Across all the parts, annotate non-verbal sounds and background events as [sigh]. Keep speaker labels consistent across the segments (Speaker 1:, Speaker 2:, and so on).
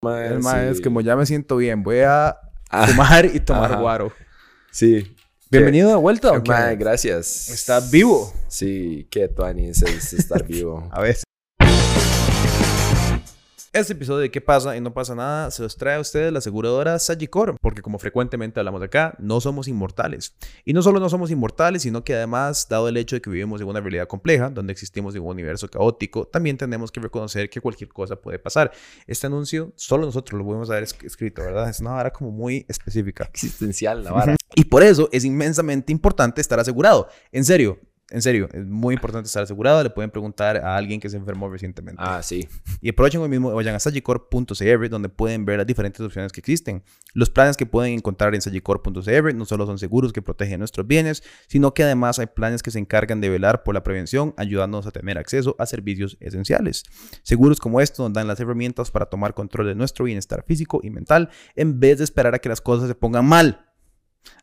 Speaker 1: Mae,
Speaker 2: El mae es
Speaker 1: sí.
Speaker 2: como ya me siento bien, voy a
Speaker 1: Ah,
Speaker 2: fumar y tomar
Speaker 1: ajá.
Speaker 2: guaro.
Speaker 1: Sí.
Speaker 2: Bienvenido de vuelta.
Speaker 1: Mae, gracias.
Speaker 2: ¿Estás vivo?
Speaker 1: Sí, qué tuanis es estar vivo. [laughs]
Speaker 2: A veces. Este episodio de ¿Qué pasa y no pasa nada? se los trae a ustedes la aseguradora Sagicor, porque como frecuentemente hablamos acá, no somos inmortales. Y no solo no somos inmortales, sino que además, dado el hecho de que vivimos en una realidad compleja, donde existimos en un universo caótico, también tenemos que reconocer que cualquier cosa puede pasar. Este anuncio solo nosotros lo podemos haber es- escrito, ¿verdad? Es una vara como muy específica.
Speaker 1: Existencial la vara.
Speaker 2: Y por eso es inmensamente importante estar asegurado. En serio, en serio, es muy importante estar asegurado. Le pueden preguntar a alguien que se enfermó recientemente.
Speaker 1: Ah, sí.
Speaker 2: Y aprovechen hoy mismo, vayan a sagicor.cr donde pueden ver las diferentes opciones que existen. Los planes que pueden encontrar en sagicor.cr no solo son seguros que protegen nuestros bienes, sino que además hay planes que se encargan de velar por la prevención, ayudándonos a tener acceso a servicios esenciales. Seguros como estos nos dan las herramientas para tomar control de nuestro bienestar físico y mental en vez de esperar a que las cosas se pongan mal.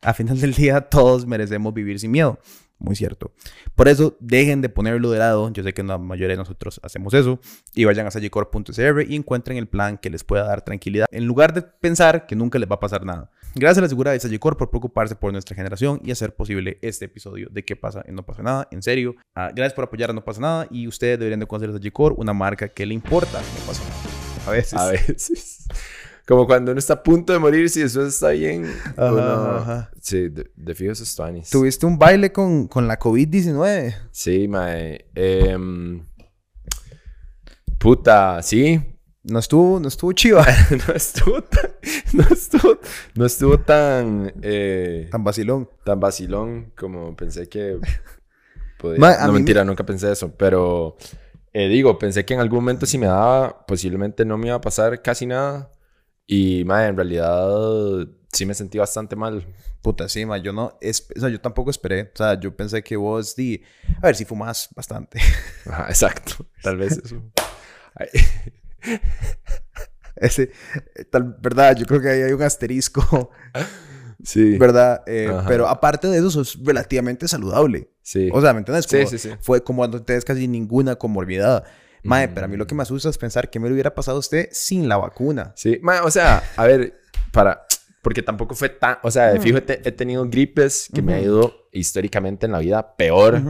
Speaker 2: A final del día, todos merecemos vivir sin miedo. Muy cierto. Por eso, dejen de ponerlo de lado. Yo sé que la mayoría de nosotros hacemos eso. Y vayan a sagicor.cr y encuentren el plan que les pueda dar tranquilidad. En lugar de pensar que nunca les va a pasar nada. Gracias a la seguridad de Sagicor por preocuparse por nuestra generación y hacer posible este episodio de ¿Qué pasa? y No pasa nada. En serio. Ah, gracias por apoyar a No pasa nada. Y ustedes deberían de conocer a Sagicor, una marca que le importa. No pasa nada. A veces.
Speaker 1: A veces. Como cuando uno está a punto de morir, si eso está bien.
Speaker 2: Ajá,
Speaker 1: uno-
Speaker 2: ajá.
Speaker 1: Sí, de, de fijo esos tuanis.
Speaker 2: Tuviste un baile con, con la COVID-19.
Speaker 1: Sí, mae. Em, puta, sí.
Speaker 2: No estuvo, no estuvo chiva. [laughs]
Speaker 1: no estuvo tan... No estuvo, no estuvo tan... eh,
Speaker 2: Tan vacilón.
Speaker 1: tan vacilón como pensé que podía.
Speaker 2: Ma,
Speaker 1: no, mentira, nunca pensé eso. Pero eh, digo, pensé que en algún momento si me daba, posiblemente no me iba a pasar casi nada. Y, ma, en realidad sí me sentí bastante mal.
Speaker 2: Puta, sí, ma, yo no, es, o sea, yo tampoco esperé, o sea, yo pensé que vos di, a ver si fumas bastante. [laughs]
Speaker 1: Ajá, exacto. Tal vez eso. [laughs]
Speaker 2: Ese, eh, tal, verdad, yo creo que ahí hay un asterisco, [laughs]
Speaker 1: sí.
Speaker 2: verdad, Eh, pero aparte de eso, sos relativamente saludable.
Speaker 1: Sí.
Speaker 2: O sea, ¿me entiendes?
Speaker 1: Sí,
Speaker 2: Como-
Speaker 1: sí, sí.
Speaker 2: Fue como no tienes casi ninguna comorbilidad. Mae, pero a mí lo que me asusta es pensar que me lo hubiera pasado a usted sin la vacuna.
Speaker 1: Sí, ma, o sea, a ver, para... Porque tampoco fue tan... O sea, de fijo he, te- he tenido gripes que me ha ido históricamente en la vida peor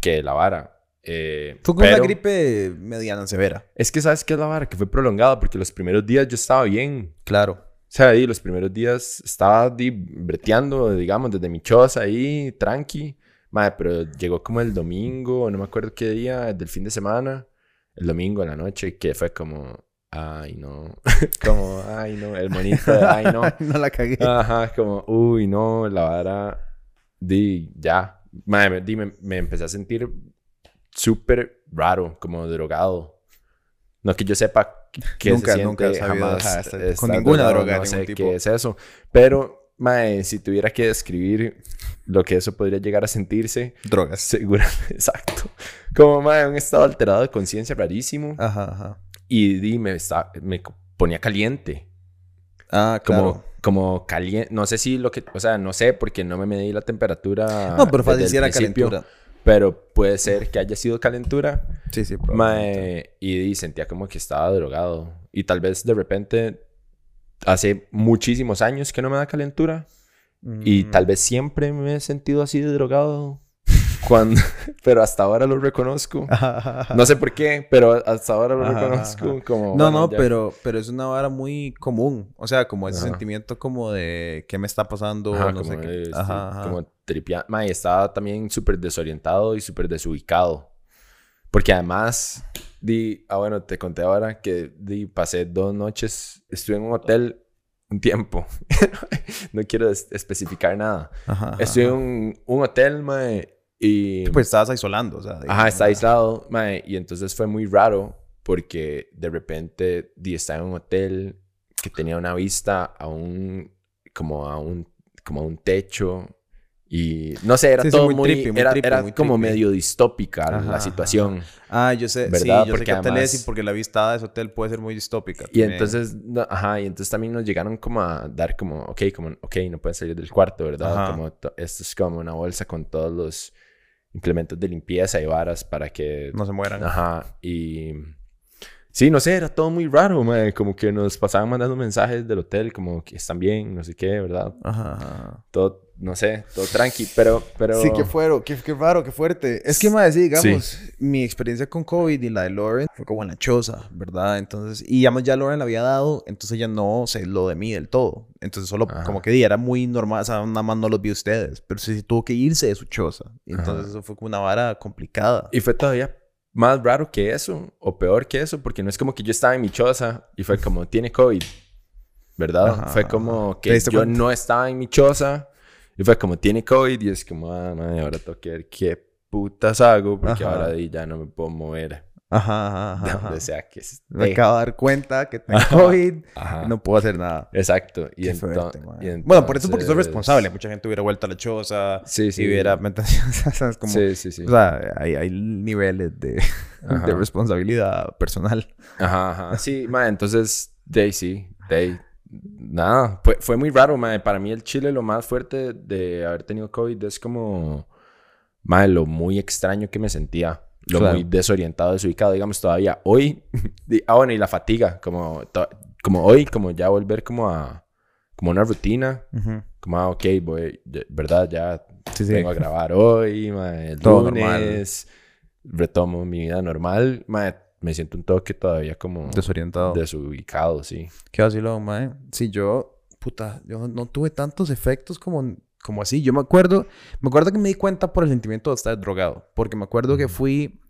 Speaker 1: que la vara. Eh,
Speaker 2: Fue una
Speaker 1: pero-
Speaker 2: gripe mediana severa.
Speaker 1: Es que, ¿sabes qué es la vara? Que fue prolongada porque los primeros días yo estaba bien.
Speaker 2: Claro.
Speaker 1: O sea, ahí los primeros días estaba di, breteando, digamos, desde mi choza ahí, tranqui. Madre, pero llegó como el domingo, no me acuerdo qué día, del fin de semana. El domingo en la noche, que fue como, ay, no. [laughs] como, ay, no, el monito, de, ay, no. [laughs]
Speaker 2: no la cagué.
Speaker 1: Ajá, como, uy, no, la vara, di, ya. Madre, di, me, me empecé a sentir súper raro, como drogado. No que yo sepa qué
Speaker 2: Nunca,
Speaker 1: se siente,
Speaker 2: nunca
Speaker 1: jamás
Speaker 2: con ninguna droga
Speaker 1: no sé
Speaker 2: tipo.
Speaker 1: qué es eso. Pero, mae, si tuviera que describir lo que eso podría llegar a sentirse,
Speaker 2: Drogas.
Speaker 1: seguramente, [laughs] exacto. Como, mae, un estado alterado de conciencia rarísimo.
Speaker 2: Ajá, ajá.
Speaker 1: Y di, me, está- me ponía caliente
Speaker 2: Ah,
Speaker 1: como,
Speaker 2: claro.
Speaker 1: como caliente. No sé si lo que, o sea, no sé porque no me medí la temperatura.
Speaker 2: No, pero fácil si era calentura.
Speaker 1: Pero puede ser que haya sido calentura.
Speaker 2: Sí, sí, probablemente.
Speaker 1: Mae, y, y sentía como que estaba drogado. Y tal vez de repente, hace muchísimos años que no me da calentura. Y
Speaker 2: Mm.
Speaker 1: tal vez siempre me he sentido así de drogado. [laughs] Cuando, pero hasta ahora lo reconozco. No sé por qué, pero hasta ahora lo
Speaker 2: Ajá,
Speaker 1: reconozco.
Speaker 2: ajá.
Speaker 1: Como,
Speaker 2: No,
Speaker 1: bueno,
Speaker 2: no,
Speaker 1: ya-
Speaker 2: pero, pero es una vara muy común. O sea, como ese
Speaker 1: Ajá.
Speaker 2: sentimiento como de qué me está pasando, no sé qué. ajá.
Speaker 1: como tripea- Ma, y estaba también súper desorientado y súper desubicado. Porque además, di, ah, bueno, te conté ahora que di, pasé dos noches, estuve en un hotel un tiempo. [laughs] no quiero es- especificar nada.
Speaker 2: Ajá, ajá,
Speaker 1: Estuve en un, un hotel, mae, y...
Speaker 2: Pues estabas aislando, o sea.
Speaker 1: Ajá,
Speaker 2: digamos, ¿verdad?
Speaker 1: aislado, mae, y entonces fue muy raro porque de repente di, estaba en un hotel que tenía una vista a un, como a un, como a un techo y no sé, era
Speaker 2: Sí, sí,
Speaker 1: todo
Speaker 2: muy
Speaker 1: muy,
Speaker 2: trippy, muy
Speaker 1: era,
Speaker 2: trippy,
Speaker 1: era
Speaker 2: muy
Speaker 1: como
Speaker 2: trippy.
Speaker 1: medio distópica
Speaker 2: Ajá,
Speaker 1: la
Speaker 2: ajá,
Speaker 1: situación.
Speaker 2: Ah, yo sé, sí,
Speaker 1: ¿Verdad?
Speaker 2: yo
Speaker 1: Porque
Speaker 2: sé qué hotel es y
Speaker 1: además-
Speaker 2: porque la vista de ese hotel puede ser muy distópica.
Speaker 1: Y
Speaker 2: también.
Speaker 1: entonces, no, ajá, y entonces también nos llegaron como a dar como, ok, como, ok, no pueden salir del cuarto, ¿verdad?
Speaker 2: Ajá.
Speaker 1: Como, to- esto es como una bolsa con todos los implementos de limpieza y varas para que
Speaker 2: No se mueran.
Speaker 1: Ajá, y Sí, no sé, era todo muy raro. Como que nos pasaban mandando mensajes del hotel, como que están bien, no sé qué, ¿verdad?
Speaker 2: Ajá, ajá.
Speaker 1: Todo, no sé, todo tranqui, pero... pero...
Speaker 2: Sí, qué fuero, qué, qué raro, qué fuerte. Es que, más sí, digamos, mi experiencia con COVID y la de Lauren fue como en la choza, ¿verdad? Entonces, y digamos, ya Lauren la había dado, entonces ella no se lo de mí del todo. Entonces, solo
Speaker 1: Ajá.
Speaker 2: como que di, era muy normal, o sea, nada más no los vi ustedes, pero sí, sí tuvo que irse de su choza.
Speaker 1: Ajá.
Speaker 2: entonces, eso fue como una vara complicada.
Speaker 1: Y fue todavía más raro que eso, o peor que eso, porque no es como que yo estaba en mi choza y fue como, tiene COVID, ¿verdad?
Speaker 2: Ajá,
Speaker 1: fue como
Speaker 2: ¿Te
Speaker 1: que yo
Speaker 2: cuenta?
Speaker 1: no estaba en mi choza y fue como, tiene COVID y es como, ah, madre, ahora tengo que ver qué putas hago porque
Speaker 2: Ajá.
Speaker 1: ahora ya no me puedo mover
Speaker 2: Ajá, ajá,
Speaker 1: de
Speaker 2: ajá.
Speaker 1: donde sea que esté.
Speaker 2: Me acabo de dar cuenta que tengo. COVID, no puedo hacer nada.
Speaker 1: Exacto. Y
Speaker 2: Qué
Speaker 1: ento-
Speaker 2: fuerte,
Speaker 1: y
Speaker 2: man. Bueno, por eso porque soy
Speaker 1: entonces-
Speaker 2: responsable. Mucha gente hubiera vuelto a la choza.
Speaker 1: Sí, sí.
Speaker 2: Y hubiera... [laughs] ¿Sabes? Como,
Speaker 1: Sí, sí, sí.
Speaker 2: O sea, hay, hay niveles de, [laughs] de responsabilidad personal.
Speaker 1: Ajá, ajá. Sí, ma, entonces, de sí, de nada, fue, fue muy raro, ma. Para mí el Chile lo más fuerte de haber tenido COVID es como, ma, lo muy extraño que me sentía, lo
Speaker 2: Claro.
Speaker 1: muy desorientado, desubicado, digamos, todavía hoy, [laughs] ah, bueno, y la fatiga, como, como hoy, como ya volver como a, como una rutina, como, ah, ok, voy, verdad, ya
Speaker 2: Sí, sí.
Speaker 1: vengo a grabar hoy, ma, el
Speaker 2: Todo
Speaker 1: lunes, retomo mi vida normal, ma, me siento un toque todavía como
Speaker 2: Desorientado.
Speaker 1: desubicado, sí.
Speaker 2: Qué vacilón, mae. Sí, yo, puta, yo no tuve tantos efectos como, como así. Yo me acuerdo, me acuerdo que me di cuenta por el sentimiento de estar drogado. Porque me acuerdo que fui,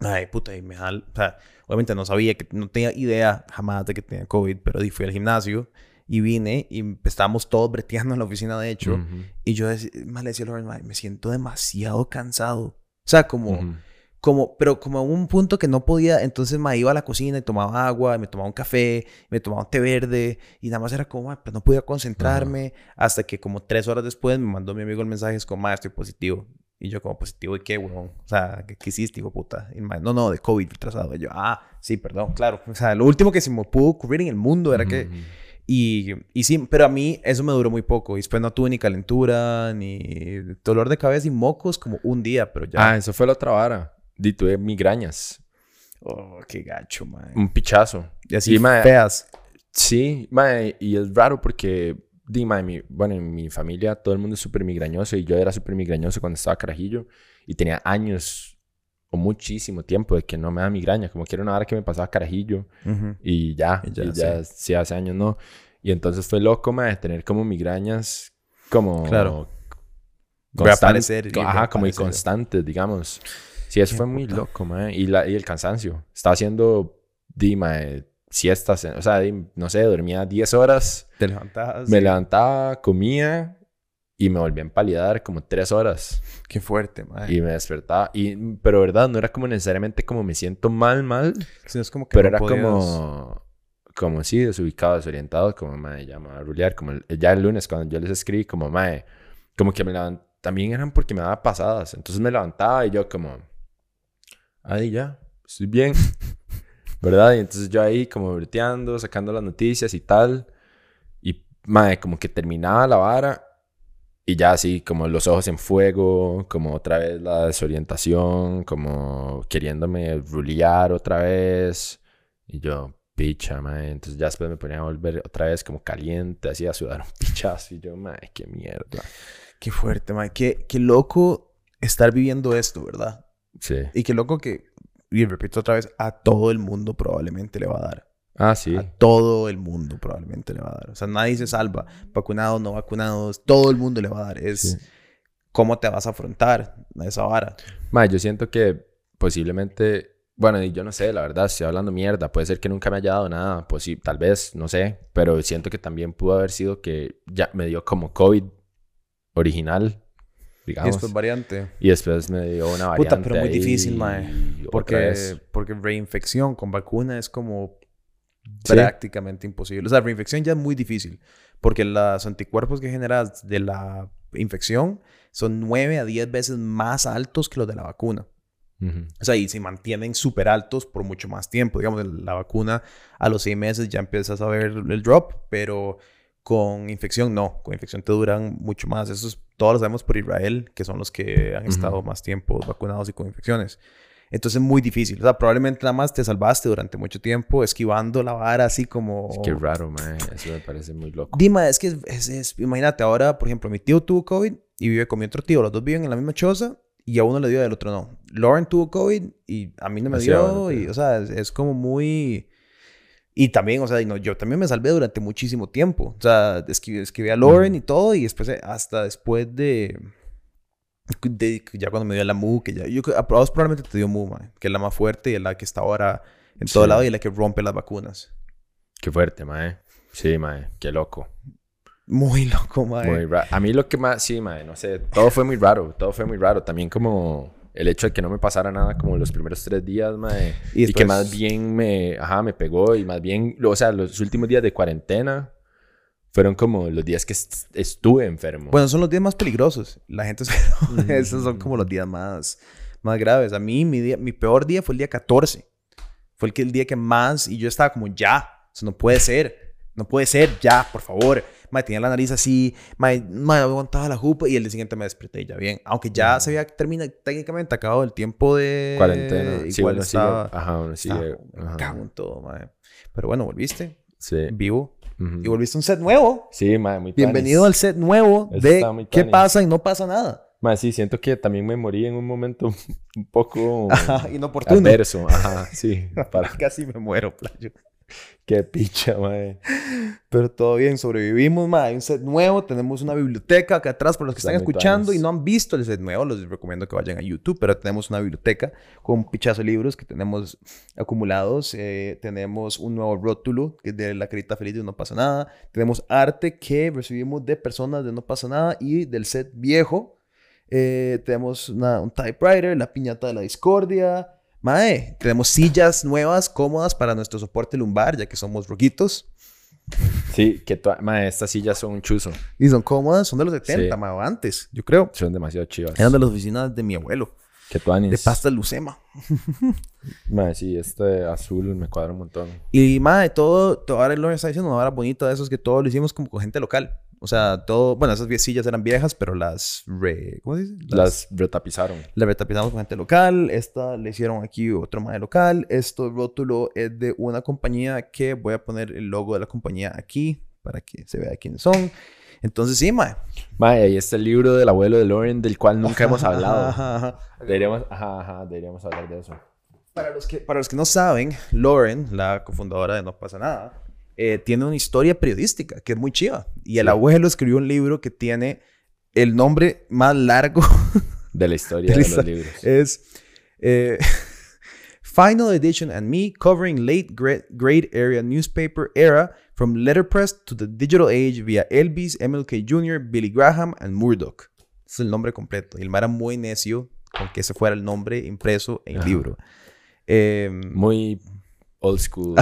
Speaker 2: ay, puta, y me jal, o sea, obviamente no sabía, que no tenía idea jamás de que tenía COVID, pero fui al gimnasio y vine y estábamos todos breteando en la oficina, de hecho. Y yo mae, le decía a Lauren, me siento demasiado cansado. O sea, como... como, pero como a un punto que no podía, entonces me iba a la cocina y tomaba agua, y me tomaba un café, me tomaba un té verde, y nada más era como, "Ma, pues no podía concentrarme, hasta que como tres horas después me mandó mi amigo el mensaje, es como, ma, estoy positivo. Y yo como, positivo, ¿y qué, weón? O sea, ¿qué, qué hiciste, hijo puta? Y ma, no, no, de COVID retrasado. Y yo, ah, sí, perdón, claro. O sea, lo último que se me pudo ocurrir en el mundo era que... Y, y sí, pero a mí eso me duró muy poco. Y después no tuve ni calentura, ni dolor de cabeza y mocos como un día, pero ya...
Speaker 1: Ah, eso fue la otra vara. Di, tuve migrañas.
Speaker 2: Oh, qué gacho, man.
Speaker 1: Un pichazo.
Speaker 2: Y así
Speaker 1: Y, mae,
Speaker 2: feas.
Speaker 1: Sí, mae, y es raro porque, di, mae, mi- bueno, en mi familia todo el mundo es súper migrañoso y yo era súper migrañoso cuando estaba carajillo y tenía años o muchísimo tiempo de que no me da migraña, como que era una hora que me pasaba carajillo y ya,
Speaker 2: Y
Speaker 1: y
Speaker 2: ya,
Speaker 1: ya, sí. hace años no. Y entonces fue loco, mae, tener como migrañas como...
Speaker 2: Claro.
Speaker 1: constan-
Speaker 2: Reaparecer y
Speaker 1: co- Ajá, como y constantes, digamos. Sí, eso fue muy loco, mae. Y, la, y el cansancio. Estaba haciendo, di, mae, siestas, o sea, di, no sé, dormía 10 horas,
Speaker 2: Te levantabas.
Speaker 1: me
Speaker 2: sí.
Speaker 1: levantaba, comía y me volví a empalidar como 3 horas.
Speaker 2: Qué fuerte, man.
Speaker 1: Y me despertaba. Y, pero, verdad, no era como necesariamente como me siento mal, mal,
Speaker 2: Sí, es como que
Speaker 1: pero
Speaker 2: no
Speaker 1: era
Speaker 2: podías-
Speaker 1: como, como sí, desubicado, desorientado, como, mae, ya me voy a rulear. Como el- ya el lunes cuando yo les escribí, como, mae, como que me levanté, también eran porque me daba pasadas. Entonces me levantaba y yo como, ahí ya, estoy bien. [laughs] ¿Verdad? Y entonces yo ahí como breteando, sacando las noticias y tal. Y, mae, como que terminaba la vara y ya así, como los ojos en fuego, como otra vez la desorientación, como queriéndome rulear otra vez. Y yo, picha, mae. Entonces ya después me ponía a volver otra vez como caliente, así a sudar un [laughs] pichazo. Y yo, mae, qué mierda.
Speaker 2: Qué fuerte, man. Qué, qué loco estar viviendo esto, ¿verdad?
Speaker 1: Sí.
Speaker 2: Y qué loco que, y repito otra vez, a todo el mundo probablemente le va a dar.
Speaker 1: Ah, sí.
Speaker 2: A todo el mundo probablemente le va a dar. O sea, nadie se salva. Vacunados, no vacunados, todo el mundo le va a dar. Es
Speaker 1: Sí.
Speaker 2: cómo te vas a afrontar a esa vara.
Speaker 1: Mae, yo siento que posiblemente, bueno, yo no sé, la verdad, estoy hablando mierda, puede ser que nunca me haya dado nada, pues sí, tal vez, no sé, pero siento que también pudo haber sido que ya me dio como COVID original,
Speaker 2: Y
Speaker 1: digamos,
Speaker 2: después variante.
Speaker 1: y después me dio una variante
Speaker 2: Puta, pero muy difícil, mae. Porque, porque reinfección con vacuna es como
Speaker 1: Sí.
Speaker 2: prácticamente imposible. O sea, reinfección ya es muy difícil. Porque los anticuerpos que generas de la infección son 9 a 10 veces más altos que los de la vacuna.
Speaker 1: Ujú.
Speaker 2: O sea, y se mantienen súper altos por mucho más tiempo. Digamos, la vacuna a los 6 meses ya empiezas a ver el drop, pero con infección no. Con infección te duran mucho más. Eso es- todos lo sabemos por Israel, que son los que han
Speaker 1: Ujú.
Speaker 2: estado más tiempo vacunados y con infecciones. Entonces es muy difícil. O sea, probablemente nada más te salvaste durante mucho tiempo esquivando la vara así como...
Speaker 1: Es que raro, mae. Eso me parece muy loco.
Speaker 2: Dima, es que es, es- imagínate, ahora, por ejemplo, mi tío tuvo COVID y vive con mi otro tío. Los dos viven en la misma choza y a uno le dio y al otro no. Lauren tuvo COVID y a mí no me
Speaker 1: Así
Speaker 2: dio.
Speaker 1: ahora,
Speaker 2: y, o sea, es, es como muy... Y también, o sea, no, yo también me salvé durante muchísimo tiempo. O sea, escribí, escribí a Lauren y todo y después, eh, hasta después de... de- ya cuando me dio la MU, que ya... Yo, a vos probablemente te dio MU, mae, que es la más fuerte y es la que está ahora en todo
Speaker 1: Sí.
Speaker 2: lado y es la que rompe las vacunas.
Speaker 1: Qué fuerte, mae. Sí, mae. Qué loco.
Speaker 2: Muy loco, mae.
Speaker 1: Muy raro. A mí lo que más, sí, mae, no sé, todo fue muy raro, todo fue muy raro. También como el hecho de que no me pasara nada como los primeros tres días, mae.
Speaker 2: Y
Speaker 1: Y, que más bien me, ajá, me pegó y más bien, o sea, los últimos días de cuarentena fueron como los días que est- estuve enfermo.
Speaker 2: Bueno, son los días más peligrosos. La gente... se-
Speaker 1: Mm. [laughs] [laughs]
Speaker 2: Esos son como los días más, más graves. A mí, mi, día, mi peor día fue el día 14. Fue el, que, el día que más... Y yo estaba como, ya. Eso no puede ser. No puede ser. Ya, por favor. Mae, tenía la nariz así. Mae, mae, aguantaba la jupa. Y el día siguiente me desperté ya bien. Aunque ya se había terminado técnicamente acabado el tiempo de...
Speaker 1: cuarentena.
Speaker 2: Igual
Speaker 1: Sí, uno sigue,
Speaker 2: estaba...
Speaker 1: ajá, sigue,
Speaker 2: estaba
Speaker 1: ajá,
Speaker 2: cago en todo, mae. Pero bueno, volviste.
Speaker 1: sí.
Speaker 2: Vivo.
Speaker 1: ujú.
Speaker 2: Y volviste a un set nuevo.
Speaker 1: Sí, mae, muy
Speaker 2: Bienvenido al set nuevo
Speaker 1: Eso
Speaker 2: de qué pasa y no pasa nada.
Speaker 1: Mae, sí, siento que también me morí en un momento [laughs] un poco
Speaker 2: Ajá, inoportuno.
Speaker 1: adverso, ajá, sí, [laughs] para
Speaker 2: Casi me muero, playo.
Speaker 1: Qué picha, mae.
Speaker 2: Pero todo bien, sobrevivimos, ma. Hay un set nuevo, tenemos una biblioteca acá atrás para los que
Speaker 1: Está
Speaker 2: están escuchando y no han visto el set nuevo, les recomiendo que vayan a YouTube, pero tenemos una biblioteca con un pichazo de libros que tenemos acumulados. eh, tenemos un nuevo rótulo que es de la carita feliz de No pasa nada. Tenemos arte que recibimos de personas de No pasa nada y del set viejo. Eh, tenemos una- un typewriter, la piñata de la discordia. Mae, tenemos sillas nuevas, cómodas para nuestro soporte lumbar, ya que somos roquitos.
Speaker 1: Sí, que mae, estas sillas son un chuzo,
Speaker 2: Y son cómodas, son de los 70,
Speaker 1: Sí.
Speaker 2: mae, o antes, yo creo.
Speaker 1: son demasiado chivas.
Speaker 2: Eran de las oficinas de mi abuelo,
Speaker 1: Que tuanis.
Speaker 2: de pasta lucema. [laughs]
Speaker 1: Mae, sí, este azul me cuadra un montón.
Speaker 2: Y, mae, todo, todo ahora lo está diciendo, una hora bonita de esos que todo lo hicimos como con gente local. O sea, todo, bueno, esas sillas eran viejas, pero las re, ¿cómo se dice?
Speaker 1: Las retapizaron.
Speaker 2: La retapizamos con gente local. Esta le hicieron aquí otro mae local. Esto rótulo es de una compañía que voy a poner el logo de la compañía aquí para que se vea quiénes son. Entonces, sí, mae.
Speaker 1: Mae, ahí está el libro del abuelo de Lauren, del cual nunca hemos [laughs] hablado.
Speaker 2: Ajá, ajá.
Speaker 1: Deberíamos, ajá, ajá, deberíamos hablar de eso.
Speaker 2: Para los, que, para los que no saben, Lauren, la cofundadora de No pasa nada, eh, tiene una historia periodística que es muy chiva. Y el
Speaker 1: Sí.
Speaker 2: abuelo escribió un libro que tiene el nombre más largo [laughs]
Speaker 1: De la historia
Speaker 2: de
Speaker 1: de, los libros.
Speaker 2: es eh, [laughs] Final Edition and Me covering late grade area newspaper era from letterpress to the digital age via Elvis, MLK Jr., Billy Graham and Murdoch. Es el nombre completo. Y el era muy necio con que ese fuera el nombre impreso en el
Speaker 1: Ajá.
Speaker 2: libro. Em,
Speaker 1: Muy old school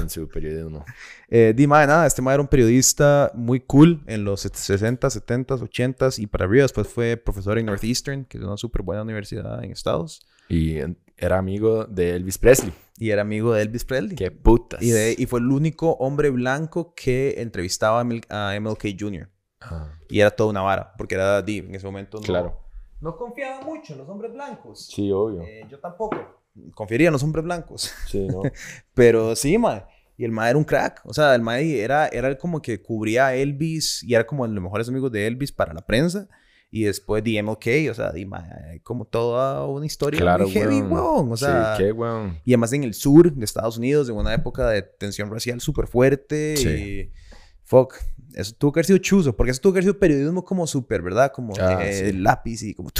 Speaker 1: en su periodismo. [laughs]
Speaker 2: Eh, di, mae, nada, este mae era un periodista muy cool en los 60, 70, 80 y para arriba. Después fue profesor en Northeastern, que es una súper buena universidad en Estados.
Speaker 1: Y era amigo de Elvis Presley.
Speaker 2: Y era amigo de Elvis Presley.
Speaker 1: Qué putas.
Speaker 2: Y, de- y fue el único hombre blanco que entrevistaba a, ML- a MLK Jr.
Speaker 1: Ajá.
Speaker 2: Y era toda una vara, porque era di, en ese momento no,
Speaker 1: Claro.
Speaker 2: no confiaba mucho en los hombres blancos.
Speaker 1: Sí, obvio.
Speaker 2: Eh, yo tampoco. Confiaría en los hombres blancos.
Speaker 1: Sí, ¿no? [laughs]
Speaker 2: Pero sí, mae. Y el mae era un crack. O sea, el mae era, era como que cubría a Elvis y era como de los mejores amigos de Elvis para la prensa. Y después de MLK, o sea, mae, como toda una historia
Speaker 1: Claro,
Speaker 2: muy heavy,
Speaker 1: weón.
Speaker 2: weón. O sea,
Speaker 1: sí, qué weón.
Speaker 2: y además en el sur de Estados Unidos, en una época de tensión racial súper fuerte.
Speaker 1: Sí.
Speaker 2: Y fuck, eso tuvo que haber sido chuzo, porque eso tuvo que haber sido periodismo como súper, ¿verdad? Como
Speaker 1: Ah,
Speaker 2: eh,
Speaker 1: sí.
Speaker 2: lápiz y como...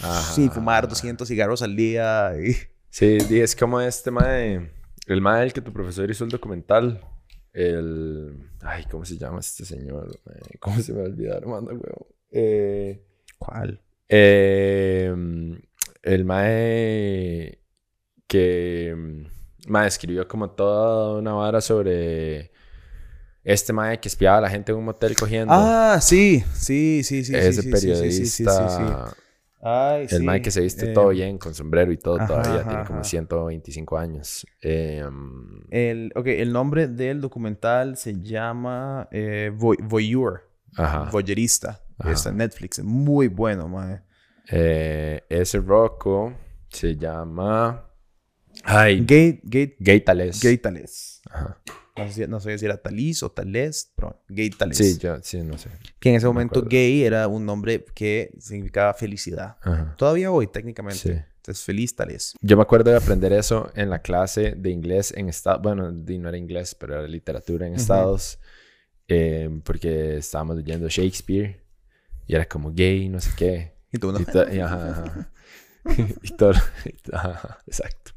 Speaker 1: Ajá.
Speaker 2: Sí, fumar 200 cigarros al día. Y...
Speaker 1: Sí, es como este mae. El mae del que tu profesor hizo el documental. El. Ay, ¿cómo se llama este señor? mae? [laughs] ¿Cómo se me va a olvidar? Manda, weón. Eh.
Speaker 2: ¿Cuál?
Speaker 1: Eh, el mae que mae escribió como toda una vara sobre este mae que espiaba a la gente en un motel cogiendo.
Speaker 2: Ah, sí, sí, sí, sí.
Speaker 1: Ese
Speaker 2: sí,
Speaker 1: periodista,
Speaker 2: sí, sí, sí, sí, sí. Ay,
Speaker 1: el
Speaker 2: sí.
Speaker 1: mae que se viste
Speaker 2: Eh,
Speaker 1: todo bien con sombrero y todo
Speaker 2: ajá,
Speaker 1: todavía,
Speaker 2: ajá,
Speaker 1: tiene como
Speaker 2: ajá.
Speaker 1: 125 años. Eh,
Speaker 2: El, ok, el nombre del documental se llama eh, Voy- Voyeur,
Speaker 1: ajá.
Speaker 2: Voyerista. Está en Netflix, muy bueno, mae.
Speaker 1: Eh, ese Rocco Se llama. Ay.
Speaker 2: Gay
Speaker 1: Tales. Ajá.
Speaker 2: No sé, si- no sé si era Talis o Tales, pero Gay Tales.
Speaker 1: Sí, yo, sí, no sé.
Speaker 2: Que en ese
Speaker 1: no me
Speaker 2: momento gay era un nombre que significaba felicidad.
Speaker 1: Ajá.
Speaker 2: Todavía hoy, técnicamente.
Speaker 1: Sí.
Speaker 2: Entonces, feliz Tales.
Speaker 1: Yo me acuerdo de aprender eso en la clase de inglés en Estados Bueno, no era inglés, pero era literatura en. Estados. eh, porque estábamos leyendo Shakespeare. Y era como gay, no sé qué.
Speaker 2: Y tú, ¿no?
Speaker 1: Y, y ajá, ajá. [laughs] [laughs] y todo. ajá, exacto.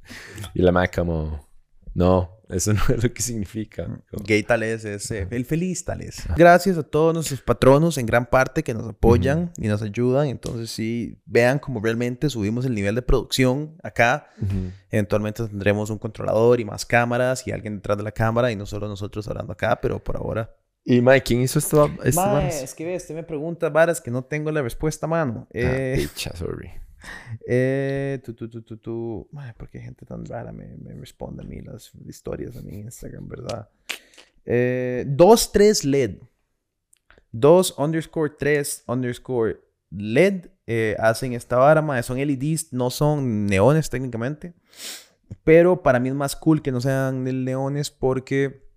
Speaker 1: Y la madre como... No, eso no es lo que significa. Como-
Speaker 2: Gay Tales es eh, el feliz Tales. Gracias a todos nuestros patronos en gran parte que nos apoyan y nos ayudan. Entonces, sí, vean cómo realmente subimos el nivel de producción acá.
Speaker 1: Ujú.
Speaker 2: Eventualmente tendremos un controlador y más cámaras y alguien detrás de la cámara y no solo nosotros hablando acá, pero por ahora.
Speaker 1: Y Mike, ¿quién hizo esto? esto
Speaker 2: Mae, es que ve, usted me pregunta varas que no tengo la respuesta a mano.
Speaker 1: Ah,
Speaker 2: Eh,
Speaker 1: picha, sorry.
Speaker 2: Eh, tú, tú, tú, tú, tú. Mae, ¿por qué gente tan rara me, me responde a mí las historias a mi Instagram, verdad? Eh, 23 LED. 2 underscore 3 underscore LED eh, hacen esta vara. Son LEDs, no son neones técnicamente. Pero para mí es más cool que no sean neones porque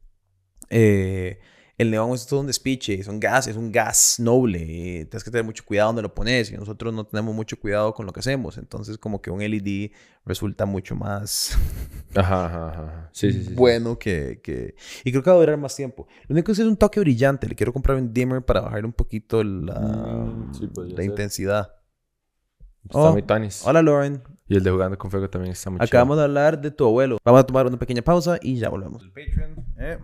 Speaker 2: eh, el neón es todo un despiche, es un gas, es un gas noble. eh, tienes que tener mucho cuidado donde lo pones y nosotros no tenemos mucho cuidado con lo que hacemos. Entonces, como que un LED resulta mucho más [laughs]
Speaker 1: Ajá, ajá, ajá. Sí, sí, sí, sí.
Speaker 2: bueno que, que- Y creo que va a durar más tiempo. Lo único es que es un toque brillante. Le quiero comprar un dimmer para bajar un poquito la,
Speaker 1: Mm, sí,
Speaker 2: la intensidad.
Speaker 1: Está
Speaker 2: Oh. Hola, Lauren.
Speaker 1: Y el de Jugando con Fuego también está muy
Speaker 2: Acabamos de hablar de tu abuelo. Vamos a tomar una pequeña pausa y ya volvemos. El Patreon, eh.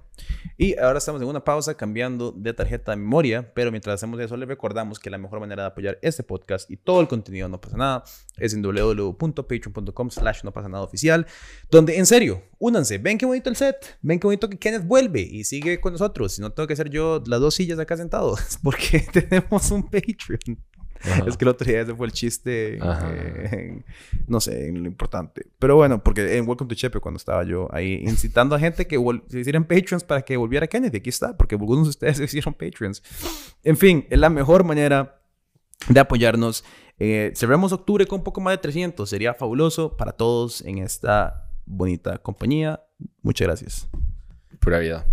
Speaker 2: Y ahora estamos en una pausa cambiando de tarjeta de memoria, pero mientras hacemos eso les recordamos que la mejor manera de apoyar este podcast y todo el contenido No pasa nada es en www.patreon.com slash no pasa nada oficial, donde en serio, únanse, ven qué bonito el set, ven qué bonito que Kenneth vuelve y sigue con nosotros, si no tengo que ser yo las dos sillas acá sentado, [laughs] porque [laughs] tenemos un Patreon.
Speaker 1: Ajá.
Speaker 2: Es que el otro día ese fue el chiste, eh, en- no sé, en lo importante. Pero bueno, porque en Welcome to Chepe, cuando estaba yo ahí incitando a gente que se hicieran Patreons para que volviera Kennedy, aquí está, porque algunos de ustedes se hicieron Patreons. En fin, es la mejor manera de apoyarnos. Eh, cerremos octubre con un poco más de 300, sería fabuloso para todos en esta bonita compañía. Muchas gracias.
Speaker 1: Pura vida.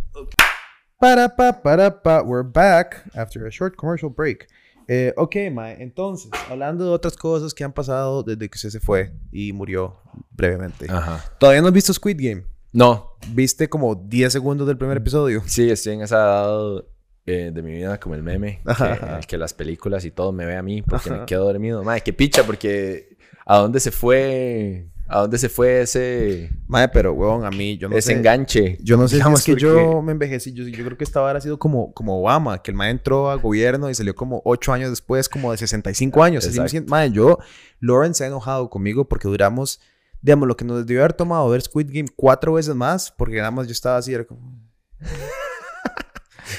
Speaker 2: Para pa, we're back after a short commercial break. Eh, ok, Mae, entonces, hablando de otras cosas que han pasado desde que usted se fue y murió brevemente.
Speaker 1: Ajá.
Speaker 2: ¿Todavía no has visto Squid Game?
Speaker 1: No,
Speaker 2: ¿Viste como 10 segundos del primer episodio?
Speaker 1: sí, estoy en esa edad eh, de mi vida como el meme. [laughs] Que, que las películas y todo me ve a mí porque
Speaker 2: Ajá.
Speaker 1: me quedo dormido. Madre, qué picha, porque ¿a dónde se fue? ¿A dónde se fue ese,
Speaker 2: Mae, pero, weón, a mí, yo no
Speaker 1: ese
Speaker 2: sé.
Speaker 1: enganche?
Speaker 2: Yo no sé
Speaker 1: Digamos,
Speaker 2: si es que
Speaker 1: porque-
Speaker 2: yo me envejecí. Yo, yo creo que esta vara ha sido como, como Obama, que el mae entró al gobierno y salió como 8 años después, como de 65 años. Así me siento. Mae, yo, Lauren se ha enojado conmigo porque duramos, digamos, lo que nos debió haber tomado ver Squid Game cuatro veces más, porque nada más yo estaba así, era como.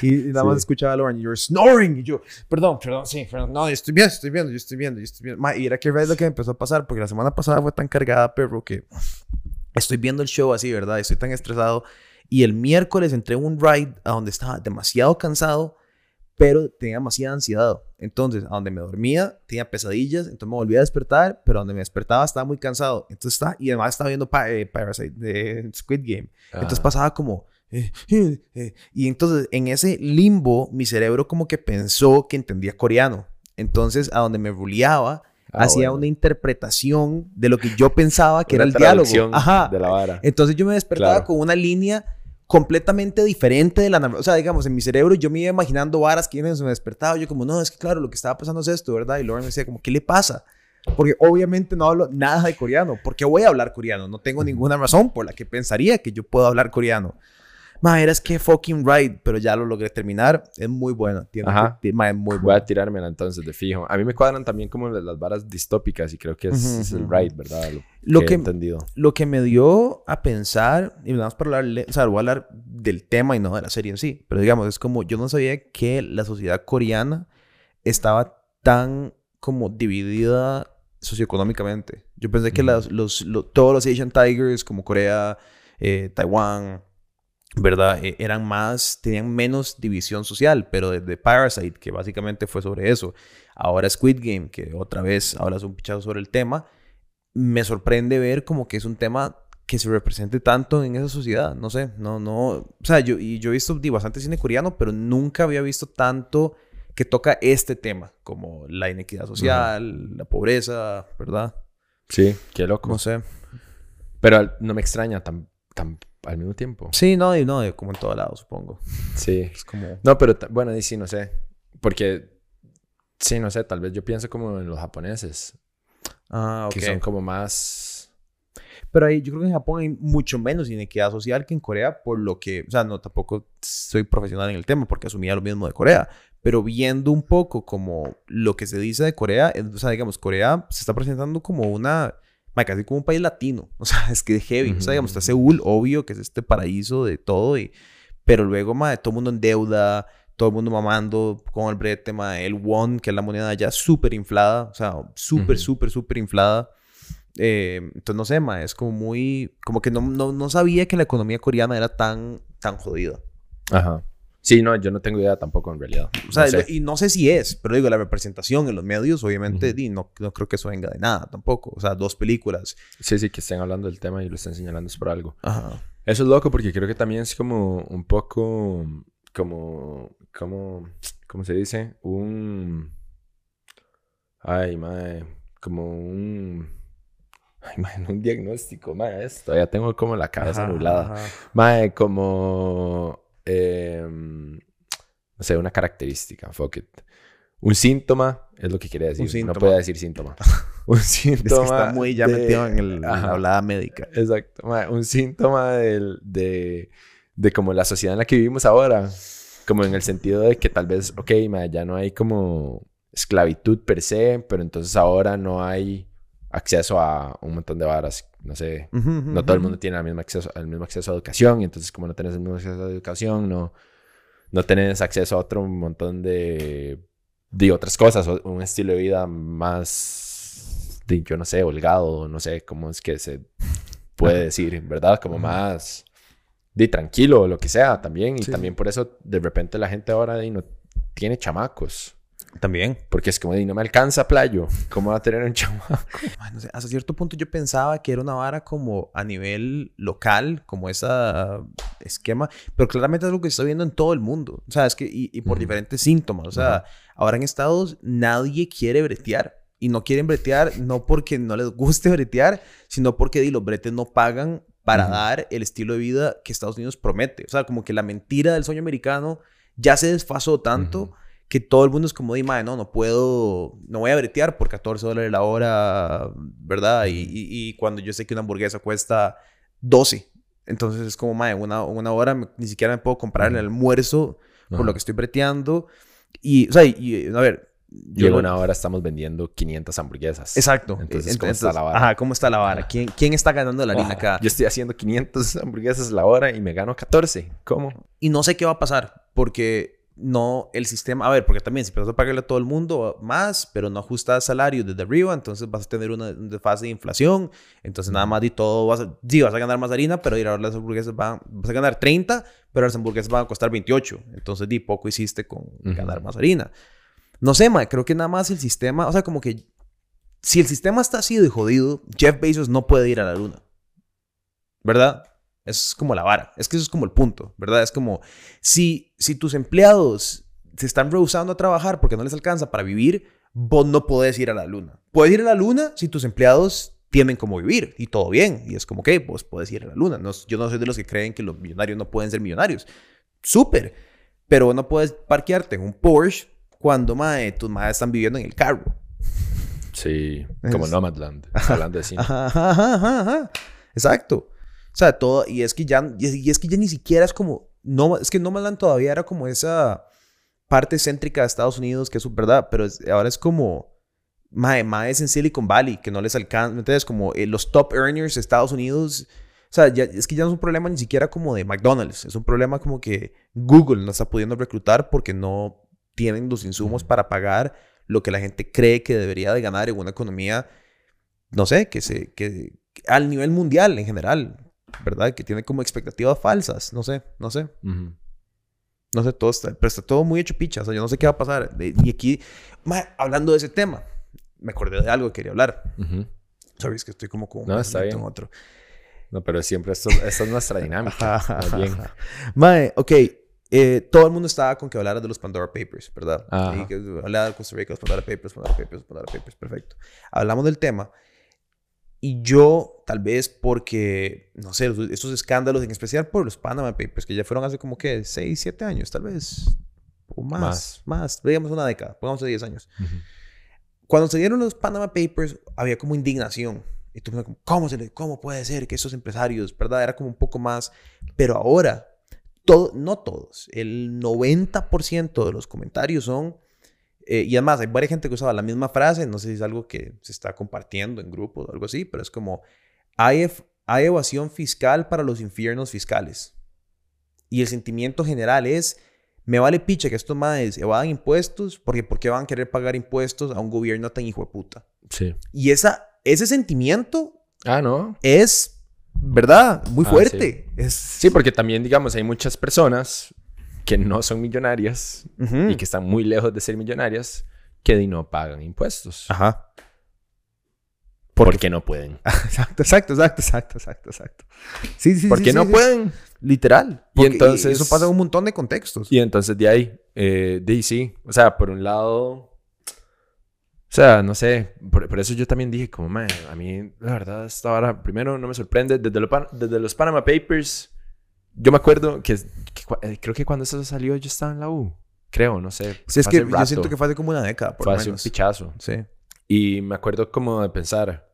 Speaker 2: Y, [laughs] y nada más
Speaker 1: Sí.
Speaker 2: escuchaba a Lauren, you're snoring. Y yo, perdón, perdón, sí, perdón. No, yo estoy viendo, estoy viendo, yo estoy viendo, yo estoy viendo. Ma, y era que ves lo que empezó a pasar, porque la semana pasada fue tan cargada, perro, que estoy viendo el show así, ¿verdad? Estoy tan estresado. Y el miércoles entré en un ride a donde estaba demasiado cansado, pero tenía demasiada ansiedad. Entonces, a donde me dormía, tenía pesadillas, entonces me volví a despertar, pero donde me despertaba estaba muy cansado. Entonces está, y además estaba viendo Pa- eh, Parasite de Squid Game. Entonces
Speaker 1: Ajá.
Speaker 2: pasaba como... eh, eh, eh, y entonces en ese limbo, mi cerebro como que pensó que entendía coreano. Entonces, a donde me ruleaba,
Speaker 1: Ah,
Speaker 2: hacía
Speaker 1: bueno.
Speaker 2: una interpretación de lo que yo pensaba que
Speaker 1: Una
Speaker 2: era el diálogo. Ajá.
Speaker 1: de la vara.
Speaker 2: Entonces yo me despertaba
Speaker 1: Claro.
Speaker 2: con una línea completamente diferente de la. O sea, digamos, en mi cerebro yo me iba imaginando varas que me despertaba. Yo como, no, es que claro, lo que estaba pasando es esto, ¿verdad? Y Lauren me decía como, ¿qué le pasa? Porque obviamente no hablo nada de coreano. ¿Por qué voy a hablar coreano? No tengo ninguna razón por la que pensaría que yo puedo hablar coreano. Ma, eras que fucking right, pero ya lo logré terminar. Es muy bueno. Tiene,
Speaker 1: Ajá.
Speaker 2: ma, es muy
Speaker 1: Voy
Speaker 2: bueno.
Speaker 1: a tirármela entonces de fijo. A mí me cuadran también como las las varas distópicas y creo que es, el right, ¿verdad? Lo,
Speaker 2: Lo
Speaker 1: que,
Speaker 2: que-
Speaker 1: he entendido.
Speaker 2: lo que me dio a pensar, y más para hablarle, o sea, voy a hablar del tema y no de la serie en sí, pero digamos, es como yo no sabía que la sociedad coreana estaba tan como dividida socioeconómicamente. Yo pensé que las- los, lo- todos los Asian Tigers, como Corea, eh, Taiwán, ¿verdad? Eh, eran más, tenían menos división social, pero desde Parasite, que básicamente fue sobre eso. Ahora Squid Game, que otra vez hablas un pichazo sobre el tema, me sorprende ver como que es un tema que se represente tanto en esa sociedad. No sé, no, no. O sea, yo, y yo he visto di, bastante cine coreano, pero nunca había visto tanto que toca este tema, como la inequidad social, la pobreza, ¿verdad?
Speaker 1: Sí, qué loco.
Speaker 2: No sé.
Speaker 1: Pero no me extraña tan, tan al mismo tiempo.
Speaker 2: Sí, no, y no, como en todo lado, supongo.
Speaker 1: Sí.
Speaker 2: Es como.
Speaker 1: No, pero bueno, y sí, no sé. Porque, sí, no sé, tal vez yo pienso como en los japoneses,
Speaker 2: Ah, ok.
Speaker 1: que son como más...
Speaker 2: Pero ahí yo creo que en Japón hay mucho menos inequidad social que en Corea, por lo que, o sea, no tampoco soy profesional en el tema porque asumía lo mismo de Corea, pero viendo un poco como lo que se dice de Corea, o sea, digamos, Corea se está presentando como una, ma, casi como un país latino, [laughs] o sea, es que es heavy, o sea, digamos, está Seúl, obvio, que es este paraíso de todo, y, pero luego, ma, todo el mundo en deuda, todo el mundo mamando con el brete, ma, el won, que es la moneda ya súper inflada, o sea, súper,
Speaker 1: Ujú.
Speaker 2: súper, súper inflada. Eh, entonces, no sé, ma, es como muy... Como que no, no, no sabía que la economía coreana era tan, tan jodida.
Speaker 1: Ajá. Sí, no, yo no tengo idea tampoco en realidad.
Speaker 2: O sea,
Speaker 1: No sé.
Speaker 2: y no sé si es, pero digo, la representación en los medios, obviamente, no, no creo que eso venga de nada tampoco. O sea, dos películas.
Speaker 1: Sí, sí, que estén hablando del tema y lo estén señalando es por algo.
Speaker 2: Ajá.
Speaker 1: Eso es loco porque creo que también es como un poco, como, como, ¿cómo se dice? Un, ay, mae, como un, ay, un diagnóstico, mae, esto, todavía tengo como la cabeza
Speaker 2: Ajá,
Speaker 1: nublada.
Speaker 2: ajá.
Speaker 1: Mae, como, em, no sé, una característica, fuck it. Un síntoma es lo que quiere decir.
Speaker 2: síntoma.
Speaker 1: No puede decir síntoma. [laughs] un
Speaker 2: Es que
Speaker 1: síntoma.
Speaker 2: está muy ya
Speaker 1: de-
Speaker 2: metido en, el, en la hablada médica.
Speaker 1: Exacto. un síntoma del- de, de como la sociedad en la que vivimos ahora. Como en el sentido de que tal vez, ok, ya no hay como esclavitud per se, pero entonces ahora no hay acceso a un montón de varas. No sé,
Speaker 2: Ujú, ujú,
Speaker 1: no todo el mundo tiene el mismo acceso, el mismo acceso a educación, y entonces como no tienes el mismo acceso a educación, no, no tienes acceso a otro montón de, de otras cosas, un estilo de vida más, de, yo no sé, holgado, no sé cómo es que se puede decir, ¿verdad? Como más de tranquilo, o lo que sea también, y
Speaker 2: Sí,
Speaker 1: también por eso de repente la gente ahora de, no tiene chamacos.
Speaker 2: También.
Speaker 1: Porque es como, de, no me alcanza playo. ¿Cómo va a tener un chamaco? [laughs]
Speaker 2: Hasta cierto punto yo pensaba que era una vara como a nivel local, como ese esquema, pero claramente es algo que se está viendo en todo el mundo. O sea, es que, y, y por diferentes síntomas. O sea, ahora en Estados nadie quiere bretear. Y no quieren bretear no porque no les guste [laughs] bretear, sino porque di, los bretes no pagan para dar el estilo de vida que Estados Unidos promete. O sea, como que la mentira del sueño americano ya se desfasó tanto. Que todo el mundo es como, "Mae, no, no puedo, no voy a bretear por 14 dólares la hora, ¿verdad? Y, y- y cuando yo sé que una hamburguesa cuesta 12. Entonces es como, mae, una, una hora me- ni siquiera me puedo comprar el almuerzo por
Speaker 1: Ajá.
Speaker 2: lo que estoy breteando. Y, o sea, y, y, a ver.
Speaker 1: Y
Speaker 2: yo
Speaker 1: en
Speaker 2: lo-
Speaker 1: una hora estamos vendiendo 500 hamburguesas.
Speaker 2: Exacto.
Speaker 1: Entonces,
Speaker 2: Ent-
Speaker 1: ¿cómo está la vara?
Speaker 2: Ajá, ¿cómo está la vara? ¿Quién, quién está ganando la harina acá?
Speaker 1: Yo estoy haciendo 500 hamburguesas la hora y me gano 14. ¿Cómo?
Speaker 2: Y no sé qué va a pasar, porque no el sistema, a ver, porque también si empiezas a pagarle a todo el mundo más, pero no ajustas salario desde arriba, entonces vas a tener una, un desfase de inflación, entonces nada más de todo vas a, sí, vas a ganar más harina, pero ir ahora las hamburguesas van, vas a ganar 30, pero las hamburguesas van a costar 28, entonces di poco hiciste con
Speaker 1: Ujú.
Speaker 2: ganar más harina. No sé, ma, creo que nada más el sistema, o sea, como que si el sistema está así de jodido, Jeff Bezos no puede ir a la luna. ¿Verdad? Es como la vara. Es que eso es como el punto, ¿verdad? Es como si, si tus empleados se están rehusando a trabajar porque no les alcanza para vivir, vos no podés ir a la luna. Puedes ir a la luna si tus empleados tienen como vivir y todo bien. Y es como que vos puedes ir a la luna. No, yo no soy de los que creen que los millonarios no pueden ser millonarios. Súper. Pero no puedes parquearte en un Porsche cuando mae, tus madres están viviendo en el carro.
Speaker 1: Sí, como
Speaker 2: Es-
Speaker 1: Nomadland, hablando de cine.
Speaker 2: Ajá, ajá, ajá, ajá. Exacto. O sea, todo, y es que ya, y es, que ya ni siquiera es como, no, es que Nomadland todavía era como esa parte céntrica de Estados Unidos, que es verdad, pero es- ahora es como, mae, mae es en Silicon Valley, que no les alcanza, entonces como eh, los top earners de Estados Unidos, o sea, ya, es que ya no es un problema ni siquiera como de McDonald's, es un problema como que Google no está pudiendo reclutar porque no tienen los insumos para pagar lo que la gente cree que debería de ganar en una economía, no sé, que se, que al nivel mundial en general, ¿verdad? Que tiene como expectativas falsas, no sé, no sé.
Speaker 1: Ujú.
Speaker 2: No sé, todo está, pero está todo muy hecho picha. O sea, yo no sé qué va a pasar. Y aquí, ma, hablando de ese tema, me acordé de algo que quería hablar. Sorry, es que estoy como con
Speaker 1: No, está
Speaker 2: en
Speaker 1: bien.
Speaker 2: otro.
Speaker 1: No, pero siempre esto, esta es nuestra dinámica. más bien.
Speaker 2: Mae, ok. eh, todo el mundo estaba con que hablara de los Pandora Papers, ¿verdad?
Speaker 1: Ajá.
Speaker 2: Y que hablara de Costa Rica, los Pandora Papers, Pandora Papers, Pandora Papers, perfecto. Hablamos del tema. Y yo, tal vez porque, no sé, estos escándalos, en especial por los Panama Papers, que ya fueron hace como que 6, 7 años, tal vez. O más,
Speaker 1: Más.
Speaker 2: más, digamos una década, pongamos 10 años.
Speaker 1: Ujú.
Speaker 2: Cuando se dieron los Panama Papers, había como indignación. Y tú como, ¿cómo, se le, ¿cómo puede ser que esos empresarios, verdad? Era como un poco más. Pero ahora, todo, no todos, el 90% de los comentarios son. Eh, y además, hay varias gente que usaba la misma frase. No sé si es algo que se está compartiendo en grupos o algo así, pero es como: hay, hay evasión fiscal para los infiernos fiscales. Y el sentimiento general es: me vale picha que estos madres evadan impuestos, porque ¿por qué van a querer pagar impuestos a un gobierno tan hijo de puta?
Speaker 1: Sí.
Speaker 2: Y esa, ese sentimiento
Speaker 1: Ah, no.
Speaker 2: es, ¿verdad? Muy
Speaker 1: Ah,
Speaker 2: fuerte. Es,
Speaker 1: Sí, porque también, digamos, hay muchas personas que no son millonarias y que están muy lejos de ser millonarias que no pagan impuestos.
Speaker 2: Ajá.
Speaker 1: Porque no pueden. [laughs]
Speaker 2: Exacto, exacto, exacto, exacto, exacto, exacto. Sí, sí, sí.
Speaker 1: Porque
Speaker 2: sí,
Speaker 1: no
Speaker 2: sí.
Speaker 1: pueden.
Speaker 2: Literal.
Speaker 1: Y
Speaker 2: Porque-
Speaker 1: entonces-
Speaker 2: Eso pasa en un montón de contextos.
Speaker 1: Y entonces de ahí, eh, de ahí sí. O sea, por un lado. O sea, no sé. Por, por eso yo también dije, como, man, a mí, la verdad, esta vara, primero no me sorprende. Desde, lo desde los Panama Papers, yo me acuerdo que, eh, creo que cuando eso salió yo estaba en la U. Creo, no sé.
Speaker 2: Sí, es que yo siento que fue hace como una década, por
Speaker 1: Fue hace un pichazo.
Speaker 2: Sí.
Speaker 1: Y me acuerdo como de pensar,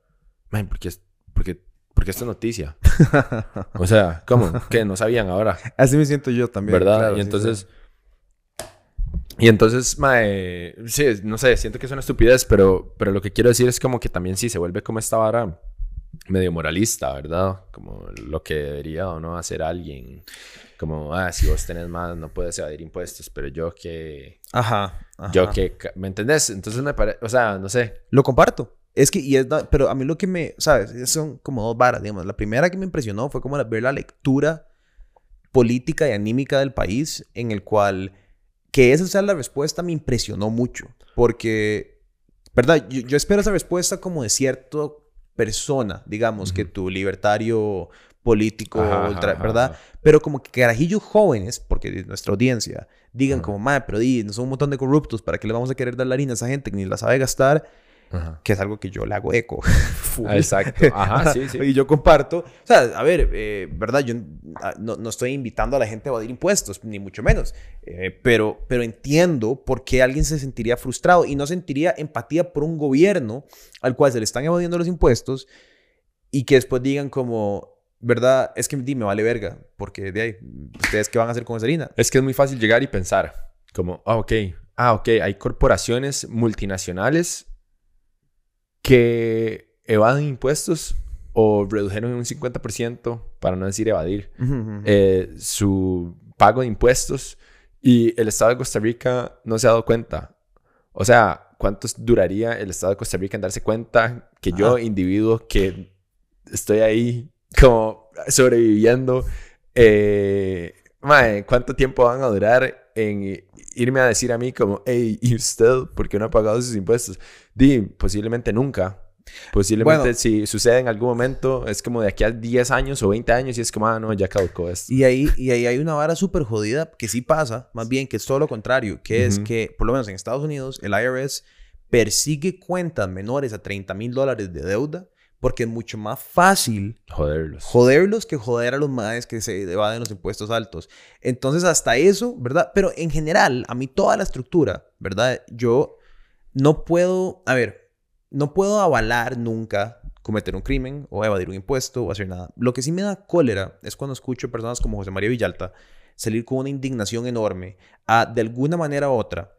Speaker 1: man, ¿por qué, es- por qué- por qué esta noticia? [laughs] O sea, ¿cómo? que no sabían ahora,
Speaker 2: Así me siento yo también.
Speaker 1: ¿verdad?
Speaker 2: claro,
Speaker 1: y
Speaker 2: sí,
Speaker 1: entonces... Y entonces, mae, sí, no sé, siento que es una estupidez, pero, pero lo que quiero decir es como que también sí se vuelve como esta vara medio moralista, ¿verdad? Como lo que debería o no hacer alguien. Como, ah, si vos tenés más, no puedes evadir impuestos, pero yo que...
Speaker 2: Ajá. ajá.
Speaker 1: Yo que... ¿Me entendés? Entonces me parece... O sea, no sé.
Speaker 2: Lo comparto. Es que, y es, da- pero a mí lo que me, ¿sabes? Son como dos varas, digamos. La primera que me impresionó fue como la- ver la lectura política y anímica del país, en el cual que esa sea la respuesta me impresionó mucho. Porque, ¿verdad? Yo, yo espero esa respuesta como de cierta persona, digamos, que tu libertario político,
Speaker 1: Ajá,
Speaker 2: ultra-
Speaker 1: ajá,
Speaker 2: ¿verdad?
Speaker 1: ajá.
Speaker 2: Pero como que carajillos jóvenes, porque de nuestra audiencia, digan como, madre, pero di, no son un montón de corruptos, ¿para qué le vamos a querer dar la harina a esa gente que ni la sabe gastar?
Speaker 1: Ajá.
Speaker 2: que es algo que yo le hago eco. [laughs]
Speaker 1: Ah, Exacto. Ajá, sí, sí. [laughs]
Speaker 2: Y yo comparto. O sea, a ver, eh, ¿verdad? Yo ah, no, no estoy invitando a la gente a evadir impuestos, ni mucho menos. Eh, pero, pero entiendo por qué alguien se sentiría frustrado y no sentiría empatía por un gobierno al cual se le están evadiendo los impuestos y que después digan como, ¿verdad? Es que di, me vale verga, porque de ahí, ¿ustedes qué van a hacer con esa harina?
Speaker 1: Es que es muy fácil llegar y pensar, como, ah, ok, ah, ok, hay corporaciones multinacionales que evaden impuestos o redujeron en un 50%, para no decir evadir, eh, su pago de impuestos y el Estado de Costa Rica no se ha dado cuenta. O sea, ¿cuánto duraría el Estado de Costa Rica en darse cuenta que yo, individuo, que estoy ahí como sobreviviendo, eh, mae, ¿cuánto tiempo van a durar en irme a decir a mí como, hey, ¿y usted por qué no ha pagado sus impuestos? Di, posiblemente nunca. Posiblemente
Speaker 2: Bueno.
Speaker 1: si sucede en algún momento, es como de aquí a 10 años o 20 años y es como, ah, no, ya caducó esto.
Speaker 2: Y ahí, y ahí hay una vara súper jodida que sí pasa, más bien que es todo lo contrario, que es
Speaker 1: Ujú.
Speaker 2: que, por lo menos en Estados Unidos, el IRS persigue cuentas menores a 30 mil dólares de deuda porque es mucho más fácil
Speaker 1: Joderlos.
Speaker 2: joderlos que joder a los madres que se evaden los impuestos altos. Entonces, hasta eso, ¿verdad? Pero en general, a mí toda la estructura, ¿verdad? Yo no puedo, a ver, no puedo avalar nunca cometer un crimen o evadir un impuesto o hacer nada. Lo que sí me da cólera es cuando escucho personas como José María Villalta salir con una indignación enorme a, de alguna manera u otra,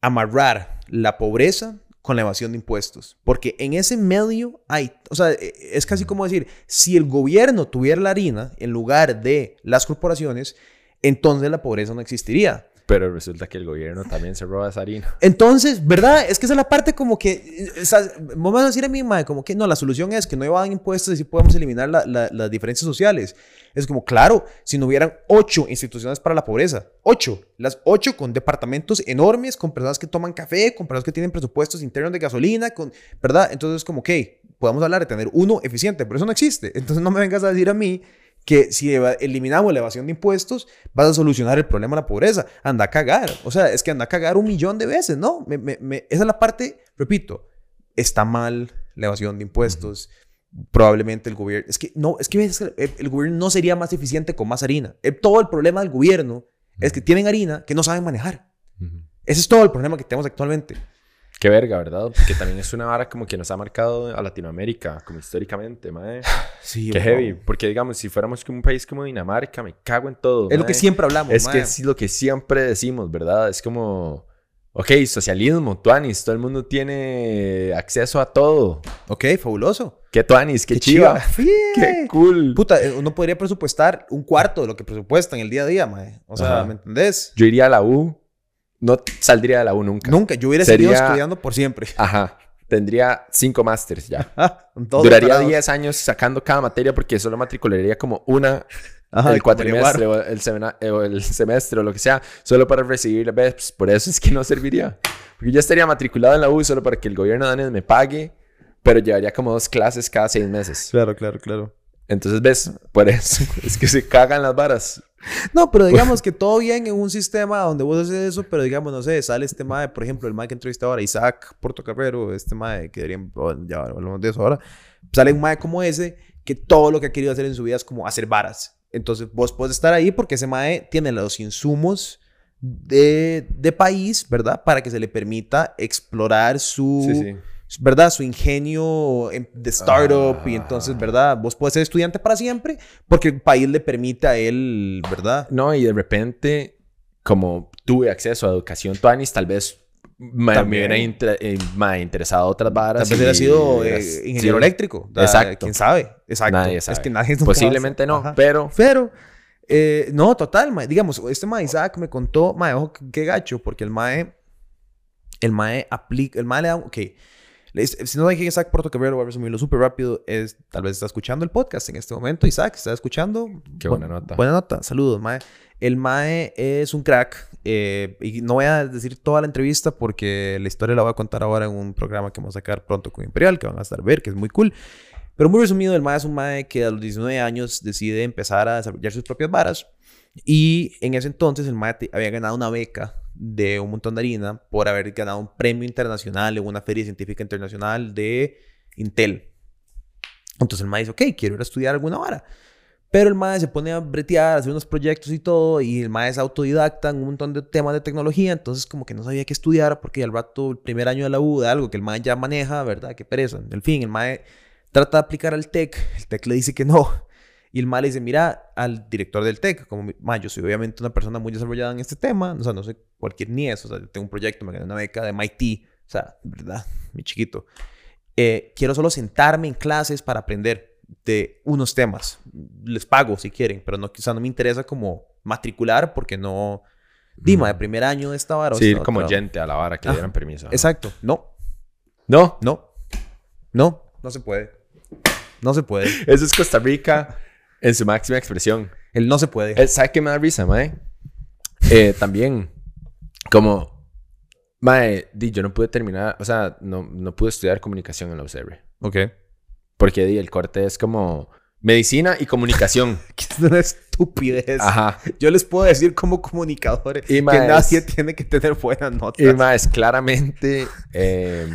Speaker 2: amarrar la pobreza con la evasión de impuestos. Porque en ese medio hay, o sea, e- es casi como decir, si el gobierno tuviera la harina en lugar de las corporaciones, entonces la pobreza no existiría.
Speaker 1: Pero resulta que el gobierno también se roba esa harina.
Speaker 2: Entonces, ¿verdad? Es que esa es la parte como que, eh, o sea, van a decir a mí, mae, como que no, la solución es que no evadan impuestos y sí podemos eliminar la- la- las diferencias sociales. Es como, claro, si no hubieran ocho instituciones para la pobreza, ocho, las ocho con departamentos enormes, con personas que toman café, con personas que tienen presupuestos internos de gasolina, con, ¿verdad? Entonces, como, ok, podemos hablar de tener uno eficiente, pero eso no existe. Entonces no me vengas a decir a mí que si eliminamos la evasión de impuestos, vas a solucionar el problema de la pobreza. Anda a cagar. O sea, es que anda a cagar un millón de veces, ¿no? esa es la parte, repito, está mal la evasión de impuestos. Probablemente el gobierno. Es que no, es que el, gobierno no sería más eficiente con más harina. todo el problema del gobierno es que tienen harina que no saben manejar. Ese es todo el problema que tenemos actualmente.
Speaker 1: Qué verga, ¿verdad? Porque también es una vara como que nos ha marcado a Latinoamérica, como históricamente, madre. [sighs] Sí, Qué heavy. Porque, digamos, si fuéramos como un país como Dinamarca, me cago en todo.
Speaker 2: Es lo que siempre hablamos,
Speaker 1: Es que es lo que siempre decimos, ¿verdad? Es como... Ok, socialismo, tuanis, todo el mundo tiene acceso a todo.
Speaker 2: Ok, fabuloso.
Speaker 1: Qué tuanis, qué, chiva. [laughs] Qué cool.
Speaker 2: Puta, eh, uno podría presupuestar un cuarto de lo que presupuesta en el día a día, mae. O sea, ¿me entendés?
Speaker 1: Yo iría a la U no saldría de la U nunca.
Speaker 2: Nunca. Yo hubiera seguido estudiando por siempre.
Speaker 1: Ajá. Tendría cinco másters ya. [laughs] Duraría diez años sacando cada materia porque solo matricularía como una el cuatrimestre o el, semestre o lo que sea, solo para recibir la BEPS. Por eso es que no serviría. Porque yo estaría matriculado en la U solo para que el gobierno danés me pague, pero llevaría como dos clases cada seis meses.
Speaker 2: Claro, claro, claro.
Speaker 1: Entonces, ¿ves? Por eso [laughs] es que se cagan las varas. [laughs]
Speaker 2: No, pero digamos [laughs] que todo bien en un sistema donde vos haces eso, pero digamos, no sé, sale este mae, por ejemplo, el mae que entrevista ahora, Isaac Portocarrero, este mae que deberían, ya hablamos de eso ahora, sale un mae como ese que todo lo que ha querido hacer en su vida es como hacer varas. Entonces vos puedes estar ahí porque ese mae tiene los insumos de, de país, ¿verdad? Para que se le permita explorar su... Sí, sí ¿verdad? Su ingenio de startup y entonces, ¿verdad? Vos puedes ser estudiante para siempre porque el país le permite a él, ¿verdad?
Speaker 1: No, y de repente, como tuve acceso a educación tuanis, tal vez me, hubiera eh, interesado otras varas.
Speaker 2: Tal vez hubiera sido eh, ingeniero eléctrico. exacto. ¿Quién sabe? Exacto.
Speaker 1: Nadie sabe. Es que nadie Posiblemente no, pero...
Speaker 2: Pero... Eh, no, total, digamos, este mae Isaac me contó, mae, ojo, qué gacho, porque el mae, el mae aplica, el mae le da, ok, si no saben quién es Isaac Porto Cabrera, voy a resumirlo súper rápido. Es, tal vez está escuchando el podcast en este momento. Isaac, ¿está escuchando?
Speaker 1: Qué buena nota.
Speaker 2: Buena nota. Saludos, Mae. El Mae es un crack. Eh, y no voy a decir toda la entrevista porque la historia la voy a contar ahora en un programa que vamos a sacar pronto con Imperial, que van a estar a ver, que es muy cool. Pero muy resumido, el Mae es un Mae que a los 19 años decide empezar a desarrollar sus propias varas. Y en ese entonces el Mae había ganado una beca de un montón de harina por haber ganado un premio internacional en una feria científica internacional de Intel. Entonces el maestro dice, ok, quiero ir a estudiar alguna vara. Pero el maestro se pone a bretear, a hacer unos proyectos y todo, y el maestro es autodidacta en un montón de temas de tecnología, entonces como que no sabía qué estudiar, porque al rato, el primer año de la U, de algo que el maestro ya maneja, ¿verdad? Qué pereza. En fin, el maestro trata de aplicar al TEC, el TEC le dice que no, y el mal le dice, mira al director del TEC, como, ma, yo soy obviamente una persona muy desarrollada en este tema, o sea, no sé cualquier ni eso, o sea, yo tengo un proyecto, me gané una beca de MIT, o sea, ¿verdad? Mi chiquito. Eh, quiero solo sentarme en clases para aprender de unos temas. Les pago si quieren, pero no, o sea, no me interesa como matricular porque no... Dima, de primer año de esta vara.
Speaker 1: Sí, ir como gente a la vara que le dieran permiso.
Speaker 2: Exacto. No.
Speaker 1: No.
Speaker 2: No. No. No se puede. No se puede. [laughs]
Speaker 1: Eso es Costa Rica en su máxima expresión.
Speaker 2: Él no se puede.
Speaker 1: ¿Sabes qué me da risa, mae? Eh, también, como, mae, di, yo no pude terminar, o sea, no, no pude estudiar comunicación en la UCR.
Speaker 2: Ok.
Speaker 1: Porque di, el corte es como medicina y comunicación. [laughs]
Speaker 2: que es estupidez. Ajá. Yo les puedo decir como comunicadores que nadie tiene que tener buenas notas.
Speaker 1: Y más, claramente, eh,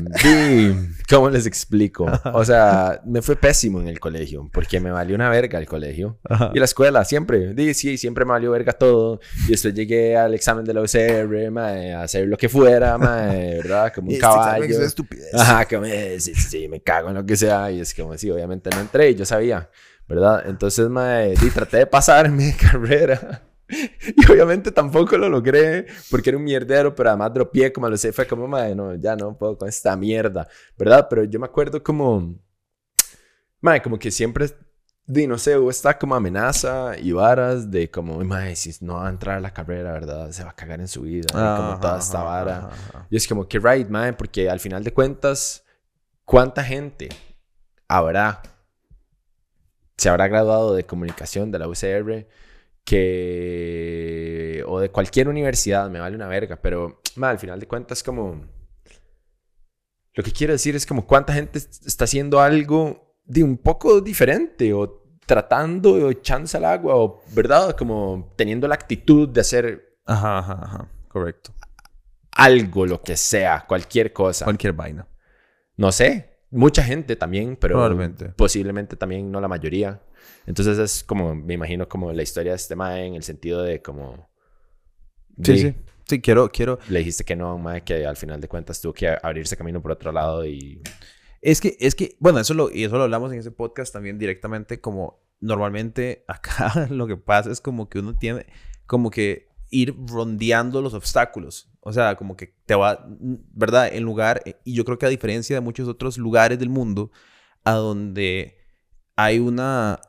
Speaker 1: ¿cómo les explico? O sea, me fue pésimo en el colegio porque me valió una verga el colegio. Y la escuela, siempre. Di, sí, siempre me valió verga todo. Y después llegué al examen de la UCR, a hacer lo que fuera, ¿verdad? [laughs] Como un este caballo. Es estupidez. Ajá, como, sí, sí, me cago en lo que sea. Y es como, sí, obviamente no entré y yo sabía. ¿Verdad? Entonces, mae, di, traté de pasar mi [laughs] carrera. Y obviamente tampoco lo logré porque era un mierdero, pero además dropié, como lo sé, fue como, mae, no, ya no puedo con esta mierda, ¿verdad? Pero yo me acuerdo como, mae, como que siempre, di, no sé, hubo esta como amenaza y varas de como, mae, si no va a entrar a la carrera, ¿verdad? Se va a cagar en su vida, como toda esta vara. Y es como que, right, mae, porque al final de cuentas, ¿cuánta gente habrá se habrá graduado de comunicación de la UCR que o de cualquier universidad me vale una verga pero al final de cuentas como lo que quiero decir es como cuánta gente está haciendo algo de un poco diferente o tratando o echándose al agua o, ¿verdad? Como teniendo la actitud de hacer
Speaker 2: Ajá, ajá, ajá. Correcto.
Speaker 1: algo, lo que sea, cualquier cosa.
Speaker 2: Cualquier vaina.
Speaker 1: No sé, mucha gente también, pero
Speaker 2: Probablemente.
Speaker 1: posiblemente también no la mayoría. Entonces es como, me imagino como la historia de este mae en el sentido de como...
Speaker 2: Sí,
Speaker 1: de-
Speaker 2: sí. Sí, quiero, quiero.
Speaker 1: Le dijiste que no, mae, que al final de cuentas tuvo que abrirse camino por otro lado y...
Speaker 2: Es que, es que, bueno, eso lo, y eso lo hablamos en ese podcast también directamente, como normalmente acá [laughs] lo que pasa es como que uno tiene, como que ir rondeando los obstáculos. O sea, como que te va, ¿verdad? En lugar, y yo creo que a diferencia de muchos otros lugares del mundo, a donde hay una,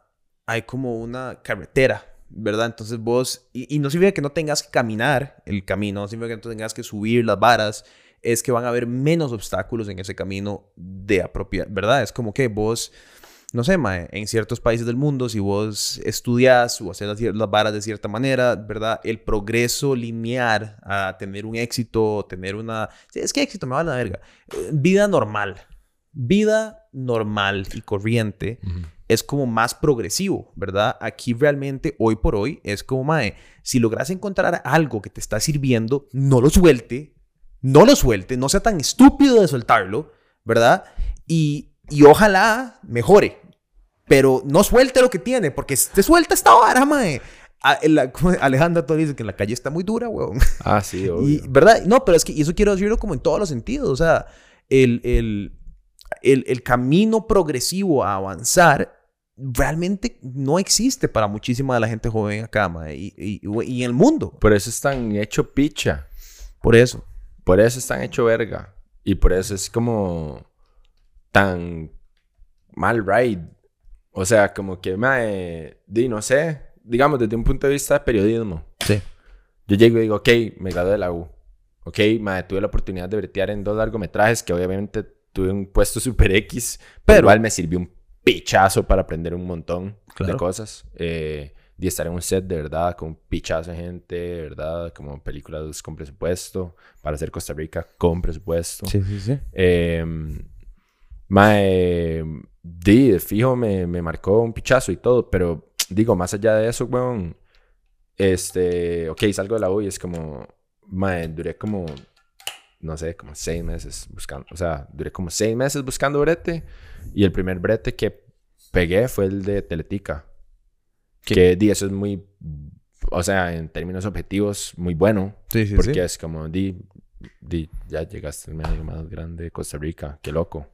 Speaker 2: hay como una carretera, ¿verdad? Entonces vos, y, y no significa que no tengas que caminar el camino, no significa que no tengas que subir las varas, es que van a haber menos obstáculos en ese camino de apropiar, ¿verdad? Es como que vos, no sé, mae, en ciertos países del mundo, si vos estudias o haces las, las varas de cierta manera, ¿verdad? El progreso lineal a tener un éxito, tener una... es que éxito me va a la verga. Eh, Vida normal. Vida normal y corriente es como más progresivo, ¿verdad? Aquí realmente, hoy por hoy, es como, mae, si logras encontrar algo que te está sirviendo, no lo suelte, no lo suelte, no sea tan estúpido de soltarlo, ¿verdad? Y, y ojalá mejore, pero no suelte lo que tiene, porque te suelta esta vara, mae. A- la- como Alejandra todo dice que la calle está muy dura, weón.
Speaker 1: Ah, sí, [laughs] obvio.
Speaker 2: Y, ¿Verdad? No, pero es que y eso quiero decirlo como en todos los sentidos. O sea, el, el, el, el camino progresivo a avanzar realmente no existe para muchísima de la gente joven acá, mae, y, y, y en el mundo.
Speaker 1: Por eso están hecho picha.
Speaker 2: Por eso.
Speaker 1: Por eso están hecho verga. Y por eso es como tan mal ride. O sea, como que, mae, di, no sé, digamos, desde un punto de vista de periodismo.
Speaker 2: Sí.
Speaker 1: Yo llego y digo, ok, me gradué de la U. Ok, mae, tuve la oportunidad de bretear en dos largometrajes que obviamente tuve un puesto super X, pero, igual me sirvió un pichazo para aprender un montón
Speaker 2: Claro.
Speaker 1: de cosas. Eh, y estar en un set de verdad con un pichazo de gente, de verdad, como películas con presupuesto, para hacer Costa Rica con presupuesto.
Speaker 2: Sí, sí, sí.
Speaker 1: Eh, mae, di, fijo me, me marcó un pichazo y todo, pero digo, más allá de eso, weón, este, ok, salgo de la U y es como, mae, duré como, no sé, como seis meses buscando, o sea, duré como seis meses buscando brete y el primer brete que pegué fue el de Teletica,
Speaker 2: ¿Qué?
Speaker 1: que di, eso es muy, o sea, en términos objetivos, muy bueno,
Speaker 2: Sí, sí,
Speaker 1: porque
Speaker 2: sí.
Speaker 1: es como, di, di, ya llegaste al medio más grande de Costa Rica, qué loco.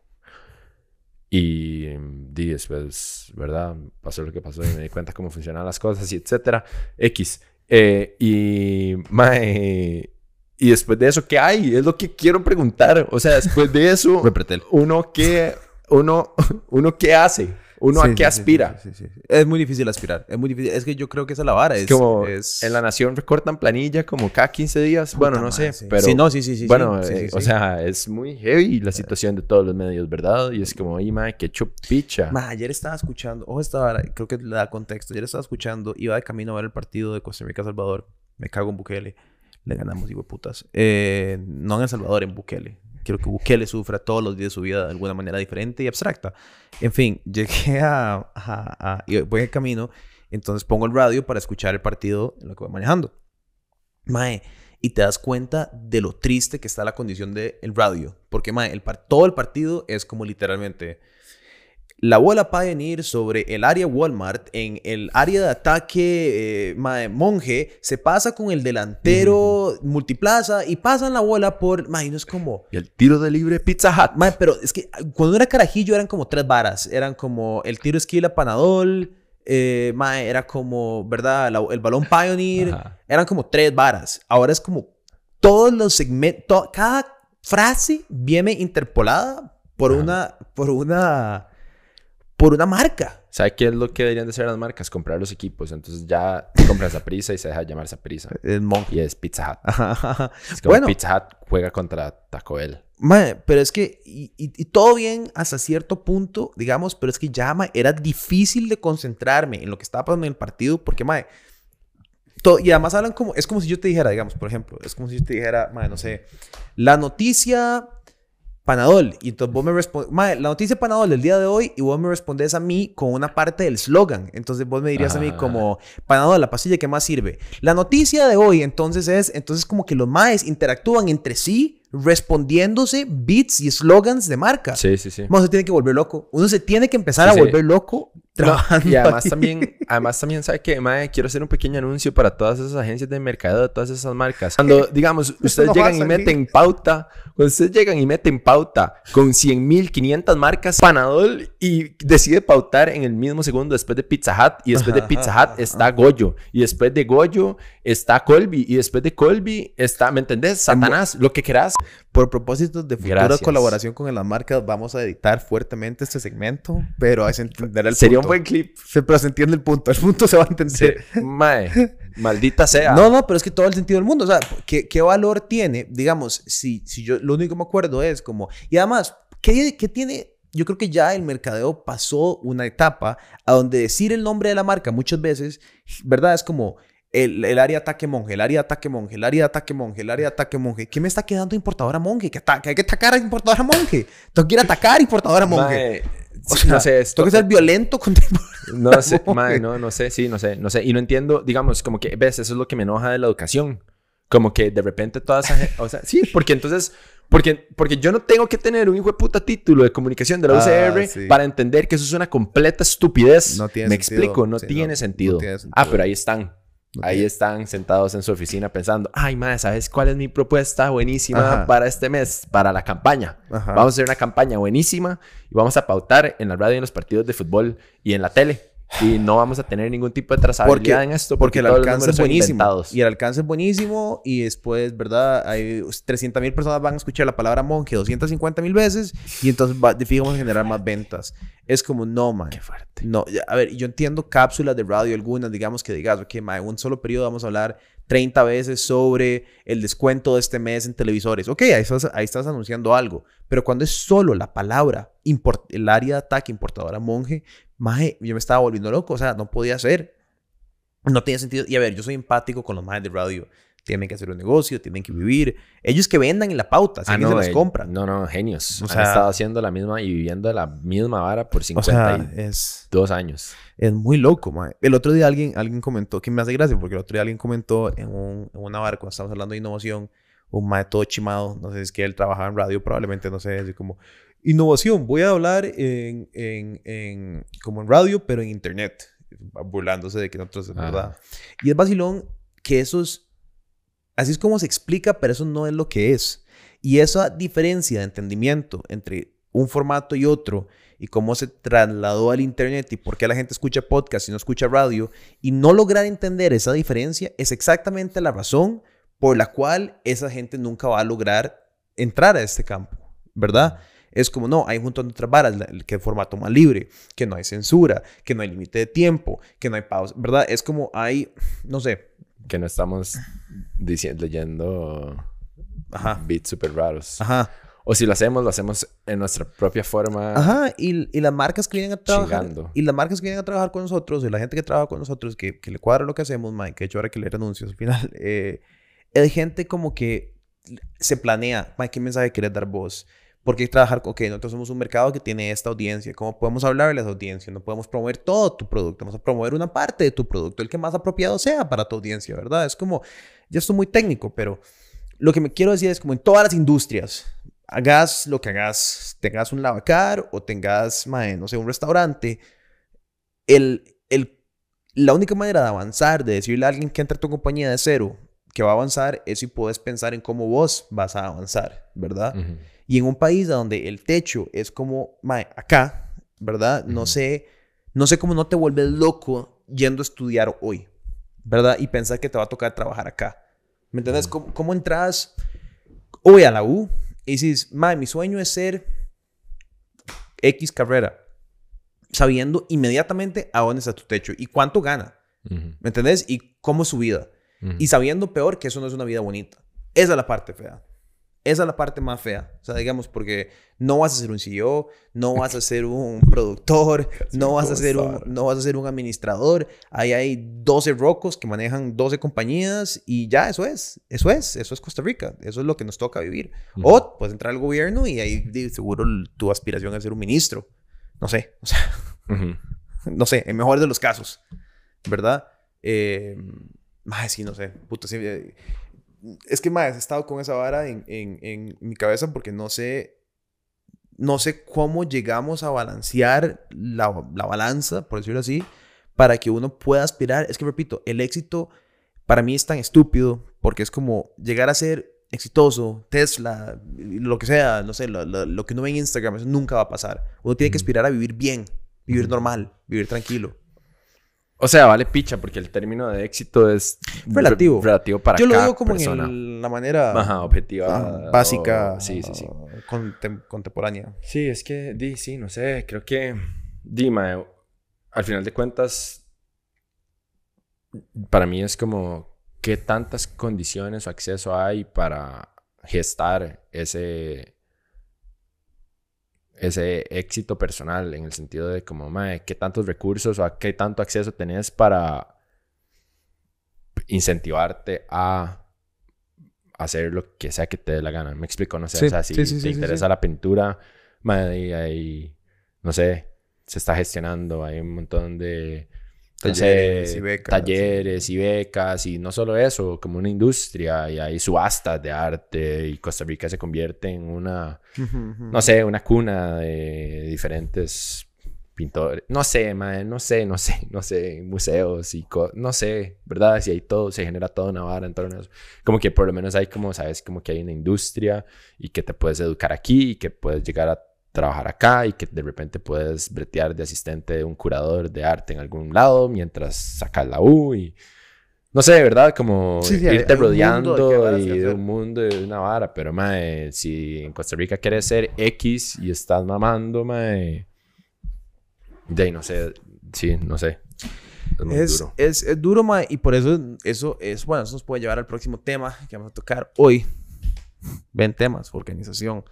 Speaker 1: Y di, después, ¿verdad? Pasó lo que pasó y me di cuenta cómo funcionaban las cosas y etcétera. X. Eh, y, mae, y después de eso, ¿qué hay? Es lo que quiero preguntar. O sea, después de eso, [laughs] uno qué, uno, [laughs] uno qué hace, uno
Speaker 2: Sí,
Speaker 1: a qué
Speaker 2: sí,
Speaker 1: aspira.
Speaker 2: sí. Es muy difícil aspirar. Es muy difícil. Es que yo creo que esa es la vara. Es,
Speaker 1: como
Speaker 2: es-
Speaker 1: en la nación recortan planilla como cada 15 días. bueno, no sé,
Speaker 2: madre,
Speaker 1: pero
Speaker 2: Sí, no, sí, sí, sí.
Speaker 1: bueno, eh, o sea, es muy heavy la situación de todos los medios, ¿verdad? Y es como, ay, madre, qué chupicha.
Speaker 2: Ma, ayer estaba escuchando, ojo esta vara, creo que le da contexto. Ayer estaba escuchando, iba de camino a ver el partido de Costa Rica-Salvador. Me cago en Bukele. Le ganamos, de putas. Eh, no en El Salvador, en Bukele. Quiero que Bukele sufra todos los días de su vida de alguna manera diferente y abstracta. En fin, [laughs] llegué a. y voy en camino, entonces pongo el radio para escuchar el partido en lo que voy manejando. Mae, y te das cuenta de lo triste que está la condición del radio. Porque, mae, el todo el partido es como literalmente la bola Pioneer sobre el área Walmart en el área de ataque eh, mae, Monje se pasa con el delantero Multiplaza y pasan la bola por. Mae, no es como.
Speaker 1: Y el tiro de libre Pizza Hut.
Speaker 2: Mae, pero es que ah, cuando era carajillo eran como tres varas. Eran como el tiro esquila Panadol. Eh, mae, era como, ¿verdad? La- el balón Pioneer.
Speaker 1: Ajá.
Speaker 2: Eran como tres varas. Ahora es como todos los segmentos. Cada frase viene interpolada por
Speaker 1: Ajá.
Speaker 2: una. Por una. Por una marca.
Speaker 1: ¿Sabe qué es lo que deberían de hacer las marcas? Comprar los equipos. Entonces ya compras a prisa y se deja llamar prisa.
Speaker 2: Monje.
Speaker 1: Y es Pizza Hut.
Speaker 2: Ajá, [laughs] ajá.
Speaker 1: Es como
Speaker 2: Bueno.
Speaker 1: Pizza Hut juega contra Taco Bell.
Speaker 2: Mae, pero es que, y, y- y todo bien hasta cierto punto, digamos, pero es que ya, mae, era difícil de concentrarme en lo que estaba pasando en el partido, porque, mae, to- y además hablan como, es como si yo te dijera, digamos, por ejemplo, es como si yo te dijera, mae, no sé, la noticia Panadol. Y entonces vos me respondes, la noticia Panadol del día de hoy y vos me respondes a mí con una parte del slogan. Entonces vos me dirías a mí como, Panadol, la pastilla que más sirve. La noticia de hoy entonces es, entonces como que los maes interactúan entre sí respondiéndose beats y slogans de marca.
Speaker 1: Sí, sí, sí.
Speaker 2: Uno se tiene que volver loco. Uno se tiene que empezar a volver loco trabajando.
Speaker 1: y además también, además también sabe que, mae, quiero hacer un pequeño anuncio para todas esas agencias de mercado, de todas esas marcas. Cuando, [laughs] digamos, ustedes llegan y meten pauta, cuando ustedes llegan y meten pauta con 100 mil, 500 marcas, Panadol y decide pautar en el mismo segundo después de Pizza Hut y después de [laughs] Pizza Hut está Goyo y después de Goyo está Colby y después de Colby está, ¿me entendés? Satanás, lo que quieras.
Speaker 2: Por propósito de futura colaboración con las marcas, vamos a editar fuertemente este segmento, pero es entender el
Speaker 1: Sería un buen clip.
Speaker 2: pero se entiende el punto. El punto se va a entender.
Speaker 1: Mae, maldita sea.
Speaker 2: No, no, pero es que todo el sentido del mundo. O sea, ¿qué, qué valor tiene? Digamos, si, si yo lo único que me acuerdo es como... Y además, ¿qué, qué tiene yo creo que ya el mercadeo pasó una etapa a donde decir el nombre de la marca muchas veces, ¿verdad? Es como el, el, área ataque monje, el área ataque monje, el área ataque monje, el área ataque monje. ¿Qué me está quedando importadora monje? Que, hay que atacar a importadora monje. Tengo que ir a atacar a importadora monje. no sé, esto, tengo que ser violento con [laughs]
Speaker 1: No sé, mae, no, no sé, sí, no sé, no sé. Y no entiendo, digamos, como que, ves, eso es lo que me enoja de la educación. Como que de repente toda esa gente, o sea, sí, porque entonces, porque, porque yo no tengo que tener un hijo de puta título de comunicación de la UCR ah, para entender que eso es una completa estupidez. No tiene me explico, no, tiene, sentido. no tiene sentido. Ah, pero ahí están. Ahí están sentados en su oficina pensando, ay, madre, ¿sabes cuál es mi propuesta buenísima para este mes, para la campaña? Vamos a hacer una campaña buenísima y vamos a pautar en la radio, en los partidos de fútbol y en la tele y no vamos a tener ningún tipo de trazabilidad en esto
Speaker 2: porque, el alcance es buenísimo. y el alcance es buenísimo y después verdad hay 300 mil personas van a escuchar la palabra monje 250 mil veces y entonces va, vamos a generar más ventas. Es como no man.
Speaker 1: Qué fuerte.
Speaker 2: No a ver yo entiendo cápsulas de radio algunas digamos que digas ok man, en un solo periodo vamos a hablar 30 veces sobre el descuento de este mes en televisores ok ahí estás, ahí estás anunciando algo pero cuando es solo la palabra el área de ataque importadora monje Maje, yo me estaba volviendo loco, o sea, no podía ser. No tenía sentido. Y a ver, yo soy empático con los majes de radio. Tienen que hacer un negocio, tienen que vivir. Ellos que vendan en la pauta, si ah, no, se las compran.
Speaker 1: No, no, genios. O sea, Han estado haciendo la misma y viviendo la misma vara por 50 es, dos años.
Speaker 2: Es muy loco, maje. El otro día alguien, alguien comentó, que me hace gracia, porque el otro día alguien comentó en, un, en una barca, cuando estamos hablando de innovación, un maje todo chimado, no sé si es que él trabajaba en radio, probablemente, no sé, así como, Innovación, voy a hablar en, en, en, como en radio, pero en internet, burlándose de que nosotros es verdad. Y es vacilón que eso es, así es como se explica, pero eso no es lo que es. Y esa diferencia de entendimiento entre un formato y otro, y cómo se trasladó al internet y por qué la gente escucha podcast y no escucha radio, y no lograr entender esa diferencia es exactamente la razón por la cual esa gente nunca va a lograr entrar a este campo, ¿verdad? Es como, no, hay un montón de otras varas, que el formato más libre, que no hay censura, que no hay límite de tiempo, que no hay pausa, ¿verdad? Es como hay, no sé.
Speaker 1: Que no estamos leyendo Ajá. beats súper raros.
Speaker 2: Ajá.
Speaker 1: O si lo hacemos, lo hacemos en nuestra propia forma.
Speaker 2: Ajá, y, y las marcas que vienen a trabajar. Y las marcas que vienen a trabajar con nosotros, y la gente que trabaja con nosotros, que, que le cuadra lo que hacemos, Mike, que hecho ahora que leer anuncios al final, [laughs] eh, es gente como que se planea, Mike, ¿qué mensaje quieres dar vos? Porque trabajar con, ok, nosotros somos un mercado que tiene esta audiencia. ¿Cómo podemos hablarle a esa audiencia? No podemos promover todo tu producto. Vamos a promover una parte de tu producto, el que más apropiado sea para tu audiencia, ¿verdad? Es como, ya esto muy técnico, pero lo que me quiero decir es como en todas las industrias, hagas lo que hagas, tengas un lavacar o tengas, no sé, un restaurante, el, el, la única manera de avanzar, de decirle a alguien que entra a tu compañía de cero, que va a avanzar, es si puedes pensar en cómo vos vas a avanzar, ¿verdad? Y en un país donde el techo es como, acá, ¿verdad? No sé, no sé cómo no te vuelves loco yendo a estudiar hoy, ¿verdad? Y pensar que te va a tocar trabajar acá. ¿Me entiendes? ¿Cómo, entras hoy a la U y dices, mae, mi sueño es ser X carrera, sabiendo inmediatamente a dónde está tu techo y cuánto gana, ¿me entendés? Y cómo es su vida. Y sabiendo peor que eso no es una vida bonita. Esa es la parte fea. Esa es la parte más fea. O sea, digamos, porque no vas a ser un CEO, no vas a ser un [laughs] productor, no vas a ser un, no vas a ser un administrador. Ahí hay 12 rocos que manejan 12 compañías y ya, eso es. Eso es. Eso es Costa Rica. Eso es lo que nos toca vivir. O puedes entrar al gobierno y ahí seguro tu aspiración es ser un ministro. No sé. O sea, [laughs] no sé, en mejor de los casos. ¿Verdad? Eh, sí, no sé. Puta, sí, eh, es que más he estado con esa vara en, en, en, mi cabeza porque no sé, no sé cómo llegamos a balancear la, la, balanza, por decirlo así, para que uno pueda aspirar. Es que repito, el éxito para mí es tan estúpido porque es como llegar a ser exitoso, Tesla, lo que sea, no sé, lo, lo, que uno ve en Instagram, eso nunca va a pasar. Uno tiene que aspirar a vivir bien, vivir normal, vivir tranquilo.
Speaker 1: O sea, vale picha, porque el término de éxito es
Speaker 2: relativo.
Speaker 1: relativo para
Speaker 2: Yo
Speaker 1: lo
Speaker 2: digo como en la manera
Speaker 1: objetiva,
Speaker 2: básica,
Speaker 1: sí, sí, sí.
Speaker 2: contemporánea.
Speaker 1: Sí, es que, di, sí, no sé, creo que, Dima, al final de cuentas, para mí es como qué tantas condiciones o acceso hay para gestar ese ese éxito personal en el sentido de como, mae, qué tantos recursos o a qué tanto acceso tenés para incentivarte a hacer lo que sea que te dé la gana. Me explico, no sé, o sea, si te interesa la pintura, mae, ahí, no sé, se está gestionando, hay un montón de
Speaker 2: Talleres y becas.
Speaker 1: Talleres y becas y no solo eso, como una industria y hay subastas de arte y Costa Rica se convierte en una, no sé, una cuna de diferentes pintores. No sé, man, no sé, no sé, no sé, museos y no sé, ¿verdad? Si hay todo, se genera toda una vara en torno a eso. Como que por lo menos hay como, sabes, como que hay una industria y que te puedes educar aquí y que puedes llegar a trabajar acá y que de repente puedes bretear de asistente de un curador de arte en algún lado mientras sacas la U y no sé, ¿verdad? Como irte rodeando y de un mundo de una vara, pero mae, si en Costa Rica quieres ser X y estás mamando, mae, de ahí no sé, sí, no sé.
Speaker 2: Es, duro. Es, es, duro, mae, y por eso, eso es, bueno, eso nos puede llevar al próximo tema que vamos a tocar hoy. Ven temas, organización.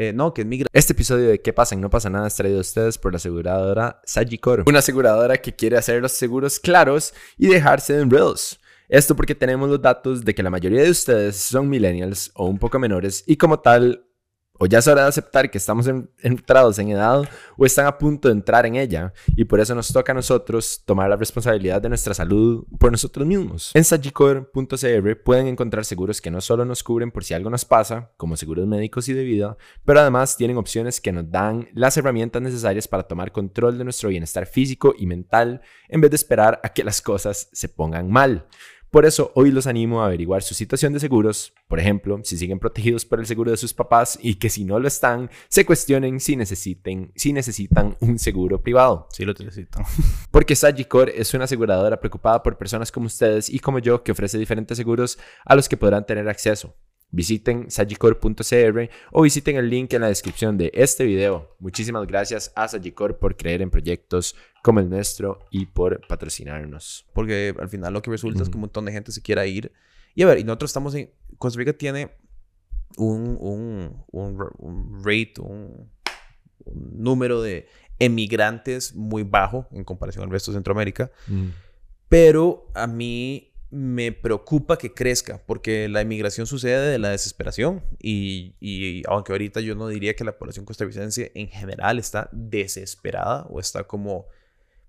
Speaker 2: Eh, no, que es migra.
Speaker 1: Este episodio de ¿Qué pasa no pasa nada es traído a ustedes por la aseguradora Sagicor. Una aseguradora que quiere hacer los seguros claros y dejarse de enredos. Esto porque tenemos los datos de que la mayoría de ustedes son millennials o un poco menores y como tal o ya es hora de aceptar que estamos entrados en edad o están a punto de entrar en ella y por eso nos toca a nosotros tomar la responsabilidad de nuestra salud por nosotros mismos. En sagicor.cr pueden encontrar seguros que no solo nos cubren por si algo nos pasa, como seguros médicos y de vida, pero además tienen opciones que nos dan las herramientas necesarias para tomar control de nuestro bienestar físico y mental en vez de esperar a que las cosas se pongan mal. Por eso hoy los animo a averiguar su situación de seguros, por ejemplo, si siguen protegidos por el seguro de sus papás y que si no lo están, se cuestionen si, necesiten, si necesitan un seguro privado.
Speaker 2: Sí lo necesitan. [laughs]
Speaker 1: Porque Sagicor es una aseguradora preocupada por personas como ustedes y como yo que ofrece diferentes seguros a los que podrán tener acceso. Visiten sagicor.cr o visiten el link en la descripción de este video. Muchísimas gracias a Sagicor por creer en proyectos como el nuestro y por patrocinarnos.
Speaker 2: Porque al final lo que resulta es que un montón de gente se quiera ir. Y a ver, y nosotros estamos en... Costa Rica tiene un, un, un, rate, un, número de emigrantes muy bajo en comparación al resto de Centroamérica. Pero a mí me preocupa que crezca, porque la inmigración sucede de la desesperación y, y, aunque ahorita yo no diría que la población costarricense en general está desesperada o está como,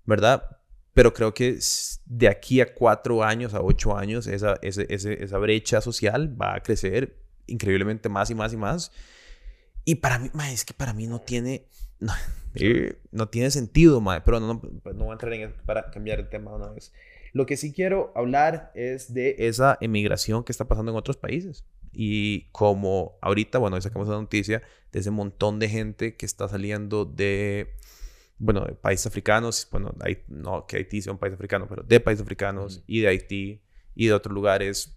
Speaker 2: ¿verdad? Pero creo que de aquí a cuatro años, a ocho años, esa, esa brecha social va a crecer increíblemente más y más y más. Y para mí, es que para mí no tiene, no, no tiene sentido, pero no, no, no, voy a entrar en para cambiar el tema una vez. Lo que sí quiero hablar es de esa emigración que está pasando en otros países. Y como ahorita, bueno, hoy sacamos una noticia de ese montón de gente que está saliendo de, bueno, de países africanos, bueno, no que Haití sea un país africano, pero de países africanos y de Haití y de otros lugares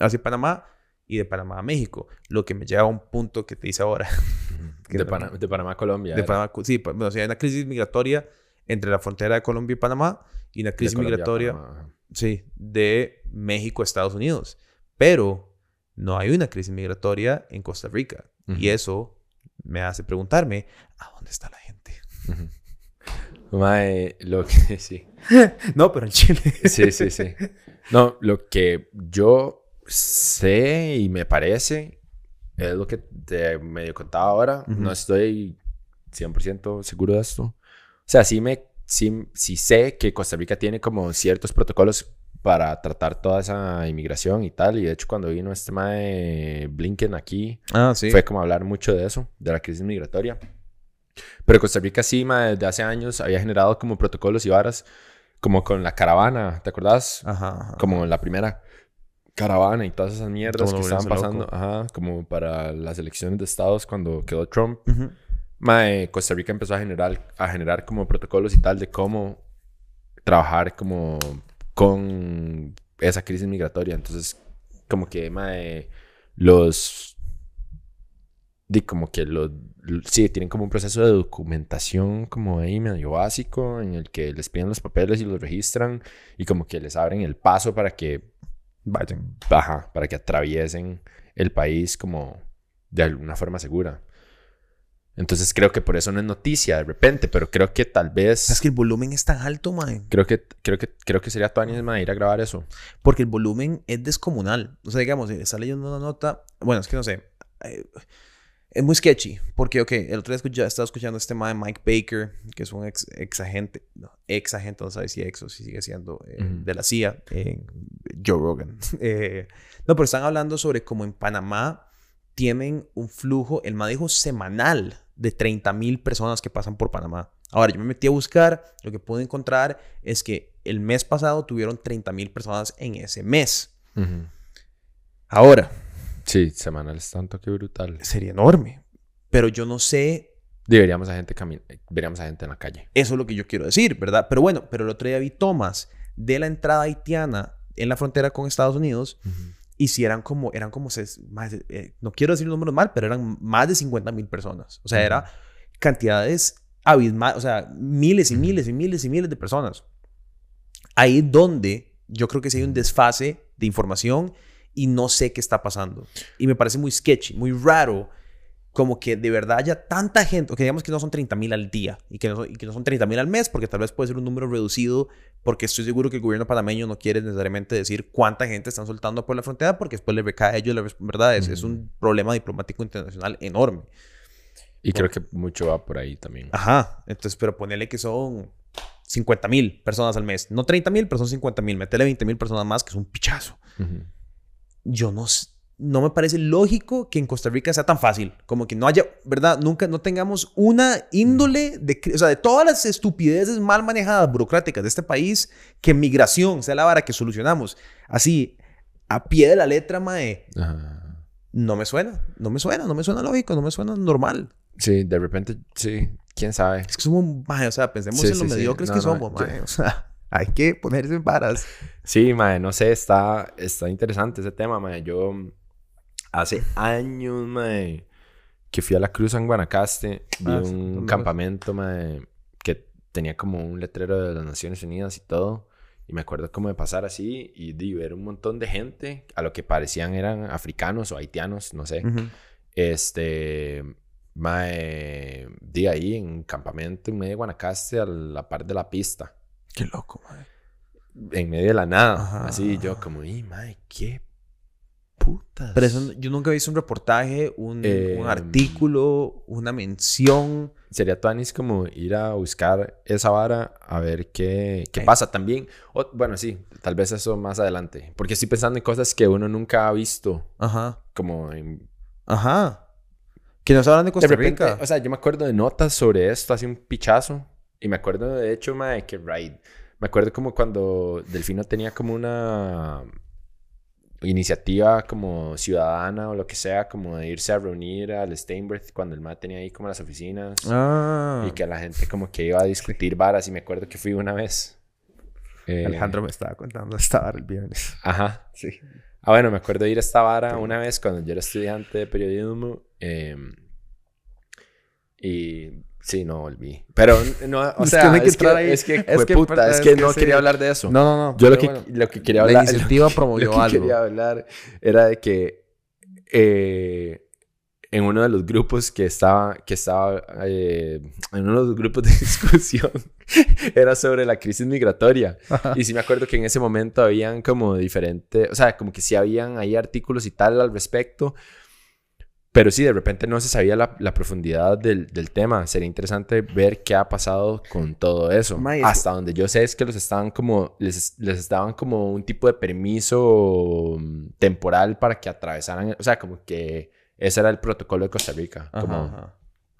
Speaker 2: hacia Panamá y de Panamá a México. Lo que me lleva a un punto que te dice ahora. [laughs]
Speaker 1: de, de, Panamá a Colombia.
Speaker 2: De Panamá, sí, bueno, o sea, hay una crisis migratoria entre la frontera de Colombia y Panamá y una crisis migratoria sí, de México a Estados Unidos. Pero no hay una crisis migratoria en Costa Rica. Y eso me hace preguntarme, ¿a dónde está la gente?
Speaker 1: Mae, lo que [laughs] sí. [laughs]
Speaker 2: no, pero en Chile.
Speaker 1: sí, sí, sí. No, lo que yo sé y me parece es lo que te medio contaba ahora. No estoy 100% seguro de esto. O sea, sí me sí, sí sé que Costa Rica tiene como ciertos protocolos para tratar toda esa inmigración y tal. Y de hecho, cuando vino este tema de Blinken aquí,
Speaker 2: ah, sí.
Speaker 1: fue como hablar mucho de eso, de la crisis migratoria. Pero Costa Rica sí, desde hace años había generado como protocolos y varas, como con la caravana, ¿te acordás?
Speaker 2: Ajá,
Speaker 1: Como la primera caravana y todas esas mierdas que estaban pasando, ajá, como para las elecciones de estados cuando quedó Trump. Costa Rica empezó a generar, a generar como protocolos y tal de cómo trabajar como con esa crisis migratoria. Entonces, como que mae, los di como que sí tienen como un proceso de documentación como ahí medio básico en el que les piden los papeles y los registran y como que les abren el paso para que vayan baja para que atraviesen el país como de alguna forma segura entonces creo que por eso no es noticia de repente, pero creo que tal vez...
Speaker 2: Es que el volumen es tan alto, man.
Speaker 1: Creo que, creo que, creo que sería Tony man, ir a grabar eso.
Speaker 2: Porque el volumen es descomunal. O sea, digamos, está leyendo una nota... Bueno, es que no sé. Eh, es muy sketchy. Porque, ok, el otro día estaba escuchando este tema de Mike Baker, que es un ex, ex agente, no, ex agente, no sabes si ex o si sigue siendo eh, de la CIA, Joe Rogan. [laughs] Eh, no, pero están hablando sobre cómo en Panamá tienen un flujo, el manejo semanal de 30 mil personas que pasan por Panamá. Ahora, yo me metí a buscar, lo que pude encontrar es que el mes pasado tuvieron 30 mil personas en ese mes. Ahora.
Speaker 1: Sí, semanal es tanto que brutal.
Speaker 2: Sería enorme. Pero yo no sé.
Speaker 1: Deberíamos a gente veríamos a gente en la calle.
Speaker 2: Eso es lo que yo quiero decir, ¿verdad? Pero bueno, pero el otro día vi tomas de la entrada haitiana en la frontera con Estados Unidos. Y si eran como, eran como, más, eh, no quiero decir números mal, pero eran más de 50 mil personas. O sea, era cantidades abismales, o sea, miles y miles y miles y miles de personas. Ahí donde yo creo que sí hay un desfase de información y no sé qué está pasando. Y me parece muy sketchy, muy raro como que de verdad haya tanta gente, o que digamos que no son 30 mil al día y que, no, y que no son 30 mil al mes, porque tal vez puede ser un número reducido, porque estoy seguro que el gobierno panameño no quiere necesariamente decir cuánta gente están soltando por la frontera, porque después le recae a ellos la verdad. Es, es un problema diplomático internacional enorme.
Speaker 1: Y creo que mucho va por ahí también.
Speaker 2: Ajá, entonces, pero ponerle que son 50 mil personas al mes, no 30 mil, pero son 50 mil, metele 20 mil personas más, que es un pichazo. Yo no sé no me parece lógico que en Costa Rica sea tan fácil. Como que no haya, ¿verdad? Nunca, no tengamos una índole de, o sea, de todas las estupideces mal manejadas, burocráticas de este país, que migración sea la vara que solucionamos. Así, a pie de la letra, mae. No me suena, no me suena, no me suena lógico, no me suena normal.
Speaker 1: Sí, de repente, sí, quién sabe.
Speaker 2: Es que somos, mae, o sea, pensemos en lo mediocres que somos, mae. O sea, [laughs] hay que ponerse en varas.
Speaker 1: Sí, mae, no sé, está, está interesante ese tema, mae. Yo Hace años, mae, que fui a la Cruz en Guanacaste, vi ah, un campamento, mae, que tenía como un letrero de las Naciones Unidas y todo. Y me acuerdo como de pasar así y de ver un montón de gente, a lo que parecían eran africanos o haitianos, no sé. Este, mae, di ahí en un campamento en medio de Guanacaste a la par de la pista.
Speaker 2: Qué loco, mae.
Speaker 1: En medio de la nada. Así yo como, y mae, qué
Speaker 2: pero yo nunca he visto un reportaje, un, em, artículo, una mención.
Speaker 1: Sería Tuanis como ir a buscar esa vara a ver qué, qué pasa también. bueno, sí, tal vez eso más adelante. Porque estoy pensando en cosas que uno nunca ha visto.
Speaker 2: Ajá.
Speaker 1: Como en...
Speaker 2: Ajá. Que nos hablan de Costa Rica.
Speaker 1: O sea, yo me acuerdo de notas sobre esto, hace un pichazo. Y me acuerdo de hecho, de que right. Me acuerdo como cuando Delfino tenía como una iniciativa como ciudadana o lo que sea, como de irse a reunir al Steinberg cuando el MAD tenía ahí como las oficinas.
Speaker 2: Ah.
Speaker 1: Y que la gente como que iba a discutir varas. Y me acuerdo que fui una vez.
Speaker 2: Eh, Alejandro me estaba contando esta vara el viernes.
Speaker 1: Ajá. Sí. Ah, bueno, me acuerdo de ir a esta vara una vez cuando yo era estudiante de periodismo. Em, y Sí, no volví. Pero, no, o [laughs] sea, es que, es que, es que, puta, es que, no quería hablar de eso.
Speaker 2: No, no, no.
Speaker 1: Yo lo que, lo que quería hablar...
Speaker 2: La [laughs] iniciativa promovió.
Speaker 1: Lo que quería hablar era de que eh, en uno de los grupos que estaba, que estaba eh, en uno de los grupos de [laughs] discusión, era sobre la crisis migratoria. Y sí me acuerdo que en ese momento habían como diferentes, o sea, como que sí habían ahí artículos y tal al respecto. Pero sí, de repente no se sabía la, la profundidad del, del, tema. Sería interesante ver qué ha pasado con todo eso. Hasta donde yo sé es que los estaban como, les, les daban como un tipo de permiso mm, temporal para que atravesaran, o sea, como que ese era el protocolo de Costa Rica. como,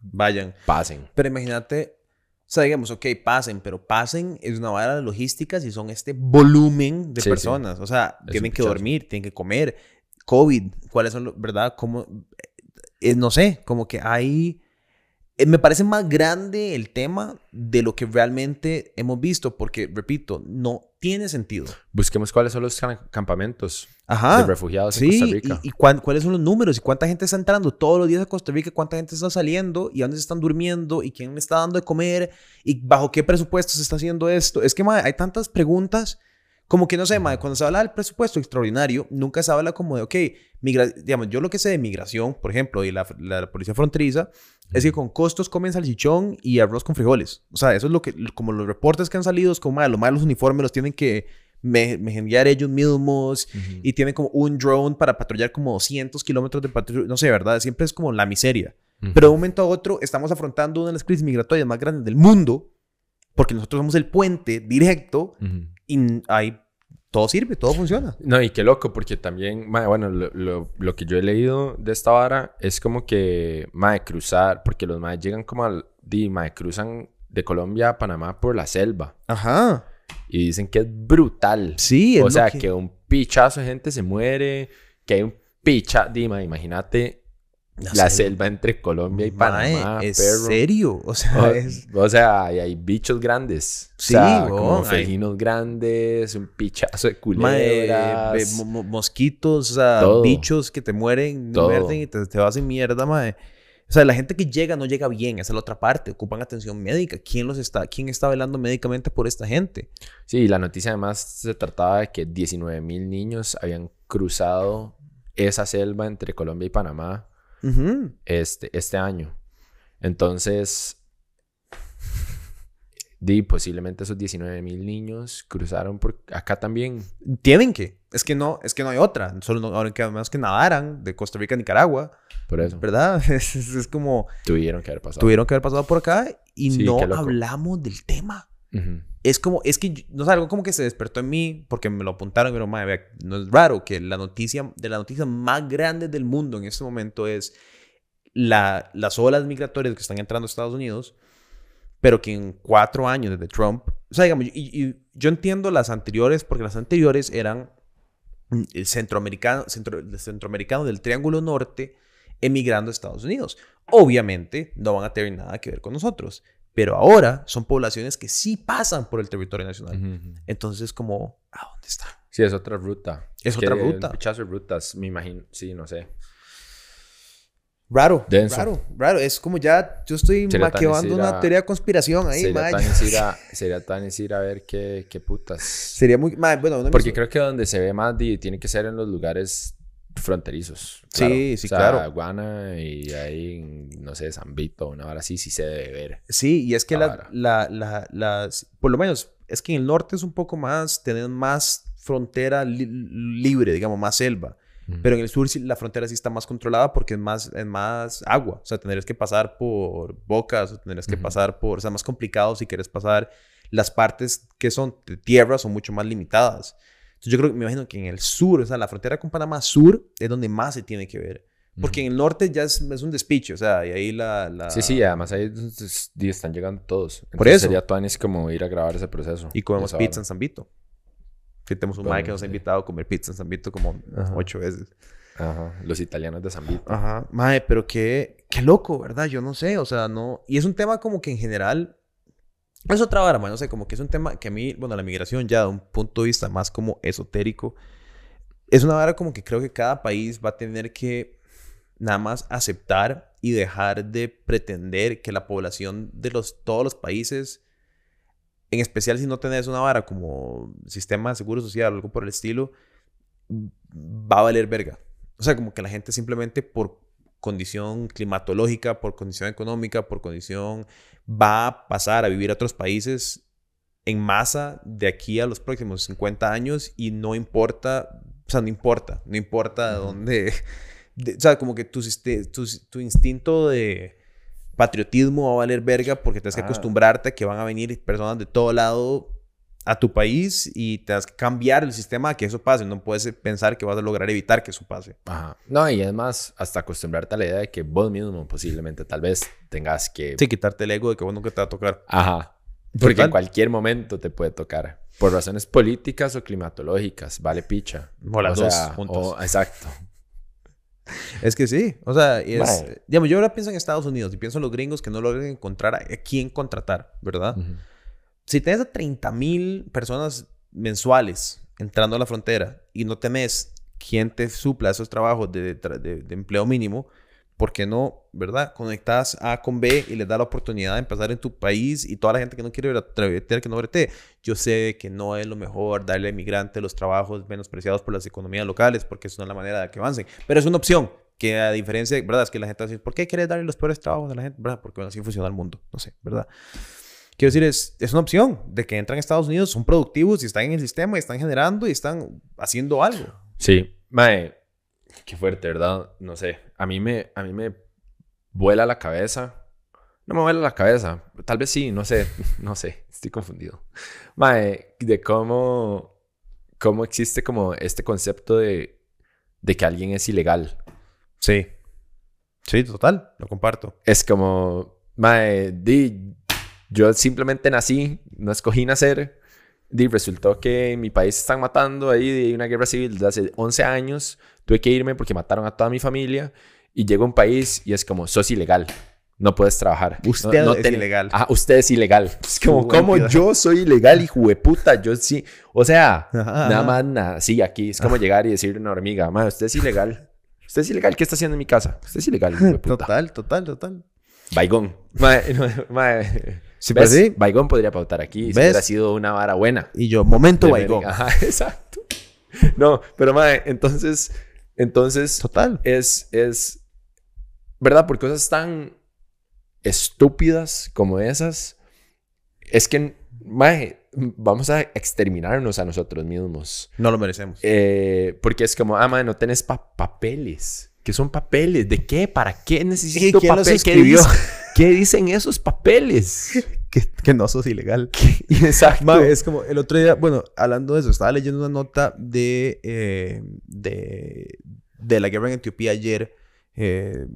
Speaker 2: vayan.
Speaker 1: Pasen.
Speaker 2: Pero imagínate, o sea, digamos, ok, pasen, pero pasen es una vara de logísticas y son este volumen de personas. O sea, tienen que dormir, tienen que comer. COVID, ¿cuáles son, verdad? ¿Cómo? Eh, no sé, como que hay eh, me parece más grande el tema de lo que realmente hemos visto, porque, repito, no tiene sentido.
Speaker 1: Busquemos cuáles son los campamentos de refugiados en Costa Rica.
Speaker 2: Y, y cuáles son los números y cuánta gente está entrando todos los días a Costa Rica, cuánta gente está saliendo y dónde se están durmiendo y quién le está dando de comer y bajo qué presupuesto se está haciendo esto. Es que, hay tantas preguntas como que no sé, cuando se habla del presupuesto extraordinario, nunca se habla como de, ok, digamos, yo lo que sé de migración, por ejemplo, y la, la, policía fronteriza, es que con costos comen salchichón y arroz con frijoles. O sea, eso es lo que, como los reportes que han salido, es como, lo más los uniformes los tienen que me, enviar ellos mismos y tienen como un drone para patrullar como 200 kilómetros de patrulla. No sé, ¿verdad? Siempre es como la miseria. Pero de un momento a otro estamos afrontando una de las crisis migratorias más grandes del mundo porque nosotros somos el puente directo y ahí todo sirve, todo funciona.
Speaker 1: No, y qué loco, porque también, bueno, lo, lo, que yo he leído de esta vara es como que, mae, cruzar, porque los maes llegan como al, di, mae, cruzan de Colombia a Panamá por la selva.
Speaker 2: Ajá.
Speaker 1: Y dicen que es brutal.
Speaker 2: Sí,
Speaker 1: O sea, que... un pichazo de gente se muere, que hay un picha, Dima, imagínate la, selva entre Colombia y Panamá.
Speaker 2: ¿Es serio? O sea, es...
Speaker 1: o sea hay, bichos grandes. Sí, o sea, como felinos grandes, un pichazo de culebras.
Speaker 2: mosquitos, o sea, bichos que te mueren, muerden y te, te, vas en mierda, mae. O sea, la gente que llega no llega bien, esa es la otra parte, ocupan atención médica. ¿Quién los está, quién está velando médicamente por esta gente?
Speaker 1: Sí, la noticia además se trataba de que 19 mil niños habían cruzado esa selva entre Colombia y Panamá este, este año. Entonces, di, posiblemente esos 19 mil niños cruzaron por acá también.
Speaker 2: Tienen que. Es que no, es que no hay otra. Solo no, ahora que además que nadaran de Costa Rica a Nicaragua.
Speaker 1: Por eso.
Speaker 2: ¿Verdad? [laughs] Es, como.
Speaker 1: Tuvieron que haber pasado.
Speaker 2: Tuvieron que haber pasado por acá y no hablamos del tema. Es como, es que, no sé, algo como que se despertó en mí porque me lo apuntaron, pero madre, no es raro que la noticia, de la noticia más grande del mundo en este momento es la, las olas migratorias que están entrando a Estados Unidos, pero que en cuatro años desde Trump, o sea, digamos, y, yo entiendo las anteriores porque las anteriores eran el centroamericano, centro, centroamericano del Triángulo Norte emigrando a Estados Unidos. Obviamente no van a tener nada que ver con nosotros. Pero ahora son poblaciones que sí pasan por el territorio nacional. Entonces, como, ¿a dónde está?
Speaker 1: Sí, es otra ruta.
Speaker 2: Es, otra ruta.
Speaker 1: Muchas rutas, me imagino. Sí, no sé.
Speaker 2: Raro, raro, raro. Es como ya yo estoy maqueando una teoría de conspiración ahí,
Speaker 1: sería tan, ir a, [laughs] sería tan ir a ver qué, qué putas.
Speaker 2: Sería muy... bueno,
Speaker 1: Porque creo que donde se ve más tiene que ser en los lugares fronterizos.
Speaker 2: Sí, sí, o sea, claro.
Speaker 1: Guana y ahí, no sé, San Vito, una hora así, sí se debe ver.
Speaker 2: Sí, y es que la, la, la, las, por lo menos, es que en el norte es un poco más, tener más frontera libre, digamos, más selva. Pero en el sur la frontera sí está más controlada porque es más, es más agua. O sea, tendrías que pasar por bocas, o tendrías que pasar por... O sea, más complicado si quieres pasar. Las partes que son de tierra son mucho más limitadas. Entonces yo creo que me imagino que en el sur, o sea, la frontera con Panamá sur es donde más se tiene que ver. Porque en el norte ya es, es, un despiche, o sea, y ahí la, la...
Speaker 1: Sí, sí, además ahí están llegando todos. Por eso. Sería tuanis como ir a grabar ese proceso.
Speaker 2: Y comemos pizza en San Vito. Que tenemos un Mike que nos ha invitado a comer pizza en San Vito como ocho veces.
Speaker 1: Ajá, los italianos de San Vito.
Speaker 2: Ajá, mae, pero qué, qué loco, ¿verdad? Yo no sé, o sea, no... Y es un tema como que en general es otra vara, no sé, como que es un tema que a mí, bueno, la migración ya de un punto de vista más como esotérico, es una vara como que creo que cada país va a tener que nada más aceptar y dejar de pretender que la población de los, todos los países, en especial si no tenés una vara como sistema de seguro social o algo por el estilo, va a valer verga. o sea, como que la gente simplemente por condición climatológica, por condición económica, por condición, va a pasar a vivir a otros países en masa de aquí a los próximos 50 años y no importa, o sea, no importa, no importa de dónde, o sea, como que tu, tu, tu, instinto de patriotismo va a valer verga porque tienes que ah. acostumbrarte a que van a venir personas de todo lado a tu país y te das que cambiar el sistema a que eso pase. No puedes pensar que vas a lograr evitar que eso pase.
Speaker 1: Ajá. No, y además, hasta acostumbrarte a la idea de que vos mismo posiblemente tal vez tengas que...
Speaker 2: Sí, quitarte el ego de que vos nunca te va a tocar.
Speaker 1: Ajá. Porque en cualquier momento te puede tocar. Por razones políticas o climatológicas. Vale picha.
Speaker 2: O las dos juntas.
Speaker 1: exacto.
Speaker 2: Es que sí, o sea, es, digamos, yo ahora pienso en Estados Unidos y pienso en los gringos que no logran encontrar a quién contratar, ¿verdad? Si tienes a 30 mil personas mensuales entrando a la frontera y no tenés quien te supla esos trabajos de, de, empleo mínimo, ¿por qué no, verdad? Conectas A con B y les da la oportunidad de empezar en tu país y toda la gente que no quiere bretear, que no brete. Yo sé que no es lo mejor darle a inmigrante los trabajos menospreciados por las economías locales porque eso no es la manera de que avancen, pero es una opción que a diferencia, ¿verdad? Es que la gente va a decir, ¿por qué quieres darle los peores trabajos a la gente? ¿Verdad? Porque así funciona el mundo, no sé, ¿verdad? Quiero decir, es, es una opción de que entran a Estados Unidos, son productivos y están en el sistema y están generando y están haciendo algo.
Speaker 1: Sí, mae, qué fuerte, ¿verdad? No sé, a mí me, a mí me vuela la cabeza. No me vuela la cabeza, tal vez sí, no sé, [laughs] no sé, estoy confundido. Mae, de cómo, cómo existe como este concepto de, de que alguien es ilegal.
Speaker 2: Sí. Sí, total, lo comparto.
Speaker 1: Es como, mae, di, yo simplemente nací, no escogí nacer. Y resultó que en mi país están matando ahí de una guerra civil desde hace 11 años. Tuve que irme porque mataron a toda mi familia. Y llego a un país y es como, sos ilegal. No puedes trabajar.
Speaker 2: Usted es ilegal.
Speaker 1: Ah, usted es ilegal. Es como, como yo soy ilegal, hijo de puta. Yo sí. O sea, nada más nada. Sí, aquí es como llegar y decirle a una hormiga, madre, usted es ilegal. Usted es ilegal. ¿Qué está haciendo en mi casa? Usted es ilegal, hijo de puta.
Speaker 2: Total, total, total.
Speaker 1: Baigón. [laughs] Madre, no, Sí, pues sí. Baigón podría pautar aquí. Si hubiera sido una vara buena.
Speaker 2: Y yo, momento Baigón. [laughs]
Speaker 1: Ajá, exacto. No, pero madre, entonces, entonces.
Speaker 2: Total.
Speaker 1: Es, es. ¿Verdad? Por cosas tan estúpidas como esas. Es que, madre, vamos a exterminarnos a nosotros mismos.
Speaker 2: No lo merecemos.
Speaker 1: Eh, porque es como, ah, madre, no tenés papeles. ¿Qué son papeles? ¿De qué? ¿Para qué necesito papeles? ¿Qué, ¿Qué dicen esos papeles? [laughs]
Speaker 2: que, no sos ilegal. [laughs]
Speaker 1: Exacto.
Speaker 2: es como el otro día, bueno, hablando de eso, estaba leyendo una nota de, eh, de, de, la guerra en Etiopía ayer. Eh,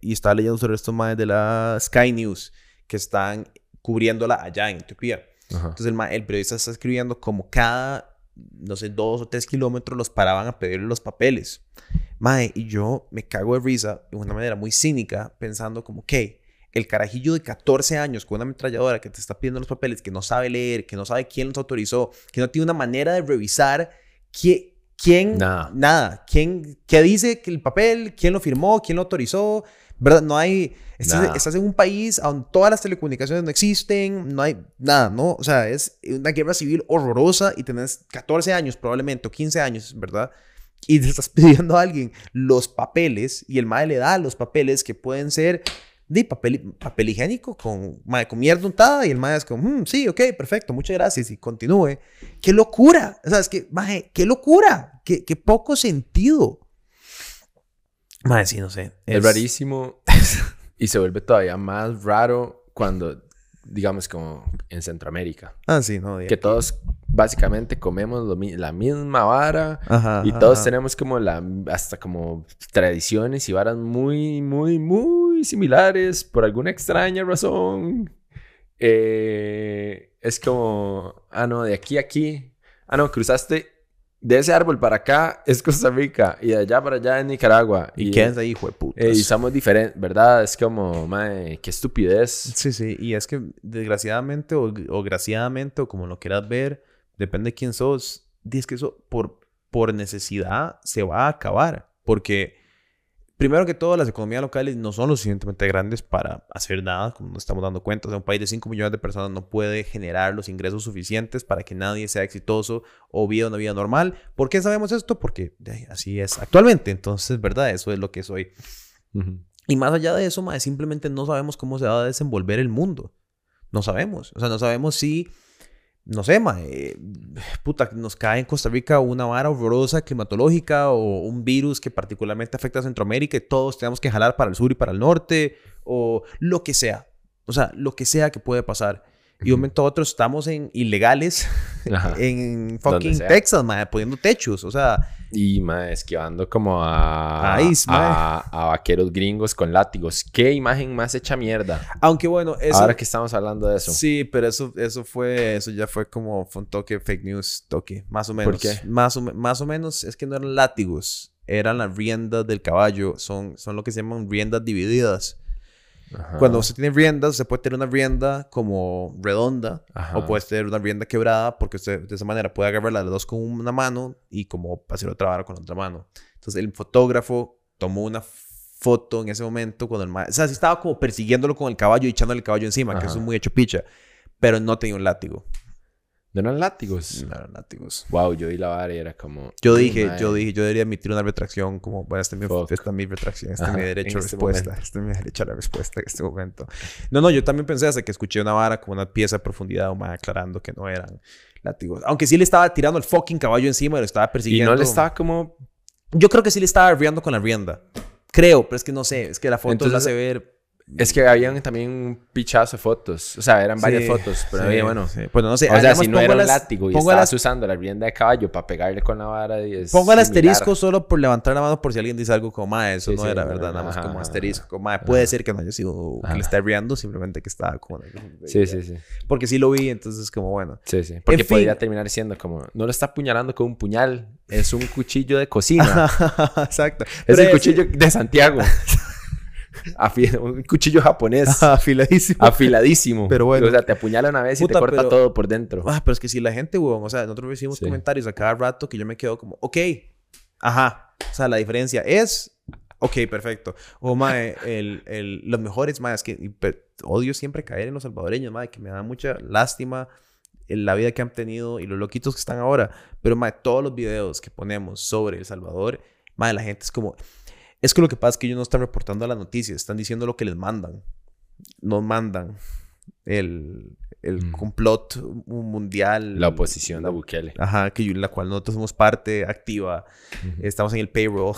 Speaker 2: y estaba leyendo sobre esto más de la Sky News, que están cubriéndola allá en Etiopía. Entonces el, el periodista está escribiendo como cada no sé, dos o tres kilómetros los paraban a pedirle los papeles. Mae, y yo me cago de risa de una manera muy cínica, pensando como, que el carajillo de 14 años con una ametralladora que te está pidiendo los papeles, que no sabe leer, que no sabe quién los autorizó, que no tiene una manera de revisar quién, quién nada, nada quién, qué dice el papel, quién lo firmó, quién lo autorizó, ¿verdad? No hay, estás, en un país donde todas las telecomunicaciones no existen, no hay nada, ¿no? O sea, es una guerra civil horrorosa y tenés 14 años probablemente o 15 años, ¿verdad? Y te estás [laughs] pidiendo a alguien los papeles y el madre le da los papeles que pueden ser de papel, papel higiénico con, con mierda untada y el maestro es como, mm, sí, ok, perfecto, muchas gracias y continúe. ¡Qué locura! O sea, es que, mae, qué locura, qué, qué poco sentido. Mae, sí, no sé.
Speaker 1: Es, es rarísimo [laughs] y se vuelve todavía más raro cuando, digamos, como en Centroamérica.
Speaker 2: Ah, sí, no.
Speaker 1: Que todos básicamente comemos la misma vara y todos tenemos como la, hasta como tradiciones y varas muy, muy, muy similares por alguna extraña razón. Eh, es como, ah, no, de aquí a aquí. Ah, no, cruzaste de ese árbol para acá es Costa Rica y de allá para allá es Nicaragua.
Speaker 2: Y, ¿Y es ahí, hijo de puta.
Speaker 1: y somos diferentes, ¿verdad? Es como, mae, qué estupidez.
Speaker 2: Sí, sí. Y es que desgraciadamente o, o graciadamente o como lo quieras ver, depende de quién sos, dices que eso por, por necesidad se va a acabar. Porque primero que todo, las economías locales no son lo suficientemente grandes para hacer nada, como nos estamos dando cuenta. O sea, un país de 5 millones de personas no puede generar los ingresos suficientes para que nadie sea exitoso o viva una vida normal. ¿Por qué sabemos esto? Porque así es actualmente. Entonces, ¿verdad? Eso es lo que soy. Y más allá de eso, más simplemente no sabemos cómo se va a desenvolver el mundo. No sabemos. O sea, no sabemos si no sé, ma, eh, puta, nos cae en Costa Rica una vara horrorosa climatológica o un virus que particularmente afecta a Centroamérica y todos tenemos que jalar para el sur y para el norte o lo que sea. O sea, lo que sea que puede pasar. Y un momento a otro estamos en ilegales [laughs] en fucking Texas, madre, poniendo techos, o sea.
Speaker 1: Y, madre, esquivando como a, a, a, vaqueros gringos con látigos. Qué imagen más hecha mierda.
Speaker 2: Aunque bueno,
Speaker 1: eso... Ahora que estamos hablando de eso.
Speaker 2: Sí, pero eso, eso fue, eso ya fue como fue un toque fake news, toque, más o menos. ¿Por qué? Más o, más o menos, es que no eran látigos, eran las riendas del caballo, son, son lo que se llaman riendas divididas. Cuando se tiene riendas, se puede tener una rienda como redonda o puede tener una rienda quebrada porque usted de esa manera puede agarrar las dos con una mano y como hacer otra vara con otra mano. Entonces el fotógrafo tomó una foto en ese momento cuando el O sea, sí estaba como persiguiéndolo con el caballo y echándole el caballo encima, que eso es muy hecho picha, pero no tenía un látigo.
Speaker 1: ¿No eran látigos?
Speaker 2: No eran látigos.
Speaker 1: Wow, yo vi la vara y era como...
Speaker 2: Yo dije, yo dije, yo debería emitir una retracción como, bueno, esta es mi, esta es mi retracción, este es mi derecho a este respuesta, este es mi derecho a la respuesta en este momento. No, no, yo también pensé hasta que escuché una vara como una pieza de profundidad o más aclarando que no eran látigos. Aunque sí le estaba tirando el fucking caballo encima y lo estaba persiguiendo.
Speaker 1: Y no le estaba como...
Speaker 2: Yo creo que sí le estaba riendo con la rienda. Creo, pero es que no sé, es que la foto Entonces, la hace ver
Speaker 1: es que habían también un pichazo de fotos. O sea, eran varias fotos. Pero había, bueno.
Speaker 2: Bueno, no sé.
Speaker 1: O sea, si no era un látigo y estabas usando la rienda de caballo para pegarle con la vara. Y es
Speaker 2: pongo el asterisco solo por levantar la mano por si alguien dice algo como, ma, eso no era verdad. Nada más como asterisco. Ma, puede ser que no haya sido que le esté riendo, simplemente que estaba como.
Speaker 1: Sí, sí, sí.
Speaker 2: Porque sí lo vi, entonces, como bueno.
Speaker 1: Sí, sí. Porque podría terminar siendo como, no lo está apuñalando con un puñal, es un cuchillo de cocina. [laughs]
Speaker 2: Exacto.
Speaker 1: Es el cuchillo de Santiago. [laughs] [laughs] un cuchillo japonés. [laughs]
Speaker 2: Afiladísimo.
Speaker 1: Afiladísimo.
Speaker 2: Pero bueno.
Speaker 1: O sea, te apuñala una vez y te corta todo por dentro.
Speaker 2: Ah, pero es que si la gente, weón, o sea, nosotros recibimos comentarios a cada rato que yo me quedo como, ok, ajá. O sea, la diferencia es, ok, perfecto. O, mae, [laughs] el, el, los mejores, mae, es que odio siempre caer en los salvadoreños, mae, que me da mucha lástima en la vida que han tenido y los loquitos que están ahora. Pero, mae, todos los videos que ponemos sobre El Salvador, mae, la gente es como, es que lo que pasa es que ellos no están reportando a las noticias, están diciendo lo que les mandan. Nos mandan el, el mm. complot mundial.
Speaker 1: La oposición a Bukele.
Speaker 2: Ajá, que la cual nosotros somos parte activa. Estamos en el payroll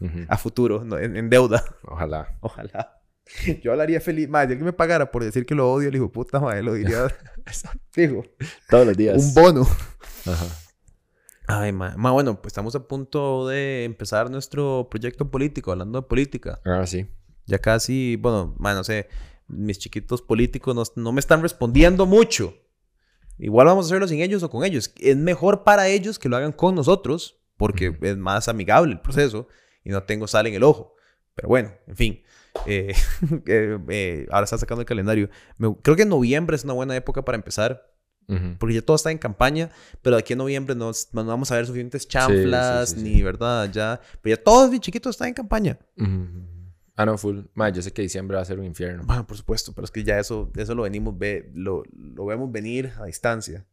Speaker 2: [laughs] a futuro, en, deuda.
Speaker 1: Ojalá.
Speaker 2: Ojalá. [laughs] Yo hablaría feliz. Más, si me pagara por decir que lo odio, le digo, puta madre, lo diría. [laughs]
Speaker 1: Digo, todos los días.
Speaker 2: Un bono. Ajá. Ay, ma, bueno, pues estamos a punto de empezar nuestro proyecto político, hablando de política.
Speaker 1: Ah, sí.
Speaker 2: Ya casi, bueno, ma, no sé, mis chiquitos políticos no, me están respondiendo mucho. Igual vamos a hacerlo sin ellos o con ellos. Es mejor para ellos que lo hagan con nosotros, porque es más amigable el proceso y no tengo sal en el ojo. Pero bueno, en fin. Eh, [laughs] eh, eh, ahora está sacando el calendario. creo que noviembre es una buena época para empezar porque ya todo está en campaña, pero de aquí en noviembre no, vamos a ver suficientes chanflas, ni verdad, ya. Pero ya todo bien chiquito está en campaña.
Speaker 1: Ah, no, full. Ma, yo sé que diciembre va a ser un infierno.
Speaker 2: Bueno, por supuesto, pero es que ya eso, eso lo venimos, ve, lo, lo vemos venir a distancia.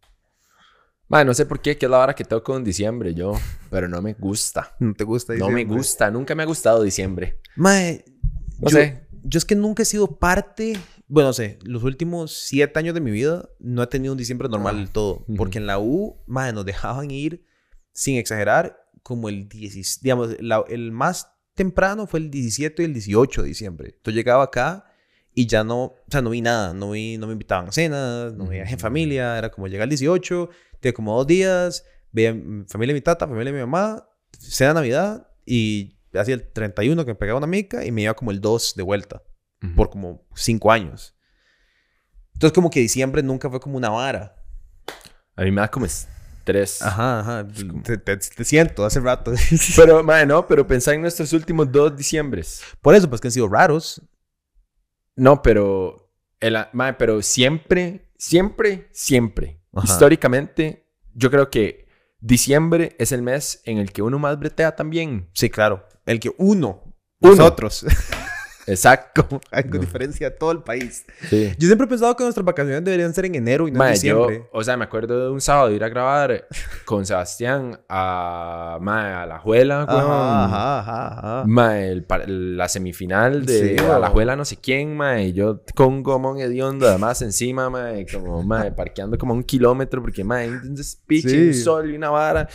Speaker 1: Ma, no sé por qué, que es la hora que toco en diciembre yo, pero no me gusta. [laughs]
Speaker 2: ¿No te gusta
Speaker 1: diciembre? No me gusta, nunca me ha gustado diciembre.
Speaker 2: Ma, no sé. Yo es que nunca he sido parte bueno, no sé, los últimos siete años de mi vida no he tenido un diciembre normal del todo. Porque en la U, madre, nos dejaban ir, sin exagerar, como el 10, digamos, el más temprano fue el 17 y el 18 de diciembre. Entonces llegaba acá y ya no, o sea, no vi nada, no vi, no me invitaban a cenas, no veía en familia, era como llegar el 18, tenía como dos días, veía familia de mi tata, familia de mi mamá, cena Navidad y hacía el 31 que me pegaba una mica y me iba como el 2 de vuelta por como cinco años. Entonces, como que diciembre nunca fue como una vara.
Speaker 1: A mí me da como estrés.
Speaker 2: Ajá, ajá. Te, siento hace rato. [laughs]
Speaker 1: pero, madre, no, pero pensá en nuestros últimos dos diciembres.
Speaker 2: Por eso, pues que han sido raros.
Speaker 1: No, pero. El, madre, pero siempre, siempre, siempre. Históricamente, yo creo que diciembre es el mes en el que uno más bretea también.
Speaker 2: Sí, claro. El que uno
Speaker 1: Uno.
Speaker 2: Nosotros. [laughs]
Speaker 1: Exacto. [laughs]
Speaker 2: Hay con diferencia de todo el país.
Speaker 1: Sí.
Speaker 2: Yo siempre he pensado que nuestras vacaciones deberían ser en enero y no en
Speaker 1: Mae, yo,
Speaker 2: diciembre.
Speaker 1: o sea, me acuerdo de un sábado ir a grabar con Sebastián a, mae, a la Juela.
Speaker 2: Ajá, ajá, ajá, ajá.
Speaker 1: Mae, el la semifinal de
Speaker 2: Sí,
Speaker 1: la. Juela no sé quién, mae, y yo con un gomón hediondo además encima, mae, como, mae, parqueando como un kilómetro porque, mae, un despiche,
Speaker 2: Sí.
Speaker 1: un sol y una vara.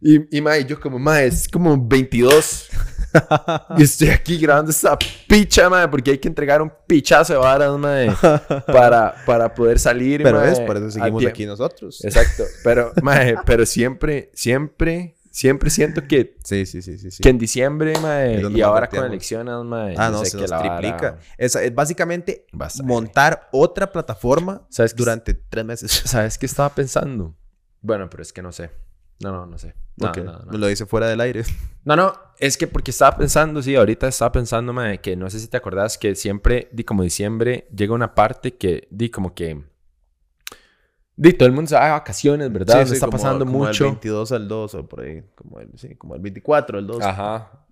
Speaker 1: Y, y mae, yo como, mae, es como 22 [laughs] y estoy aquí grabando esta picha, mae, porque hay que entregar un pichazo de varas, mae, [laughs] para, para poder salir,
Speaker 2: Pero
Speaker 1: mae,
Speaker 2: es, por eso seguimos aquí nosotros.
Speaker 1: Exacto, [laughs] pero, mae, pero siempre, siempre, siempre siento que,
Speaker 2: Sí, sí, sí, sí. sí.
Speaker 1: que en diciembre,
Speaker 2: donde
Speaker 1: y ahora con elecciones, mae,
Speaker 2: Ah, no, se
Speaker 1: que
Speaker 2: nos
Speaker 1: la vara
Speaker 2: triplica. Es, es básicamente
Speaker 1: estar-
Speaker 2: montar otra plataforma
Speaker 1: ¿Sabes
Speaker 2: durante tres meses.
Speaker 1: ¿Sabes qué estaba pensando? Bueno, pero es que no sé. No, no, no sé. No,
Speaker 2: Ok,
Speaker 1: no, no.
Speaker 2: Me lo dice fuera del aire.
Speaker 1: No, no, es que porque estaba pensando, sí, ahorita estaba pensando, mae, que no sé si te acordás que siempre, di como diciembre, llega una parte que, di como que, di todo el mundo se va de vacaciones, ¿verdad? Donde está pasando
Speaker 2: como
Speaker 1: mucho.
Speaker 2: Del 22 al 2 o por ahí. Como el, sí, como el 24 al 2.
Speaker 1: Ajá.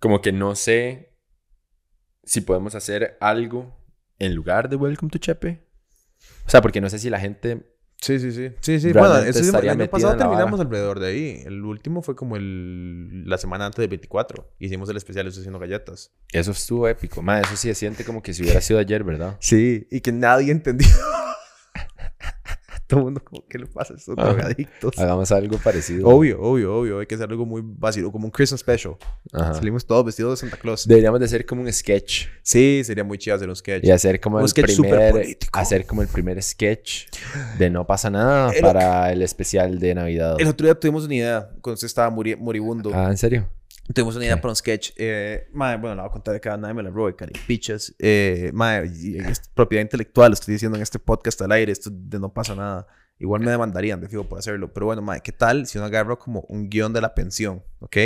Speaker 1: Como que no sé si podemos hacer algo en lugar de Welcome to Chepe. O sea, porque no sé si la gente...
Speaker 2: Sí, sí, sí. Sí, sí.
Speaker 1: Realmente
Speaker 2: Bueno, el año pasado terminamos alrededor de ahí. El último fue como el, la semana antes del 24. Hicimos el especial Estoy haciendo galletas.
Speaker 1: Eso estuvo épico. Madre, eso sí se siente como que si hubiera sido ayer, ¿verdad?
Speaker 2: Sí, y que nadie [laughs] entendió. Todo el mundo como, ¿qué le pasa a estos drogadictos?
Speaker 1: Hagamos algo parecido.
Speaker 2: Obvio, obvio, obvio. Hay que hacer algo muy básico, como un Christmas special.
Speaker 1: Ajá.
Speaker 2: Salimos todos vestidos de Santa Claus.
Speaker 1: Deberíamos de hacer como un sketch.
Speaker 2: Sí, sería muy chido hacer un sketch.
Speaker 1: Y hacer como
Speaker 2: Un
Speaker 1: el
Speaker 2: sketch
Speaker 1: primer...
Speaker 2: político.
Speaker 1: Hacer como el primer sketch de No pasa nada
Speaker 2: El-
Speaker 1: para el especial de Navidad.
Speaker 2: El otro día tuvimos una idea, cuando usted estaba moribundo.
Speaker 1: Ah, ¿en serio?
Speaker 2: Tuvimos una idea
Speaker 1: ¿Qué?
Speaker 2: para un sketch. Eh, mae, bueno, la voy a contar de cada nadie me la robe, cari. Pichas. Eh, y es propiedad intelectual, lo estoy diciendo en este podcast al aire, esto de no pasa nada. Igual me demandarían, de fijo, por hacerlo. Pero bueno, mae, ¿qué tal si uno agarra como un guion de la pensión? ¿Ok?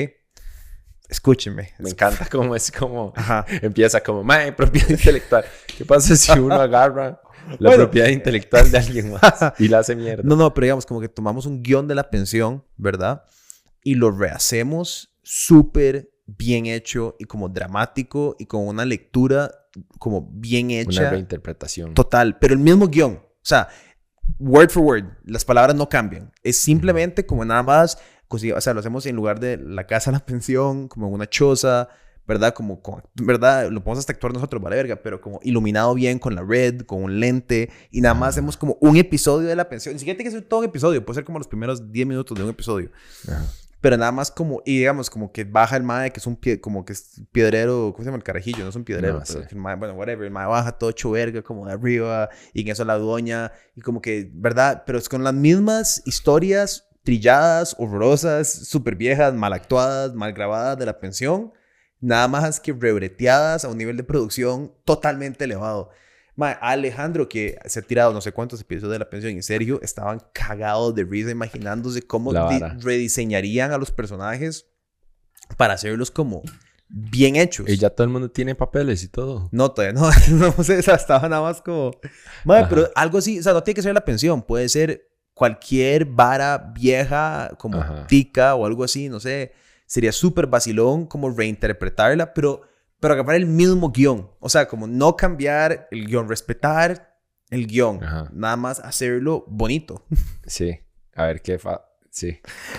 Speaker 2: Escúchenme.
Speaker 1: Me encanta cómo es como...
Speaker 2: Ajá.
Speaker 1: Empieza como, mae, propiedad intelectual. ¿Qué pasa si uno agarra la
Speaker 2: Bueno.
Speaker 1: propiedad intelectual de alguien [laughs] más y la hace mierda?
Speaker 2: No, no, pero digamos como que tomamos un guion de la pensión, ¿verdad? Y lo rehacemos súper bien hecho y como dramático y con una lectura como bien
Speaker 1: Una
Speaker 2: hecha.
Speaker 1: reinterpretación.
Speaker 2: Total, pero el mismo guion. O sea, word for word, las palabras no cambian. Es simplemente como nada más, o sea, lo hacemos en lugar de la casa [laughs] la pensión, como una choza, ¿verdad? Como, con- ¿verdad? Lo podemos hasta actuar nosotros, vale verga, pero como iluminado bien con la red, con un lente, y nada más hacemos como un episodio de la pensión. Ni siquiera tiene que ser todo un episodio, puede ser como los primeros 10 minutos de un episodio.
Speaker 1: Ajá.
Speaker 2: Pero nada más como, y digamos, como que baja el mae, que es un pie, como que es piedrero, ¿cómo se llama? El carajillo, no es un piedrero,
Speaker 1: No
Speaker 2: pero el mae, bueno, whatever, el mae baja todo hecho verga, como de arriba, y en eso la doña, y como que, ¿verdad? Pero es con las mismas historias trilladas, horrorosas, súper viejas, mal actuadas, mal grabadas de la pensión, nada más que rebreteadas a un nivel de producción totalmente elevado. Mae, Alejandro, que se ha tirado no sé cuántos episodios de la pensión, y Sergio estaban cagados de risa imaginándose cómo rediseñarían a los personajes para hacerlos como bien hechos.
Speaker 1: Y ya todo el mundo tiene papeles y todo.
Speaker 2: No, todavía no, [laughs] no sé, estaba nada más como... Mae, pero algo así, o sea, no tiene que ser la pensión, puede ser cualquier vara vieja, como
Speaker 1: Ajá.
Speaker 2: tica o algo así, no sé. Sería súper vacilón como reinterpretarla, pero, pero agarrar el mismo guion. O sea, como no cambiar el guion, respetar el guion,
Speaker 1: Ajá.
Speaker 2: nada más hacerlo bonito. [laughs]
Speaker 1: Sí. A ver qué fa... Sí.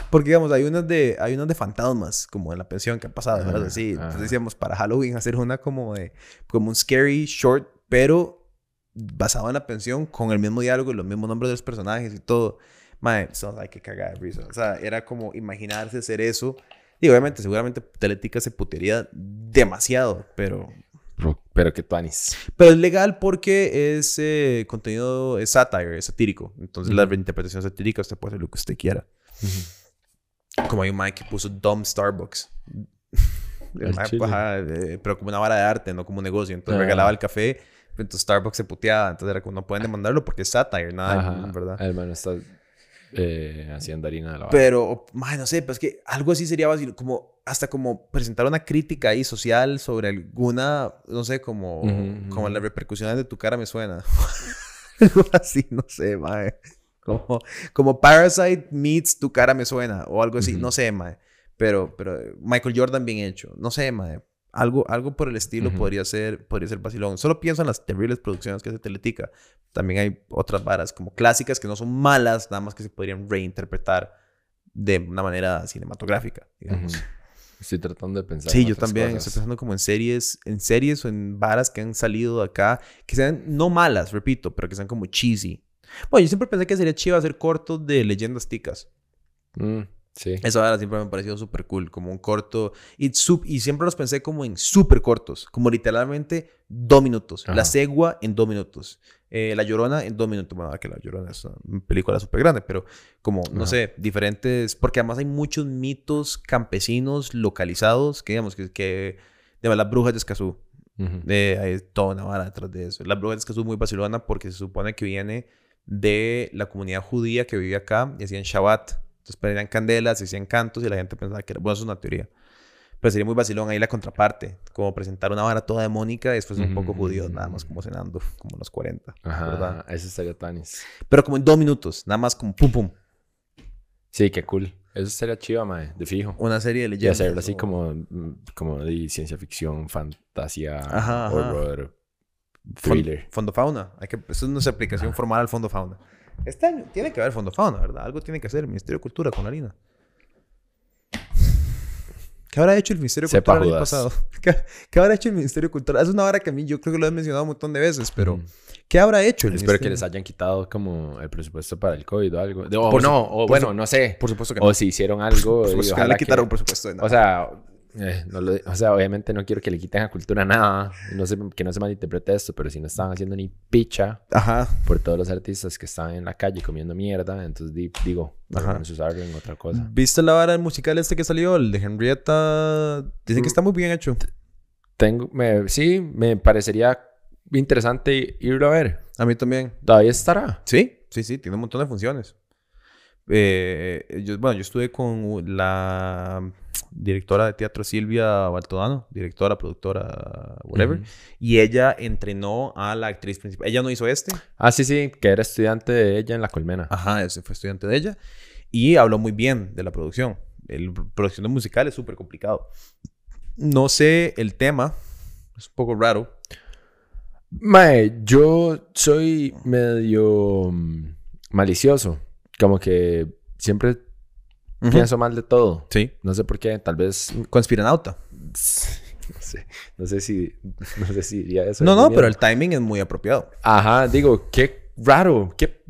Speaker 2: Porque, digamos, hay unos de, hay unos de fantasmas, como en la pensión que ha pasado, ¿verdad?
Speaker 1: Ajá,
Speaker 2: Así. Entonces decíamos, para Halloween hacer una como de, como un scary short, pero basado en la pensión, con el mismo diálogo y los mismos nombres de los personajes y todo. Mae, so, hay que cagar risa. O sea, era como imaginarse hacer eso. Y obviamente, seguramente Teletica se putería demasiado, pero...
Speaker 1: Pero- que tuanis.
Speaker 2: Pero es legal porque es eh, contenido, es satire, es satírico. Entonces, la reinterpretación satírica, usted puede hacer lo que usted quiera. Como hay un Mike que puso Dumb Starbucks. [laughs] Ajá, pero como una vara de arte, no como un negocio. Entonces
Speaker 1: Ah.
Speaker 2: regalaba el café, entonces Starbucks se puteaba. Entonces era como, no pueden demandarlo porque es satire, nada,
Speaker 1: Ajá.
Speaker 2: ¿verdad?
Speaker 1: El man está eh, haciendo harina de la.
Speaker 2: Pero, no sé, pero es que algo así sería fácil, como hasta como presentar una crítica ahí social sobre alguna, no sé, como, como las repercusiones de tu cara me suena. [laughs] algo así, no sé, mae. Como, como Parasite meets tu cara me suena o algo así, no sé, mae. Pero, pero Michael Jordan bien hecho, no sé, mae. Algo, algo por el estilo podría ser podría ser vacilón. Solo pienso en las terribles producciones que hace Teletica. También hay otras varas como clásicas que no son malas, nada más que se podrían reinterpretar de una manera cinematográfica, digamos.
Speaker 1: Ujú. Estoy tratando de pensar.
Speaker 2: Sí,
Speaker 1: en
Speaker 2: yo también
Speaker 1: cosas.
Speaker 2: estoy pensando como en series, en series o en varas que han salido de acá, que sean no malas, repito, pero que sean como cheesy. Bueno, yo siempre pensé que sería chido hacer cortos de leyendas ticas.
Speaker 1: Mm, sí.
Speaker 2: Esa vara siempre me ha parecido súper cool, como un corto. Y, sub- y siempre los pensé como en súper cortos, como literalmente dos minutos.
Speaker 1: Ajá.
Speaker 2: La cegua en dos minutos. Eh, la Llorona en dos minutos. Bueno, que La Llorona es una película súper grande, pero como, no
Speaker 1: Ajá.
Speaker 2: sé, diferentes. Porque además hay muchos mitos campesinos localizados que, digamos, que. que digamos, las brujas de Escazú.
Speaker 1: Ujú.
Speaker 2: De, hay toda una vara detrás de eso. La bruja de Escazú es muy vacilona porque se supone que viene de la comunidad judía que vivía acá y hacían Shabbat. Entonces prendían candelas, y hacían cantos y la gente pensaba que era. Bueno, eso es una teoría. Pero sería muy vacilón ahí la contraparte. Como presentar una vara toda demónica y después un poco
Speaker 1: Mm.
Speaker 2: judíos, nada más como cenando, como los 40.
Speaker 1: Ajá,
Speaker 2: ¿verdad?
Speaker 1: eso estaría tanis.
Speaker 2: Pero como en dos minutos, nada más como pum pum.
Speaker 1: Sí, qué cool. Eso sería chiva, mae, de fijo.
Speaker 2: Una serie de
Speaker 1: Y
Speaker 2: leyendas.
Speaker 1: hacerlo así
Speaker 2: o-
Speaker 1: como, mm, como de ciencia ficción, fantasía,
Speaker 2: Ajá,
Speaker 1: horror, thriller.
Speaker 2: Fondo fauna. Hay que, eso es nuestra aplicación formal al fondo fauna. Este año tiene que haber fondo fauna, ¿verdad? Algo tiene que hacer el Ministerio de Cultura con la harina. ¿Qué habrá hecho el Ministerio de Cultura el año pasado? [laughs] ¿Qué, qué habrá hecho el Ministerio de Cultura? Es una hora que a mí yo creo que lo he mencionado un montón de veces, pero
Speaker 1: Mm.
Speaker 2: ¿qué habrá hecho el
Speaker 1: Espero que
Speaker 2: Ministerio?
Speaker 1: les hayan quitado como el presupuesto para el COVID o algo. De- o
Speaker 2: Por su-
Speaker 1: no, o
Speaker 2: por
Speaker 1: bueno,
Speaker 2: su-
Speaker 1: no sé.
Speaker 2: Por supuesto que
Speaker 1: O
Speaker 2: no.
Speaker 1: si hicieron algo.
Speaker 2: Por
Speaker 1: y
Speaker 2: supuesto que le quitaron presupuesto de nada.
Speaker 1: O sea, eh, no lo- o sea, obviamente no quiero que le quiten a cultura nada. No que no se malinterprete esto, pero si no estaban haciendo ni picha
Speaker 2: Ajá.
Speaker 1: por todos los artistas que estaban en la calle comiendo mierda, entonces di- digo,
Speaker 2: Ajá.
Speaker 1: a usarlo en otra cosa.
Speaker 2: ¿Viste la vara del musical este que salió? El de Henrietta. Dicen que está muy bien hecho.
Speaker 1: Tengo, me, sí, me parecería interesante irlo a ver.
Speaker 2: A mí también.
Speaker 1: Todavía estará.
Speaker 2: Sí, sí, sí, tiene un montón de funciones. Eh, yo- bueno, yo estuve con la directora de teatro Silvia Baltodano, directora, productora, whatever, y ella entrenó a la actriz principal. Ella no hizo este,
Speaker 1: Ah, sí, sí, que era estudiante de ella en la colmena.
Speaker 2: ajá, ese fue estudiante de ella, y habló muy bien de la producción. La producción de musical es súper complicado. No sé el tema, es un poco raro.
Speaker 1: Mae, yo soy medio mm, malicioso. Como que siempre pienso mal de todo.
Speaker 2: Sí.
Speaker 1: No sé por qué, tal vez.
Speaker 2: Conspiranauta. [laughs]
Speaker 1: No sé, no sé si. No sé si diría eso.
Speaker 2: No, no, pero el timing es muy apropiado.
Speaker 1: Ajá, digo, qué raro, qué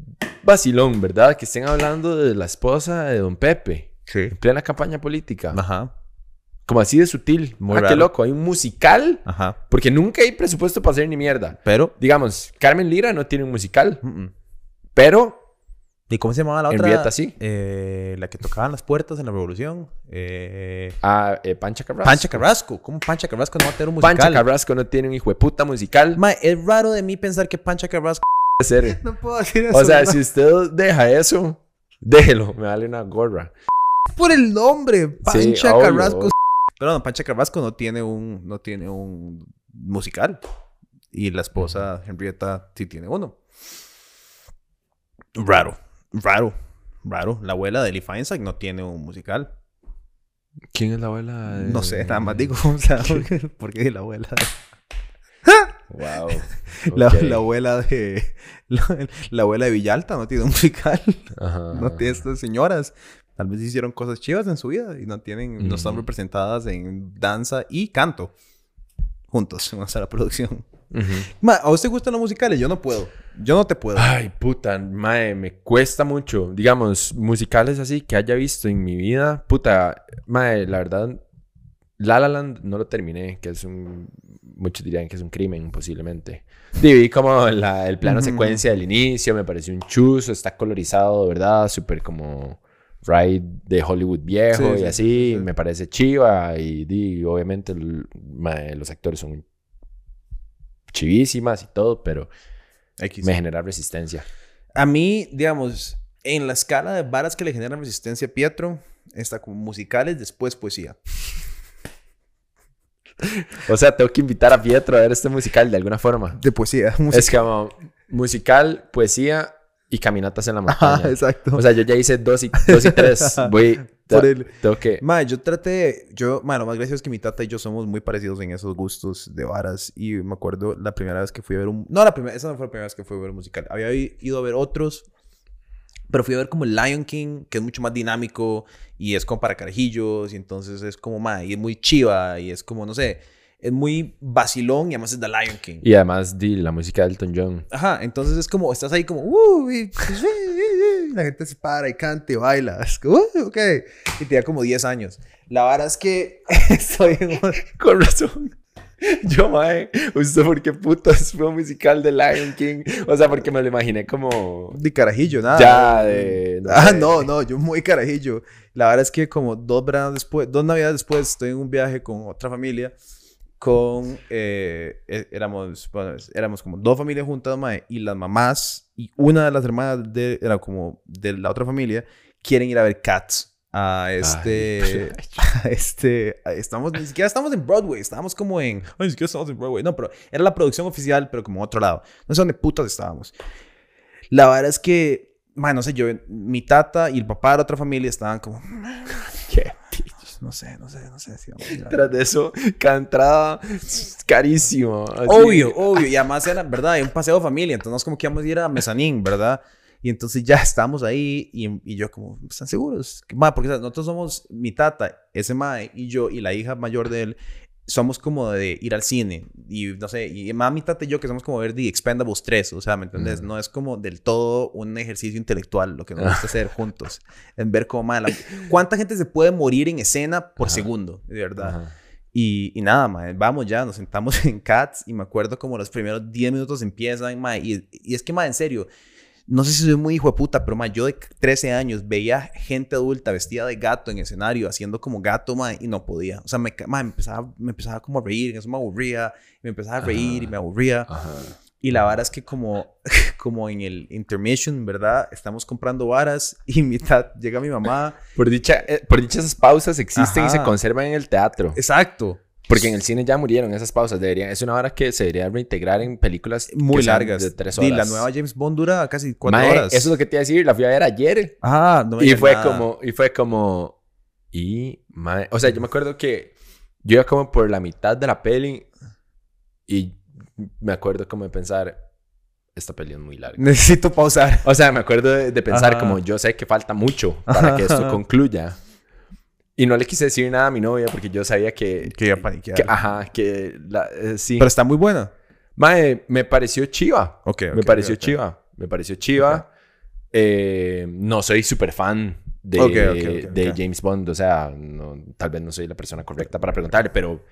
Speaker 1: vacilón, ¿verdad? Que estén hablando de la esposa de Don Pepe
Speaker 2: Sí.
Speaker 1: en plena campaña política.
Speaker 2: Ajá.
Speaker 1: Como así de sutil.
Speaker 2: Muy
Speaker 1: ah, qué loco, hay un musical.
Speaker 2: Ajá.
Speaker 1: Porque nunca hay presupuesto para hacer ni mierda.
Speaker 2: Pero.
Speaker 1: Digamos, Carmen Lira no tiene un musical, pero
Speaker 2: ¿Y cómo se llamaba la otra?
Speaker 1: Henrietta sí.
Speaker 2: Eh, la que tocaba en las puertas en la revolución. Eh,
Speaker 1: Ah, eh, Pancha Carrasco.
Speaker 2: Pancha Carrasco. ¿Cómo Pancha Carrasco no va a tener un musical?
Speaker 1: Pancha Carrasco no tiene un hijo de puta musical.
Speaker 2: Ma, es raro de mí pensar que Pancha Carrasco... [laughs]
Speaker 1: Ser.
Speaker 2: No puedo decir eso.
Speaker 1: O sea,
Speaker 2: ¿no?
Speaker 1: si usted deja eso, déjelo. Me vale una gorra.
Speaker 2: Por el nombre. Pancha
Speaker 1: obvio.
Speaker 2: Carrasco. Pero no, Pancha Carrasco no tiene un, no tiene un musical. Y la esposa Henrietta sí tiene uno. Raro. Raro. Raro. La abuela de Lee Feinstein no tiene un musical.
Speaker 1: ¿Quién es la abuela? de-
Speaker 2: No sé, nada más [laughs] digo. O sea, ¿por qué la abuela?
Speaker 1: Wow.
Speaker 2: La, la abuela de. [laughs] [laughs] La, la abuela de Villalta no tiene un musical.
Speaker 1: Ajá.
Speaker 2: No tiene estas señoras. Tal vez hicieron cosas chivas en su vida y no tienen, no están
Speaker 1: Ujú.
Speaker 2: representadas en danza y canto. Juntos en una sola producción.
Speaker 1: Ujú.
Speaker 2: Ma, ¿a usted gustan los musicales? Yo no puedo. Yo no te puedo.
Speaker 1: Ay, puta, mae, me cuesta mucho. Digamos, musicales así que haya visto en mi vida. Puta, mae, la verdad, La La Land no lo terminé, que es un... Muchos dirían que es un crimen, posiblemente. Vi como la- el plano
Speaker 2: Ujú.
Speaker 1: secuencia del inicio, me pareció un chuzo, está colorizado, ¿verdad? Súper como ride de Hollywood viejo
Speaker 2: Sí,
Speaker 1: y
Speaker 2: sí,
Speaker 1: así,
Speaker 2: sí, sí.
Speaker 1: me parece chiva y, obviamente el- mae, los actores son chivísimas y todo, pero
Speaker 2: X.
Speaker 1: me genera resistencia.
Speaker 2: A mí, digamos, en la escala de varas que le generan resistencia a Pietro, está como musicales, después poesía.
Speaker 1: O sea, tengo que invitar a Pietro a ver este musical de alguna forma.
Speaker 2: De poesía.
Speaker 1: Es como musical, poesía y caminatas en la montaña.
Speaker 2: exacto.
Speaker 1: o sea, yo ya hice dos y, dos y tres. [laughs] Voy
Speaker 2: por el...
Speaker 1: Tengo que...
Speaker 2: Mae, yo traté, yo, mae, lo más gracioso es que mi tata y yo somos muy parecidos en esos gustos de varas. Y me acuerdo la primera vez que fui a ver un... No, la primera, esa no fue la primera vez que fui a ver un musical. Había ido a ver otros, pero fui a ver como el Lion King, que es mucho más dinámico y es como para carajillos. Y entonces es como, mae, y es muy chiva y es como, no sé, es muy vacilón y además es The Lion King.
Speaker 1: Y además di la música de Elton John.
Speaker 2: Ajá, entonces es como, estás ahí como, uh, y, pues, eh, la gente se para y canta y baila. Es como, uh, ok. Y tenía como 10 años. La vara es que [laughs] estoy en [laughs]
Speaker 1: Con razón. Yo, mae, ¿usted por qué putas fue un musical de Lion King? O sea, porque me lo imaginé como...
Speaker 2: de carajillo, nada.
Speaker 1: Ya, de... no
Speaker 2: Ah,
Speaker 1: sé.
Speaker 2: no, no, yo muy carajillo. La verdad es que como dos veranos después, dos navidades después, estoy en un viaje con otra familia, con, eh, eh, éramos, bueno, éramos como dos familias juntas, mae, y las mamás y una de las hermanas de, era como de la otra familia, quieren ir a ver Cats. A este, [laughs] a este, a- estamos, ni siquiera estamos en Broadway, estábamos como en, ni siquiera estamos en Broadway, no, pero era la producción oficial, pero como otro lado, no sé dónde putas estábamos. La verdad es que, man, no sé, yo, mi tata y el papá de la otra familia estaban como, [laughs]
Speaker 1: Qué
Speaker 2: no sé, no sé, no sé si vamos a
Speaker 1: Tras de eso, cada entrada carísimo. así.
Speaker 2: Obvio, obvio, y además era, ¿verdad? Hay un paseo de familia, entonces no es como que íbamos a ir a Mezanín, ¿verdad? Y entonces ya estamos ahí y, y yo como, ¿están seguros? Ma, porque ¿sabes? nosotros somos, mi tata, ese mae y yo y la hija mayor de él, somos como de ir al cine y no sé, y más mi tata y yo que somos como ver The Expendables 3, o sea, ¿me entendés?
Speaker 1: Ujú.
Speaker 2: No es como del todo un ejercicio intelectual lo que nos gusta hacer juntos, en ver cómo, mae, la- ¿cuánta gente se puede morir en escena por
Speaker 1: Ajá.
Speaker 2: segundo? De verdad.
Speaker 1: Ajá.
Speaker 2: Y, y nada, mae, vamos ya, nos sentamos [laughs] en Cats y me acuerdo como los primeros 10 minutos empiezan, mae, y, y es que, mae, en serio, no sé si soy muy hijo de puta, pero, mae, yo de 13 años veía gente adulta vestida de gato en escenario, haciendo como gato, mae, y no podía. O sea, me, me, empezaba, me empezaba como a reír, eso me aburría, me empezaba a reír y me aburría.
Speaker 1: Ajá.
Speaker 2: Y la vara es que como, [laughs] como en el intermission, ¿verdad? Estamos comprando varas y mitad llega mi mamá.
Speaker 1: Por dicha, eh, por dicha esas pausas existen y se conservan en el teatro.
Speaker 2: Exacto.
Speaker 1: Porque en el cine ya murieron esas pausas. Deberían, es una hora que se debería reintegrar en películas
Speaker 2: Muy largas.
Speaker 1: De tres horas.
Speaker 2: la nueva James Bond dura casi cuatro
Speaker 1: Mae,
Speaker 2: horas.
Speaker 1: Eso es lo que te iba a decir. La fui a ver ayer.
Speaker 2: Ah, no me
Speaker 1: y fue
Speaker 2: nada.
Speaker 1: como, y fue como, y, mae, o sea, yo me acuerdo que yo iba como por la mitad de la peli y me acuerdo como de pensar, esta peli es muy larga.
Speaker 2: Necesito pausar.
Speaker 1: O sea, me acuerdo de, de pensar
Speaker 2: Ajá.
Speaker 1: como, yo sé que falta mucho para que esto concluya. Y no le quise decir nada a mi novia porque yo sabía que,
Speaker 2: Que iba a paniquear.
Speaker 1: que ajá, que la, eh, sí.
Speaker 2: Pero está muy buena.
Speaker 1: Mae, me pareció chiva.
Speaker 2: Ok,
Speaker 1: me
Speaker 2: ok,
Speaker 1: pareció
Speaker 2: ok, ok.
Speaker 1: chiva. Me pareció chiva. Eh, no soy súper fan de,
Speaker 2: Ok, ok, ok,
Speaker 1: de
Speaker 2: ok.
Speaker 1: James Bond. O sea, no- tal vez no soy la persona correcta para preguntarle, pero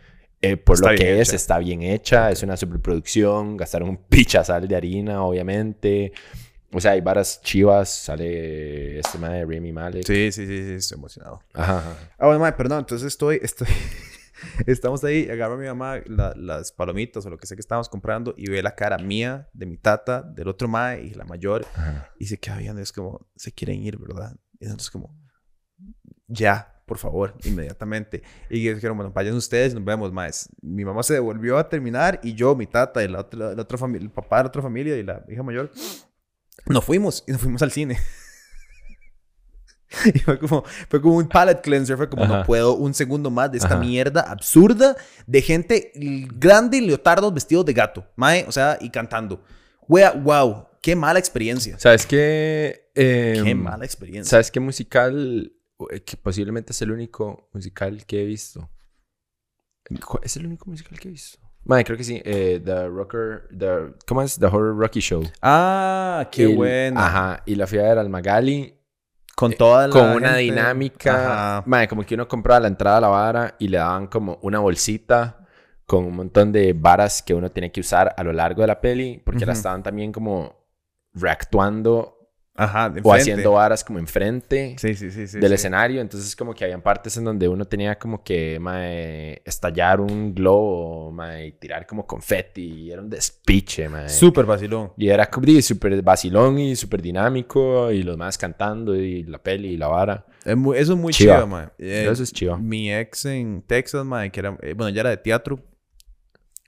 Speaker 1: eh, por
Speaker 2: Está
Speaker 1: lo que
Speaker 2: bien
Speaker 1: es,
Speaker 2: hecha.
Speaker 1: está bien hecha. Es una superproducción. Gastaron un pichazal de harina, obviamente. O sea, hay varas chivas. Sale este mae de Remy Malek.
Speaker 2: Sí, sí, sí, sí, estoy emocionado.
Speaker 1: Ajá, ajá.
Speaker 2: Ah, bueno, mae, perdón, entonces estoy, estoy, [laughs] estamos ahí, agarra a mi mamá la- las palomitas o lo que sea que estábamos comprando y ve la cara mía, de mi tata, del otro mae y la mayor
Speaker 1: ajá.
Speaker 2: y se queda viendo, es como, se quieren ir, ¿verdad? Y nosotros como, ya, por favor, inmediatamente. Y dijeron, bueno, vayan ustedes, nos vemos, más. Mi mamá se devolvió a terminar y yo, mi tata y la otra, la otra familia, el papá de la otra familia y la hija mayor, nos fuimos y nos fuimos al cine. [laughs] Y fue como, fue como un palate cleanser, fue como, no puedo un segundo más de esta
Speaker 1: Ajá.
Speaker 2: mierda absurda de gente grande y leotardos vestidos de gato, mae, o sea, y cantando. Wea, wow, qué mala experiencia.
Speaker 1: ¿Sabes qué? Eh,
Speaker 2: Qué mala experiencia.
Speaker 1: ¿Sabes qué musical? eh, Que posiblemente es el único musical que he visto. ¿Cuál- ¿Es el único musical que he visto? Madre, creo que sí. eh, the Rocker. The, ¿Cómo es? The Horror Rocky Show.
Speaker 2: Ah, qué
Speaker 1: Y-
Speaker 2: bueno.
Speaker 1: Ajá. Y la fui a ver al Magali
Speaker 2: Con toda la
Speaker 1: con una
Speaker 2: gente-
Speaker 1: dinámica.
Speaker 2: Ajá.
Speaker 1: Madre, como que uno compraba la entrada a la vara y le daban como una bolsita con un montón de varas que uno tenía que usar a lo largo de la peli. Porque la estaban también como reactuando
Speaker 2: Ajá, de
Speaker 1: o haciendo varas como enfrente.
Speaker 2: Sí, sí, sí, sí.
Speaker 1: del escenario, entonces como que habían partes en donde uno tenía como que mae, estallar un globo, mae, y tirar como confeti, y era un despiche, mae.
Speaker 2: Súper vacilón.
Speaker 1: y era súper vacilón y súper dinámico, y los más cantando, y la peli, y la vara.
Speaker 2: Es muy- eso es muy
Speaker 1: Chiva.
Speaker 2: chido, man. Eh,
Speaker 1: Eso es chiva.
Speaker 2: Mi ex en Texas, man, que era, eh, bueno, ya era de teatro.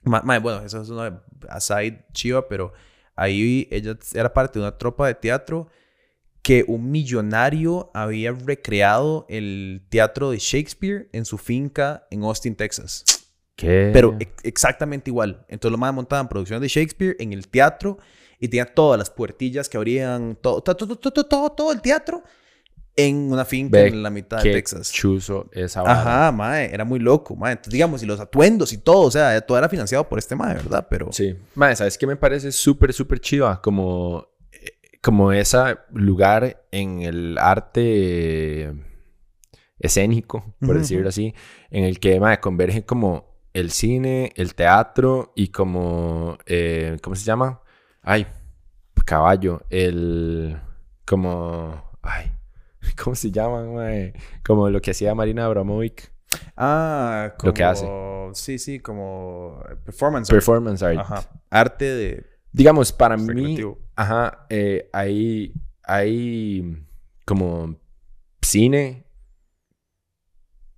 Speaker 2: Ma- ma, bueno, eso es una aside chiva, pero ahí ella era parte de una tropa de teatro que un millonario había recreado el teatro de Shakespeare en su finca en Austin, Texas.
Speaker 1: ¿Qué?
Speaker 2: Pero ex- exactamente igual. Entonces lo más montaban producciones de Shakespeare en el teatro y tenía todas las puertillas que abrían, todo, todo, todo, todo, todo, todo el teatro en una finca en la mitad de Texas.
Speaker 1: chuzo esa vara.
Speaker 2: Ajá, mae, era muy loco, mae. Entonces, digamos, y los atuendos y todo, o sea, todo era financiado por este mae, ¿verdad? Pero
Speaker 1: Sí. Mae, ¿sabes qué me parece súper, súper chiva? Como, eh, como ese lugar en el arte escénico, por decirlo así, en el que, mae, convergen como el cine, el teatro y como, eh, ¿cómo se llama? Ay, caballo, el, como, ay, [laughs] ¿cómo se llama, mae? Como lo que hacía Marina Abramovic,
Speaker 2: Ah,
Speaker 1: Lo que hace.
Speaker 2: Sí, sí, como performance. art.
Speaker 1: performance art.
Speaker 2: Ajá. Arte de.
Speaker 1: Digamos, para mí, ajá, eh, hay, hay como cine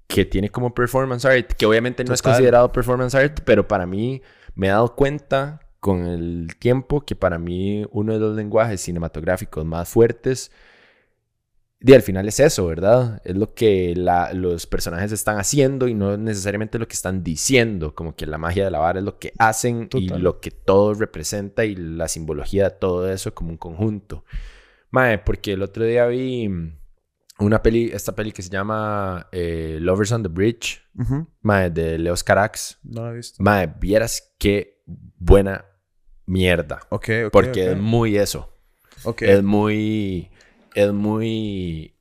Speaker 1: que tiene como performance art, que obviamente no es considerado performance art, pero para mí me he dado cuenta con el tiempo que para mí uno de los lenguajes cinematográficos más fuertes, y al final es eso, ¿verdad? Es lo que la- los personajes están haciendo y no necesariamente lo que están diciendo, como que la magia de la vara es lo que hacen y lo que todo representa y la simbología de todo eso como un conjunto. Mae, porque el otro día vi una peli, esta peli que se llama eh, Lovers on the Bridge,
Speaker 2: Ujú.
Speaker 1: mae, de Leos Carax.
Speaker 2: No lo he visto.
Speaker 1: Mae, vieras qué buena mierda.
Speaker 2: Ok, ok.
Speaker 1: Porque es muy eso.
Speaker 2: Ok.
Speaker 1: Es muy. Es muy.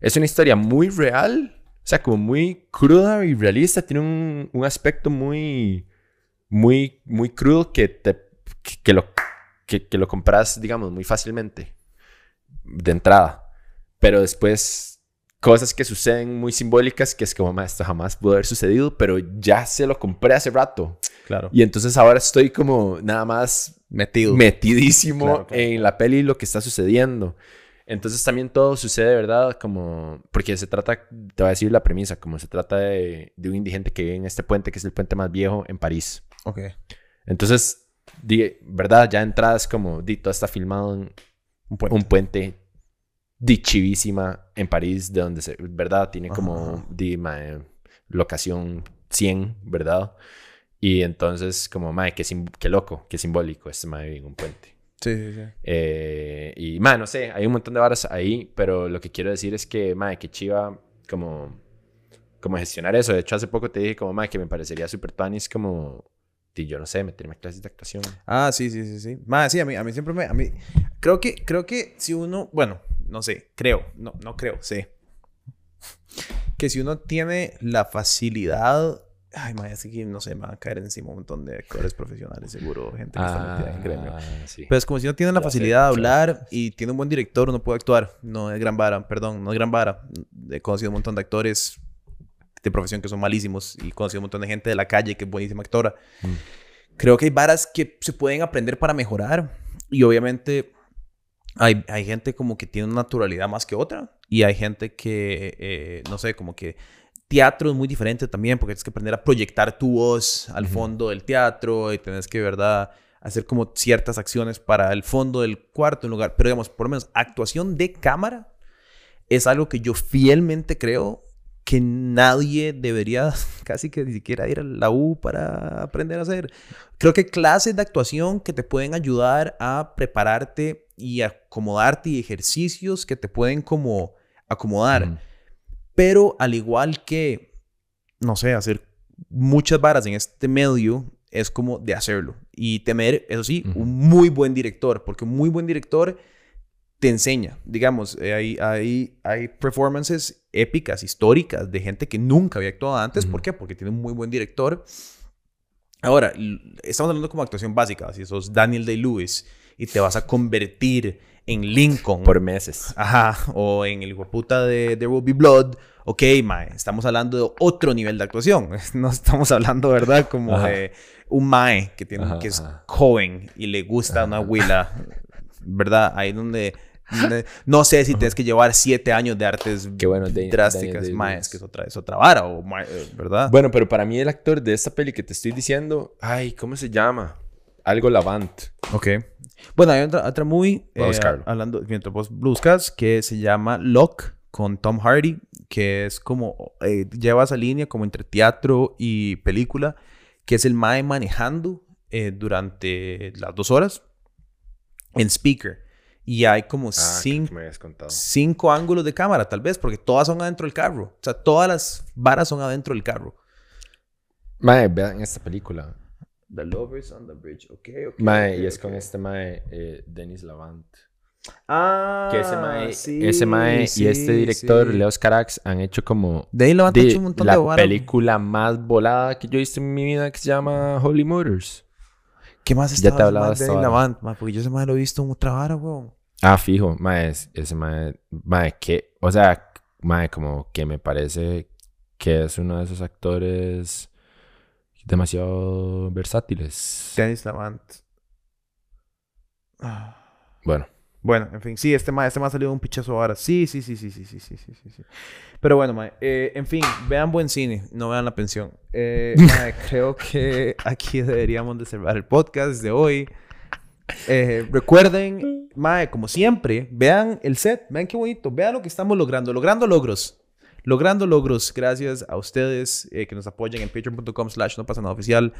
Speaker 1: Es una historia muy real. O sea, como muy cruda y realista. Tiene un, un aspecto muy. Muy, muy crudo que te. que, que lo. Que, que lo compras, digamos, muy fácilmente. De entrada. Pero después. Cosas que suceden muy simbólicas que es como, "Ma, esto jamás pudo haber sucedido, pero ya se lo compré hace rato.
Speaker 2: Claro.
Speaker 1: Y entonces ahora estoy como nada más
Speaker 2: Metido.
Speaker 1: metidísimo
Speaker 2: Claro, claro,
Speaker 1: en la peli lo que está sucediendo. Entonces también todo sucede, ¿verdad? Como, porque se trata, te voy a decir la premisa, como se trata de, de un indigente que vive en este puente, que es el puente más viejo en París.
Speaker 2: Ok.
Speaker 1: Entonces, di- ¿verdad? Ya entradas como, di, todo está filmado en
Speaker 2: Un puente.
Speaker 1: un puente di chivísima en París, de donde se, ¿verdad? Tiene como, di, locación 100, ¿verdad? Y entonces, como, mae, qué, qué loco, qué simbólico, este vive en un puente.
Speaker 2: Sí, sí, sí.
Speaker 1: Eh, y, mae, no sé, hay un montón de varas ahí, pero lo que quiero decir es que, mae, que chiva, como, como gestionar eso. De hecho, hace poco te dije, como, mae, que me parecería súper tuanis, como, di, yo no sé, meterme a clases de actuación.
Speaker 2: Ah, sí, sí, sí, sí. Más, sí, a mí, a mí siempre me... A mí, creo que, creo que si uno... Bueno, no sé. Creo. No, no creo. Sí. Que si uno tiene la facilidad... Ay, madre, es que no sé, me van a caer encima un montón de actores profesionales, seguro. Gente que está metida en el gremio.
Speaker 1: Ah, sí.
Speaker 2: Pero es como si uno tiene la
Speaker 1: Ya sé,
Speaker 2: facilidad de
Speaker 1: claro.
Speaker 2: hablar y tiene un buen director, uno puede actuar. No es gran vara, perdón, no es gran vara. He conocido un montón de actores de profesión que son malísimos y he conocido un montón de gente de la calle que es buenísima actora.
Speaker 1: Mm.
Speaker 2: Creo que hay varas que se pueden aprender para mejorar y obviamente hay, hay gente como que tiene una naturalidad más que otra y hay gente que, eh, no sé, como que teatro es muy diferente también porque tienes que aprender a proyectar tu voz al
Speaker 1: Ujú.
Speaker 2: fondo del teatro y tienes que, ¿verdad? Hacer como ciertas acciones para el fondo del cuarto en lugar. Pero digamos, por lo menos actuación de cámara es algo que yo fielmente creo que nadie debería [laughs] casi que ni siquiera ir a la U para aprender a hacer. Creo que clases de actuación que te pueden ayudar a prepararte y acomodarte y ejercicios que te pueden como acomodar. Pero al igual que, no sé, hacer muchas varas en este medio es como de hacerlo. Y tener, eso sí, un muy buen director, porque un muy buen director te enseña. Digamos, eh, hay, hay, hay performances épicas, históricas, de gente que nunca había actuado antes. ¿Por
Speaker 1: Ujú.
Speaker 2: qué? Porque tiene un muy buen director. Ahora, estamos hablando como actuación básica. Si sos Daniel Day-Lewis y te vas a convertir en Lincoln.
Speaker 1: Por meses.
Speaker 2: Ajá, o en el hijo puta de There Will Be Blood. Ok, mae, estamos hablando de otro nivel de actuación. [laughs] No estamos hablando, ¿verdad? Como
Speaker 1: Ajá.
Speaker 2: de un mae que, tiene,
Speaker 1: Ajá,
Speaker 2: que es
Speaker 1: ajá.
Speaker 2: joven y le gusta una huila, ¿verdad? Ahí donde... no sé si tienes que llevar siete años de artes
Speaker 1: Qué bueno, Dan-
Speaker 2: drásticas,
Speaker 1: Daniel
Speaker 2: mae, es que es otra, es otra vara, o mae, eh, ¿verdad?
Speaker 1: Bueno, pero para mí el actor de esta peli que te estoy diciendo, ay, ¿cómo se llama? Algo Lavant.
Speaker 2: ok. Bueno, hay otra, otra movie,
Speaker 1: Voy a
Speaker 2: eh, hablando, mientras vos buscas, que se llama Lock con Tom Hardy, que es como, eh, lleva esa línea como entre teatro y película, que es el Mae manejando eh, durante las dos horas en speaker. Y hay como
Speaker 1: Ah,
Speaker 2: cinco, cinco ángulos de cámara, tal vez, porque todas son adentro del carro. O sea, todas las varas son adentro del carro.
Speaker 1: Mae, vean esta película.
Speaker 2: The Lovers on the Bridge, ok, ok.
Speaker 1: Mae, y es con este mae, eh, Denis Lavant.
Speaker 2: Ah,
Speaker 1: Que ese mae,
Speaker 2: sí,
Speaker 1: ese mae
Speaker 2: sí,
Speaker 1: y este director,
Speaker 2: sí.
Speaker 1: Leos Carax, han hecho como
Speaker 2: De ahí lo han
Speaker 1: de
Speaker 2: hecho un montón
Speaker 1: la
Speaker 2: de
Speaker 1: película más volada que yo he visto en mi vida que se llama Holy Motors.
Speaker 2: ¿Qué más
Speaker 1: Ya
Speaker 2: estaba
Speaker 1: te hablaba
Speaker 2: de mae? Porque yo ese mae lo he visto en otra vara, weón.
Speaker 1: Ah, fijo, mae, es- ese mae, mae, que, o sea, mae, como que me parece que es uno de esos actores demasiado versátiles.
Speaker 2: Dennis Lavant. Ah.
Speaker 1: Bueno,
Speaker 2: Bueno, en fin, sí, este mae, este mae ha salido un pichazo ahora. Sí, sí, sí, sí, sí, sí, sí, sí, sí, sí. Pero bueno, mae, eh, en fin, vean buen cine, no vean la pensión. Eh, mae, [laughs] creo que aquí deberíamos de cerrar el podcast de hoy. Eh, [laughs] recuerden, mae, como siempre, vean el set, vean qué bonito, vean lo que estamos logrando, logrando logros. Logrando logros, gracias a ustedes eh, que nos apoyan en patreon.com slash no pasa nada oficial.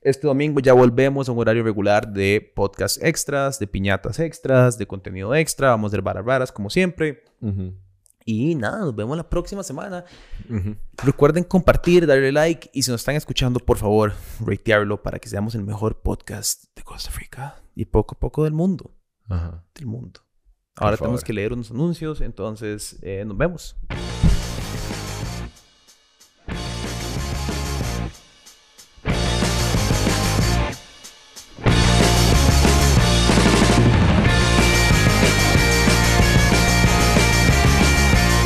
Speaker 2: Este domingo ya volvemos a un horario regular de podcast extras, de piñatas extras, de contenido extra. Vamos a hacer varas raras como siempre.
Speaker 1: ujú,
Speaker 2: Y nada, nos vemos la próxima semana.
Speaker 1: ujú.
Speaker 2: Recuerden compartir, darle like y si nos están escuchando, por favor, ratearlo para que seamos el mejor podcast de Costa Rica y poco a poco del mundo.
Speaker 1: Ajá.
Speaker 2: Del mundo. Ahora tenemos que leer unos anuncios, entonces eh, nos vemos.